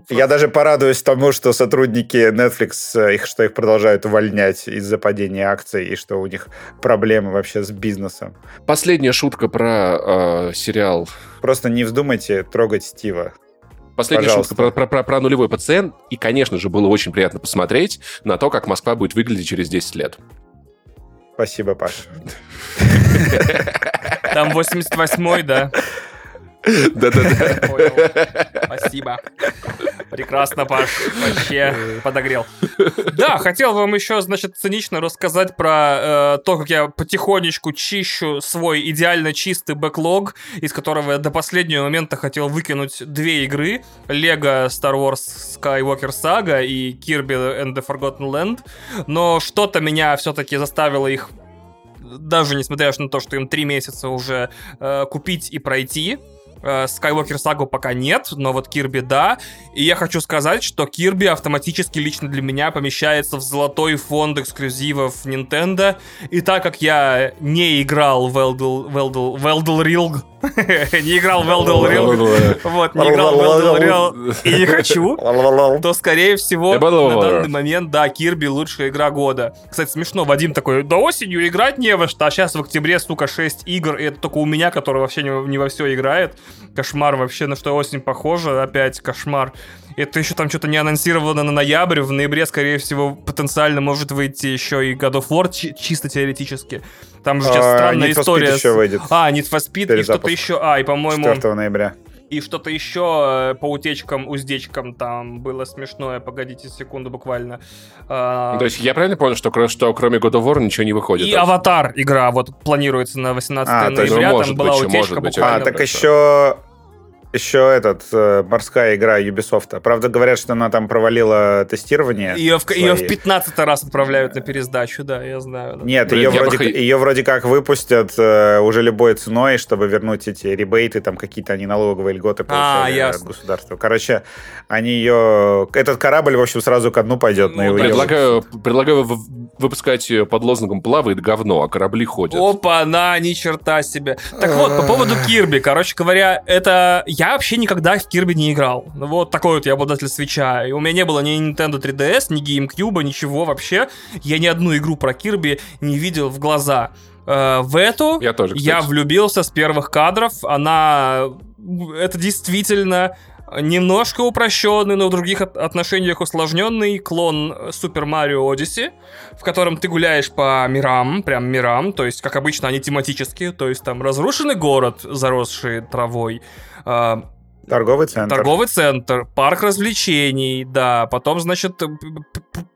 Я даже порадуюсь тому, что сотрудники Netflix, э, их, что их продолжают увольнять из-за падения акций, и что у них проблемы вообще с бизнесом. Последняя шутка про э, сериал. Просто не вздумайте трогать Стива. Последняя Пожалуйста. шутка про, про, про нулевой пациент. И, конечно же, было очень приятно посмотреть на то, как Москва будет выглядеть через 10 лет. Спасибо, Паш. Там 88-й, да? Да-да-да. Спасибо. Прекрасно, Паш. Вообще подогрел. Да, хотел вам еще, значит, цинично рассказать про э, то, как я потихонечку чищу свой идеально чистый бэклог, из которого я до последнего момента хотел выкинуть две игры. Lego Star Wars Skywalker Saga и Kirby and the Forgotten Land. Но что-то меня все-таки заставило их даже несмотря на то, что им три месяца уже э, купить и пройти. Э, Skywalker Saga пока нет, но вот Кирби да. И я хочу сказать, что Кирби автоматически лично для меня помещается в золотой фонд эксклюзивов Nintendo. И так как я не играл в Eldel, Eldel, Eldel Ring, *laughs* не играл в Eldel Ring, вот, не играл в Eldel Ring и не хочу, то, скорее всего, на данный момент, да, Кирби лучшая игра года. Кстати, смешно, Вадим такой, да осенью играть не во что, а сейчас в октябре, сука, 6 игр, и это только у меня, который вообще не, не во все играет. Кошмар вообще, на что осень похожа, опять кошмар. Это еще там что-то не анонсировано на ноябрь, в ноябре, скорее всего, потенциально может выйти еще и God of War, чисто теоретически. Там же сейчас а, странная Need история. Еще выйдет. А, Need for Speed и что-то еще. А, и, по-моему... 4 ноября. И что-то еще э, по утечкам, уздечкам там было смешное. Погодите секунду буквально. А... То есть я правильно понял, что, что кроме God of War ничего не выходит? И Аватар игра вот планируется на 18 а, ноября. Ну, там была быть, утечка быть, буквально. А, так еще еще этот э, морская игра Ubisoft. Правда, говорят, что она там провалила тестирование. Ее в, ее в 15 раз отправляют на пересдачу, да, я знаю. Да. Нет, Блин, ее, вроде, бы... ее вроде как выпустят э, уже любой ценой, чтобы вернуть эти ребейты, там какие-то они налоговые льготы а, получали а, от государства. Короче, они ее... Этот корабль, в общем, сразу ко дну пойдет. Ну, на предлагаю, предлагаю выпускать ее под лозунгом «плавает говно, а корабли ходят». Опа, на, ни черта себе. Так вот, по поводу Кирби, короче говоря, это я вообще никогда в Кирби не играл. Вот такой вот я обладатель свеча. И у меня не было ни Nintendo 3DS, ни GameCube, ничего вообще. Я ни одну игру про Кирби не видел в глаза. Э, в эту я, тоже, я влюбился с первых кадров. Она... Это действительно немножко упрощенный, но в других отношениях усложненный клон Super Mario Odyssey, в котором ты гуляешь по мирам, прям мирам, то есть, как обычно, они тематические, то есть там разрушенный город, заросший травой, Торговый центр. Торговый центр, парк развлечений, да. Потом, значит,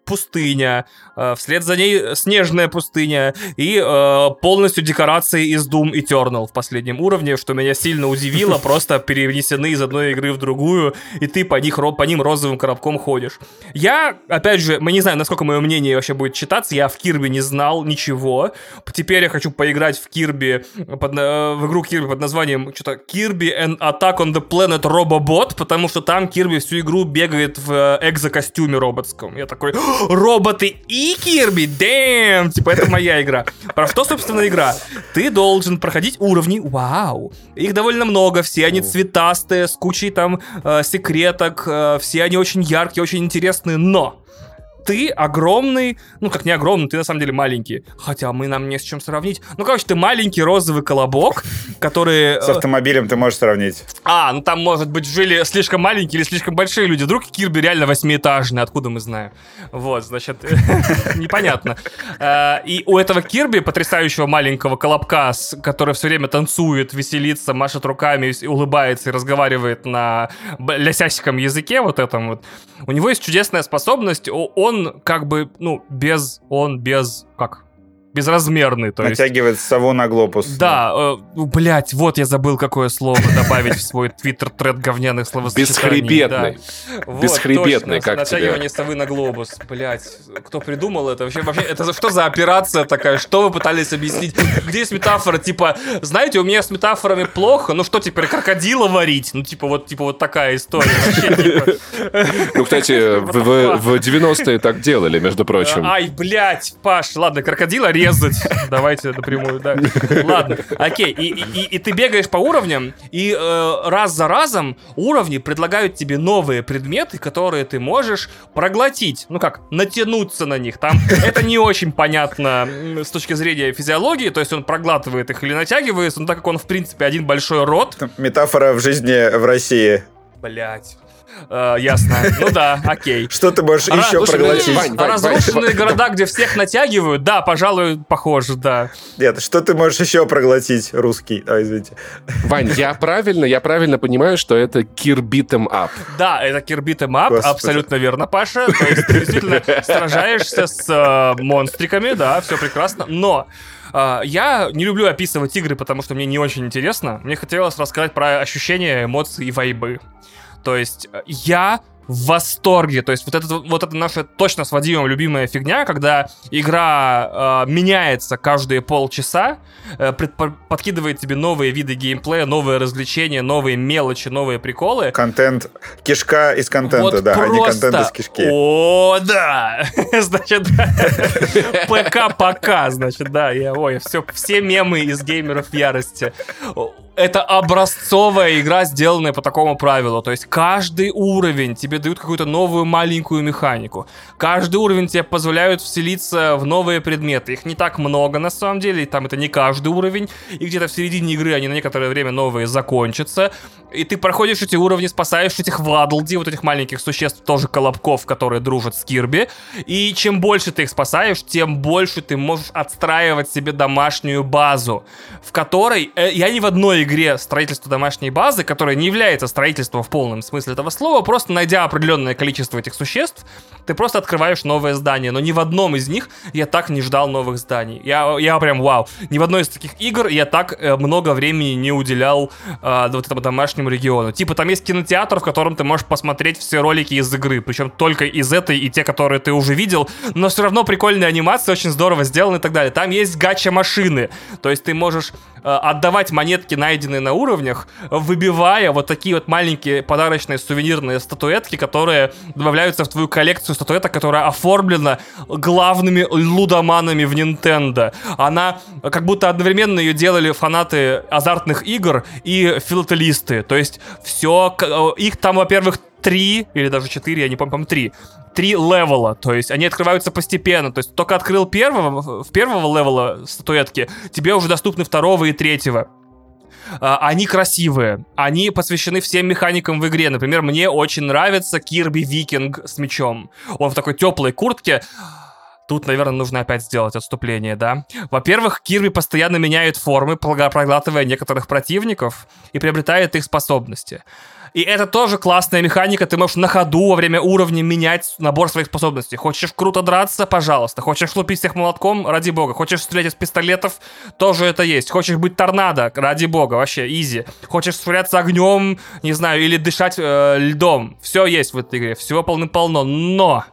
пустыня, э, вслед за ней снежная пустыня и э, полностью декорации из Doom Eternal в последнем уровне, что меня сильно удивило, *laughs* просто перенесены из одной игры в другую, и ты по, них, по ним розовым коробком ходишь. Я, опять же, мы не знаю, насколько мое мнение вообще будет читаться, я в Кирби не знал ничего, теперь я хочу поиграть в Кирби, под, э, в игру Кирби под названием что-то Kirby and Attack on the Planet Robobot, потому что там Кирби всю игру бегает в э, экзокостюме роботском. Я такой, роботы и Кирби, дэм, типа это моя игра. Про что, собственно, игра? Ты должен проходить уровни, вау, их довольно много, все они цветастые, с кучей там э, секреток, э, все они очень яркие, очень интересные, но ты огромный, ну как не огромный, ты на самом деле маленький. Хотя мы нам не с чем сравнить. Ну, короче, ты маленький розовый колобок, *laughs* который... С э, автомобилем ты можешь сравнить. А, ну там, может быть, жили слишком маленькие или слишком большие люди. Вдруг Кирби реально восьмиэтажный, откуда мы знаем? Вот, значит, *laughs* непонятно. Э, и у этого Кирби, потрясающего маленького колобка, который все время танцует, веселится, машет руками, улыбается и разговаривает на лясясиком языке вот этом вот, у него есть чудесная способность, он он как бы, ну, без, он без, как, безразмерный. То Натягивает есть... сову на глобус. Да, э, блять, вот я забыл, какое слово добавить в свой твиттер-тред говняных словосочетаний. Бесхребетный. Да. Бесхребетный, вот, как Натягивание тебе? совы на глобус. Блять, кто придумал это? Вообще, вообще, это что за операция такая? Что вы пытались объяснить? Где есть метафора? Типа, знаете, у меня с метафорами плохо, ну что теперь, крокодила варить? Ну, типа, вот, типа, вот такая история. Вообще, типа... Ну, кстати, в, в 90-е так делали, между прочим. Ай, блять, Паш, ладно, крокодила резать. Давайте напрямую, да. Ладно, окей. И, и, и ты бегаешь по уровням, и э, раз за разом уровни предлагают тебе новые предметы, которые ты можешь проглотить. Ну как, натянуться на них. Там это не очень понятно с точки зрения физиологии, то есть он проглатывает их или натягивается, но так как он, в принципе, один большой рот. Метафора в жизни в России. Блять. Uh, ясно. Ну да, *laughs* окей. Что ты можешь еще слушай, проглотить? Вань, Вань, разрушенные Вань. города, где всех натягивают, да, пожалуй, похоже, да. Нет, что ты можешь еще проглотить, русский? А, извините. Вань, я *laughs* правильно, я правильно понимаю, что это Кирбитем Ап. Да, это Кирбитем Ап, абсолютно верно, Паша. То есть ты действительно сражаешься с э, монстриками, да, все прекрасно, но Uh, я не люблю описывать игры, потому что мне не очень интересно. Мне хотелось рассказать про ощущения, эмоции и вайбы. То есть э, я в восторге. То есть вот это, вот это наша точно с Вадимом любимая фигня, когда игра э, меняется каждые полчаса, э, подкидывает тебе новые виды геймплея, новые развлечения, новые мелочи, новые приколы. Контент, кишка из контента, вот да, просто... а не контент из кишки. О, да! *laughs* Значит, ПК пока, значит, да, я, ой, все, все мемы из геймеров ярости это образцовая игра, сделанная по такому правилу. То есть каждый уровень тебе дают какую-то новую маленькую механику. Каждый уровень тебе позволяют вселиться в новые предметы. Их не так много на самом деле, и там это не каждый уровень. И где-то в середине игры они на некоторое время новые закончатся. И ты проходишь эти уровни, спасаешь этих Владлди, вот этих маленьких существ, тоже колобков, которые дружат с Кирби. И чем больше ты их спасаешь, тем больше ты можешь отстраивать себе домашнюю базу, в которой... Э, я ни в одной игре строительство домашней базы, которая не является строительством в полном смысле этого слова, просто найдя определенное количество этих существ, ты просто открываешь новое здание. Но ни в одном из них я так не ждал новых зданий. Я, я прям вау. Ни в одной из таких игр я так э, много времени не уделял э, вот этому домашнему региону. Типа там есть кинотеатр, в котором ты можешь посмотреть все ролики из игры. Причем только из этой и те, которые ты уже видел. Но все равно прикольная анимация, очень здорово сделана и так далее. Там есть гача-машины. То есть ты можешь отдавать монетки, найденные на уровнях, выбивая вот такие вот маленькие подарочные сувенирные статуэтки, которые добавляются в твою коллекцию статуэток, которая оформлена главными лудоманами в Nintendo. Она как будто одновременно ее делали фанаты азартных игр и филателисты. То есть все, их там, во-первых, три или даже четыре, я не помню, по-моему, три три левела, то есть они открываются постепенно, то есть только открыл первого, в первого левела статуэтки, тебе уже доступны второго и третьего. А, они красивые, они посвящены всем механикам в игре. Например, мне очень нравится Кирби Викинг с мечом. Он в такой теплой куртке. Тут, наверное, нужно опять сделать отступление, да? Во-первых, Кирби постоянно меняет формы, проглатывая некоторых противников и приобретает их способности. И это тоже классная механика. Ты можешь на ходу во время уровня менять набор своих способностей. Хочешь круто драться? Пожалуйста. Хочешь лупить всех молотком? Ради бога. Хочешь стрелять из пистолетов? Тоже это есть. Хочешь быть торнадо? Ради бога. Вообще, изи. Хочешь швыряться огнем? Не знаю. Или дышать э, льдом? Все есть в этой игре. Всего полным-полно. Но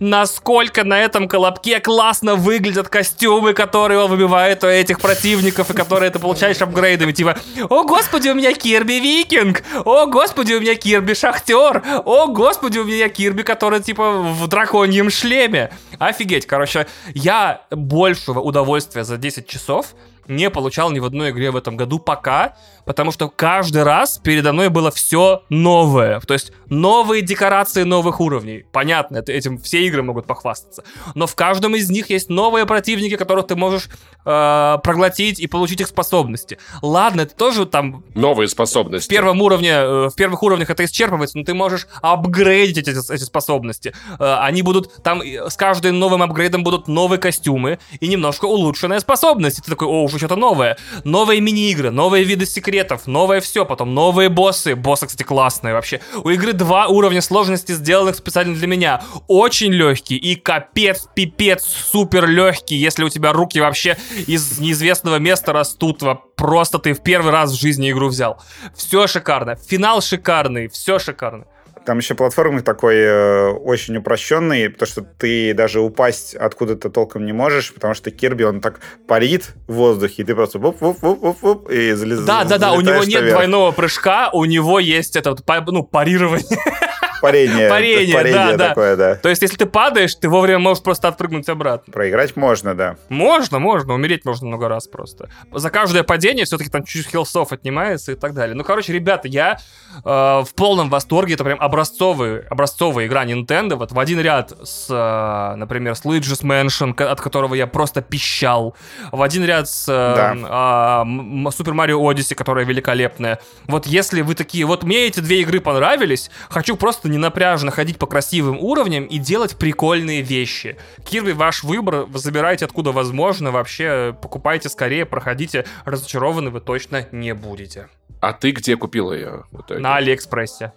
насколько на этом колобке классно выглядят костюмы, которые он выбивает у этих противников, и которые ты получаешь апгрейдами. Типа, о господи, у меня Кирби Викинг! О господи, у меня Кирби Шахтер! О господи, у меня Кирби, который типа в драконьем шлеме. Офигеть, короче, я большего удовольствия за 10 часов не получал ни в одной игре в этом году пока, потому что каждый раз передо мной было все новое. То есть новые декорации новых уровней. Понятно, это, этим все игры могут похвастаться. Но в каждом из них есть новые противники, которых ты можешь э, проглотить и получить их способности. Ладно, это тоже там... Новые способности. В первом уровне, э, в первых уровнях это исчерпывается, но ты можешь апгрейдить эти, эти способности. Э, они будут, там с каждым новым апгрейдом будут новые костюмы и немножко улучшенная способность. ты такой, о, уже что-то новое. Новые мини-игры, новые виды секретов, новое все, потом новые боссы. Боссы, кстати, классные вообще. У игры два уровня сложности, сделанных специально для меня. Очень легкий и капец, пипец, супер легкий, если у тебя руки вообще из неизвестного места растут. Просто ты в первый раз в жизни игру взял. Все шикарно. Финал шикарный, все шикарно. Там еще платформы такой э, очень упрощенный, потому что ты даже упасть откуда-то толком не можешь, потому что Кирби, он так парит в воздухе, и ты просто вуп вуп вуп вуп вуп и залезаешь. Да, да, да, у него нет наверх. двойного прыжка, у него есть это, ну, парирование. *laughs* Парение. Парение, парение да, такое, да. То есть, если ты падаешь, ты вовремя можешь просто отпрыгнуть обратно. Проиграть можно, да. Можно, можно. Умереть можно много раз просто. За каждое падение все-таки там чуть-чуть хилсов отнимается и так далее. Ну, короче, ребята, я э, в полном восторге. Это прям образцовый, образцовая игра Nintendo. Вот в один ряд с, э, например, с Luigi's Mansion, от которого я просто пищал. В один ряд с э, да. э, Super Mario Odyssey, которая великолепная. Вот если вы такие... Вот мне эти две игры понравились, хочу просто не напряжно ходить по красивым уровням и делать прикольные вещи. Кирби, ваш выбор, забирайте откуда возможно, вообще покупайте скорее, проходите, разочарованы вы точно не будете. А ты где купил ее? На Алиэкспрессе.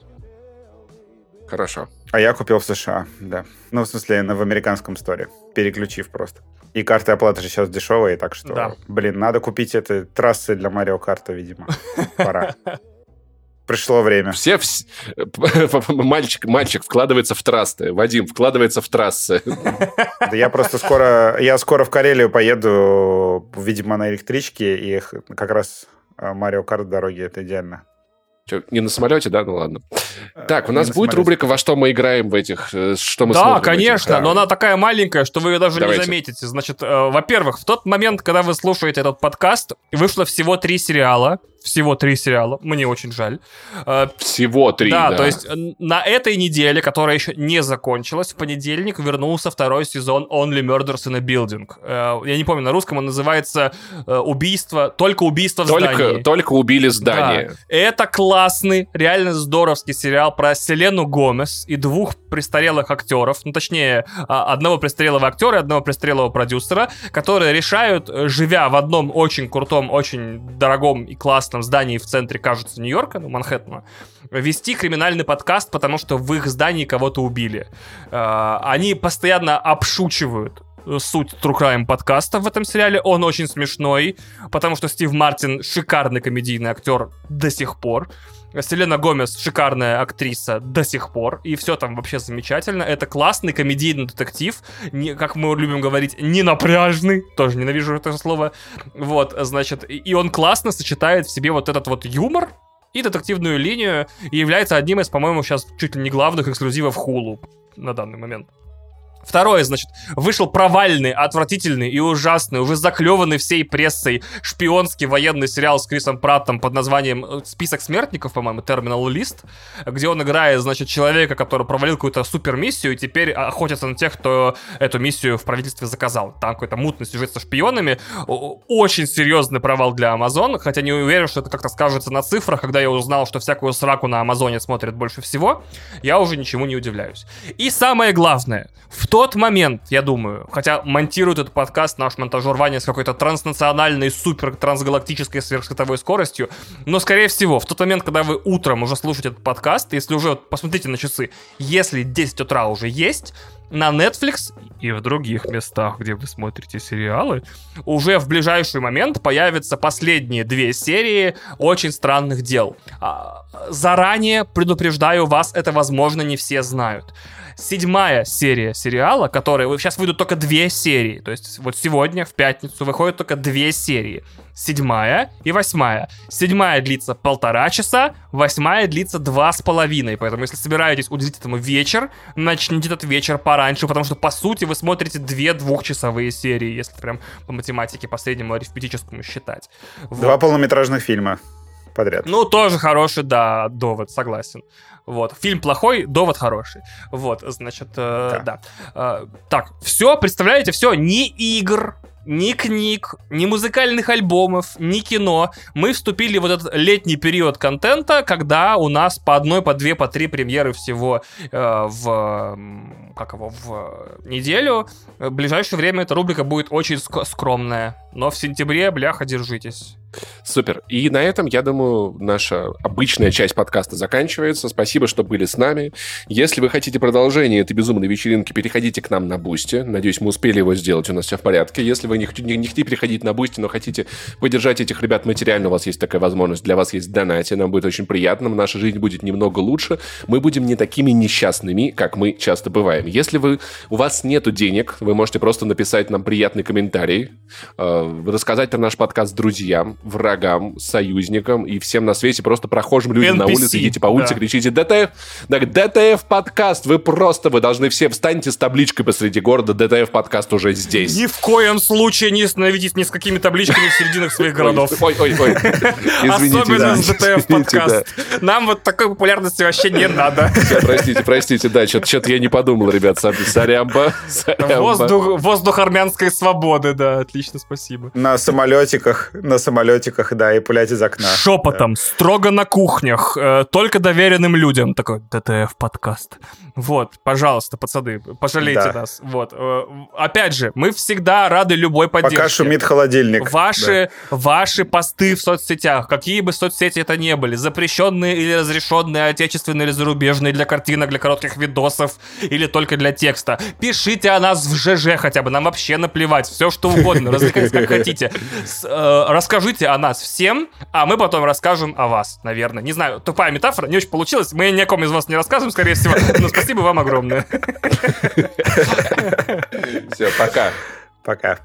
Хорошо. А я купил в США, да. Ну, в смысле, в американском сторе, переключив просто. И карты оплаты же сейчас дешевые, так что, да. блин, надо купить это трассы для Марио Карта, видимо. *laughs* Пора. Пришло время. Все, все *laughs* мальчик, мальчик вкладывается в трассы. Вадим вкладывается в трассы. *laughs* Да я просто скоро, я скоро в Карелию поеду, видимо, на электричке, и как раз Марио Карт дороги это идеально. Че, не на самолете, да? Ну ладно. Э, так, у нас будет рубрика «Во что мы играем в этих...» э, что мы Да, конечно, но она такая маленькая, что вы ее даже Давайте. не заметите. Значит, э, во-первых, в тот момент, когда вы слушаете этот подкаст, вышло всего три сериала всего три сериала. Мне очень жаль. Э, всего три, да. Да, то есть на этой неделе, которая еще не закончилась, в понедельник вернулся второй сезон Only Murders in a Building. Э, я не помню, на русском он называется «Убийство», только «Убийство в только, здании». Только убили здание. Да. Это классный, реально здоровский сериал про Селену Гомес и двух престарелых актеров, ну точнее, а, одного престарелого актера и одного престарелого продюсера, которые решают, живя в одном очень крутом, очень дорогом и классном здании в центре, кажется, Нью-Йорка, ну, Манхэттена, вести криминальный подкаст, потому что в их здании кого-то убили. А, они постоянно обшучивают суть True Crime подкаста в этом сериале. Он очень смешной, потому что Стив Мартин шикарный комедийный актер до сих пор. Селена Гомес шикарная актриса до сих пор, и все там вообще замечательно. Это классный комедийный детектив, не, как мы любим говорить, не напряжный, тоже ненавижу это слово. Вот, значит, и он классно сочетает в себе вот этот вот юмор, и детективную линию, является одним из, по-моему, сейчас чуть ли не главных эксклюзивов Hulu на данный момент. Второе, значит, вышел провальный, отвратительный и ужасный, уже заклеванный всей прессой шпионский военный сериал с Крисом Праттом под названием э, «Список смертников», по-моему, Terminal List, где он играет, значит, человека, который провалил какую-то супермиссию и теперь охотится на тех, кто эту миссию в правительстве заказал. Там какой-то мутный сюжет со шпионами. Очень серьезный провал для Amazon, хотя не уверен, что это как-то скажется на цифрах. Когда я узнал, что всякую сраку на Амазоне смотрят больше всего, я уже ничему не удивляюсь. И самое главное, в тот момент, я думаю, хотя монтирует этот подкаст наш монтажер Ваня с какой-то транснациональной, супер трансгалактической сверхсветовой скоростью, но, скорее всего, в тот момент, когда вы утром уже слушаете этот подкаст, если уже, посмотрите на часы, если 10 утра уже есть, на Netflix и в других местах, где вы смотрите сериалы, уже в ближайший момент появятся последние две серии очень странных дел. А, заранее предупреждаю вас, это, возможно, не все знают седьмая серия сериала, которая... Сейчас выйдут только две серии. То есть вот сегодня, в пятницу, выходят только две серии. Седьмая и восьмая. Седьмая длится полтора часа, восьмая длится два с половиной. Поэтому, если собираетесь уделить этому вечер, начните этот вечер пораньше, потому что, по сути, вы смотрите две двухчасовые серии, если прям по математике по среднему арифметическому считать. Вот. Два полнометражных фильма подряд. Ну, тоже хороший, да, довод, согласен. Вот. Фильм плохой, довод хороший. Вот, значит, э, да. да. Э, так, все, представляете, все, ни игр, ни книг, ни музыкальных альбомов, ни кино. Мы вступили в этот летний период контента, когда у нас по одной, по две, по три премьеры всего э, в как его в неделю. В ближайшее время эта рубрика будет очень скромная, но в сентябре, бляха, держитесь. Супер. И на этом, я думаю, наша обычная часть подкаста заканчивается. Спасибо, что были с нами. Если вы хотите продолжение этой безумной вечеринки, переходите к нам на Бусти. Надеюсь, мы успели его сделать, у нас все в порядке. Если вы не, не, не хотите переходить на Бусти, но хотите поддержать этих ребят материально, у вас есть такая возможность. Для вас есть донаты, нам будет очень приятно, наша жизнь будет немного лучше. Мы будем не такими несчастными, как мы часто бываем. Если вы, у вас нету денег, вы можете просто написать нам приятный комментарий, э, рассказать про наш подкаст друзьям, врагам, союзникам и всем на свете, просто прохожим людям NPC, на улице, идите по улице, да. кричите DTF, так, DTF подкаст, вы просто, вы должны все встаньте с табличкой посреди города, DTF подкаст уже здесь. Ни в коем случае не становитесь ни с какими табличками в серединах своих городов. Ой, ой, ой. *laughs* Особенно с DTF подкаст. Нам вот такой популярности вообще не надо. Простите, простите, да, что-то я не подумал, ребят, сорямба. Воздух, воздух армянской свободы, да, отлично, спасибо. На самолетиках, на самолетиках, да, и пулять из окна. Шепотом, да. строго на кухнях, э, только доверенным людям. Такой ДТФ подкаст. Вот, пожалуйста, пацаны, пожалейте да. нас. Вот. Э, опять же, мы всегда рады любой поддержке. Пока шумит холодильник. Ваши, да. ваши посты в соцсетях, какие бы соцсети это ни были, запрещенные или разрешенные, отечественные или зарубежные, для картинок, для коротких видосов или только для текста. Пишите о нас в ЖЖ хотя бы, нам вообще наплевать, все что угодно, развлекайтесь как хотите. Э, расскажите о нас всем, а мы потом расскажем о вас, наверное. Не знаю, тупая метафора, не очень получилась, мы ни о ком из вас не расскажем, скорее всего, но Спасибо вам огромное. Все, пока. Пока.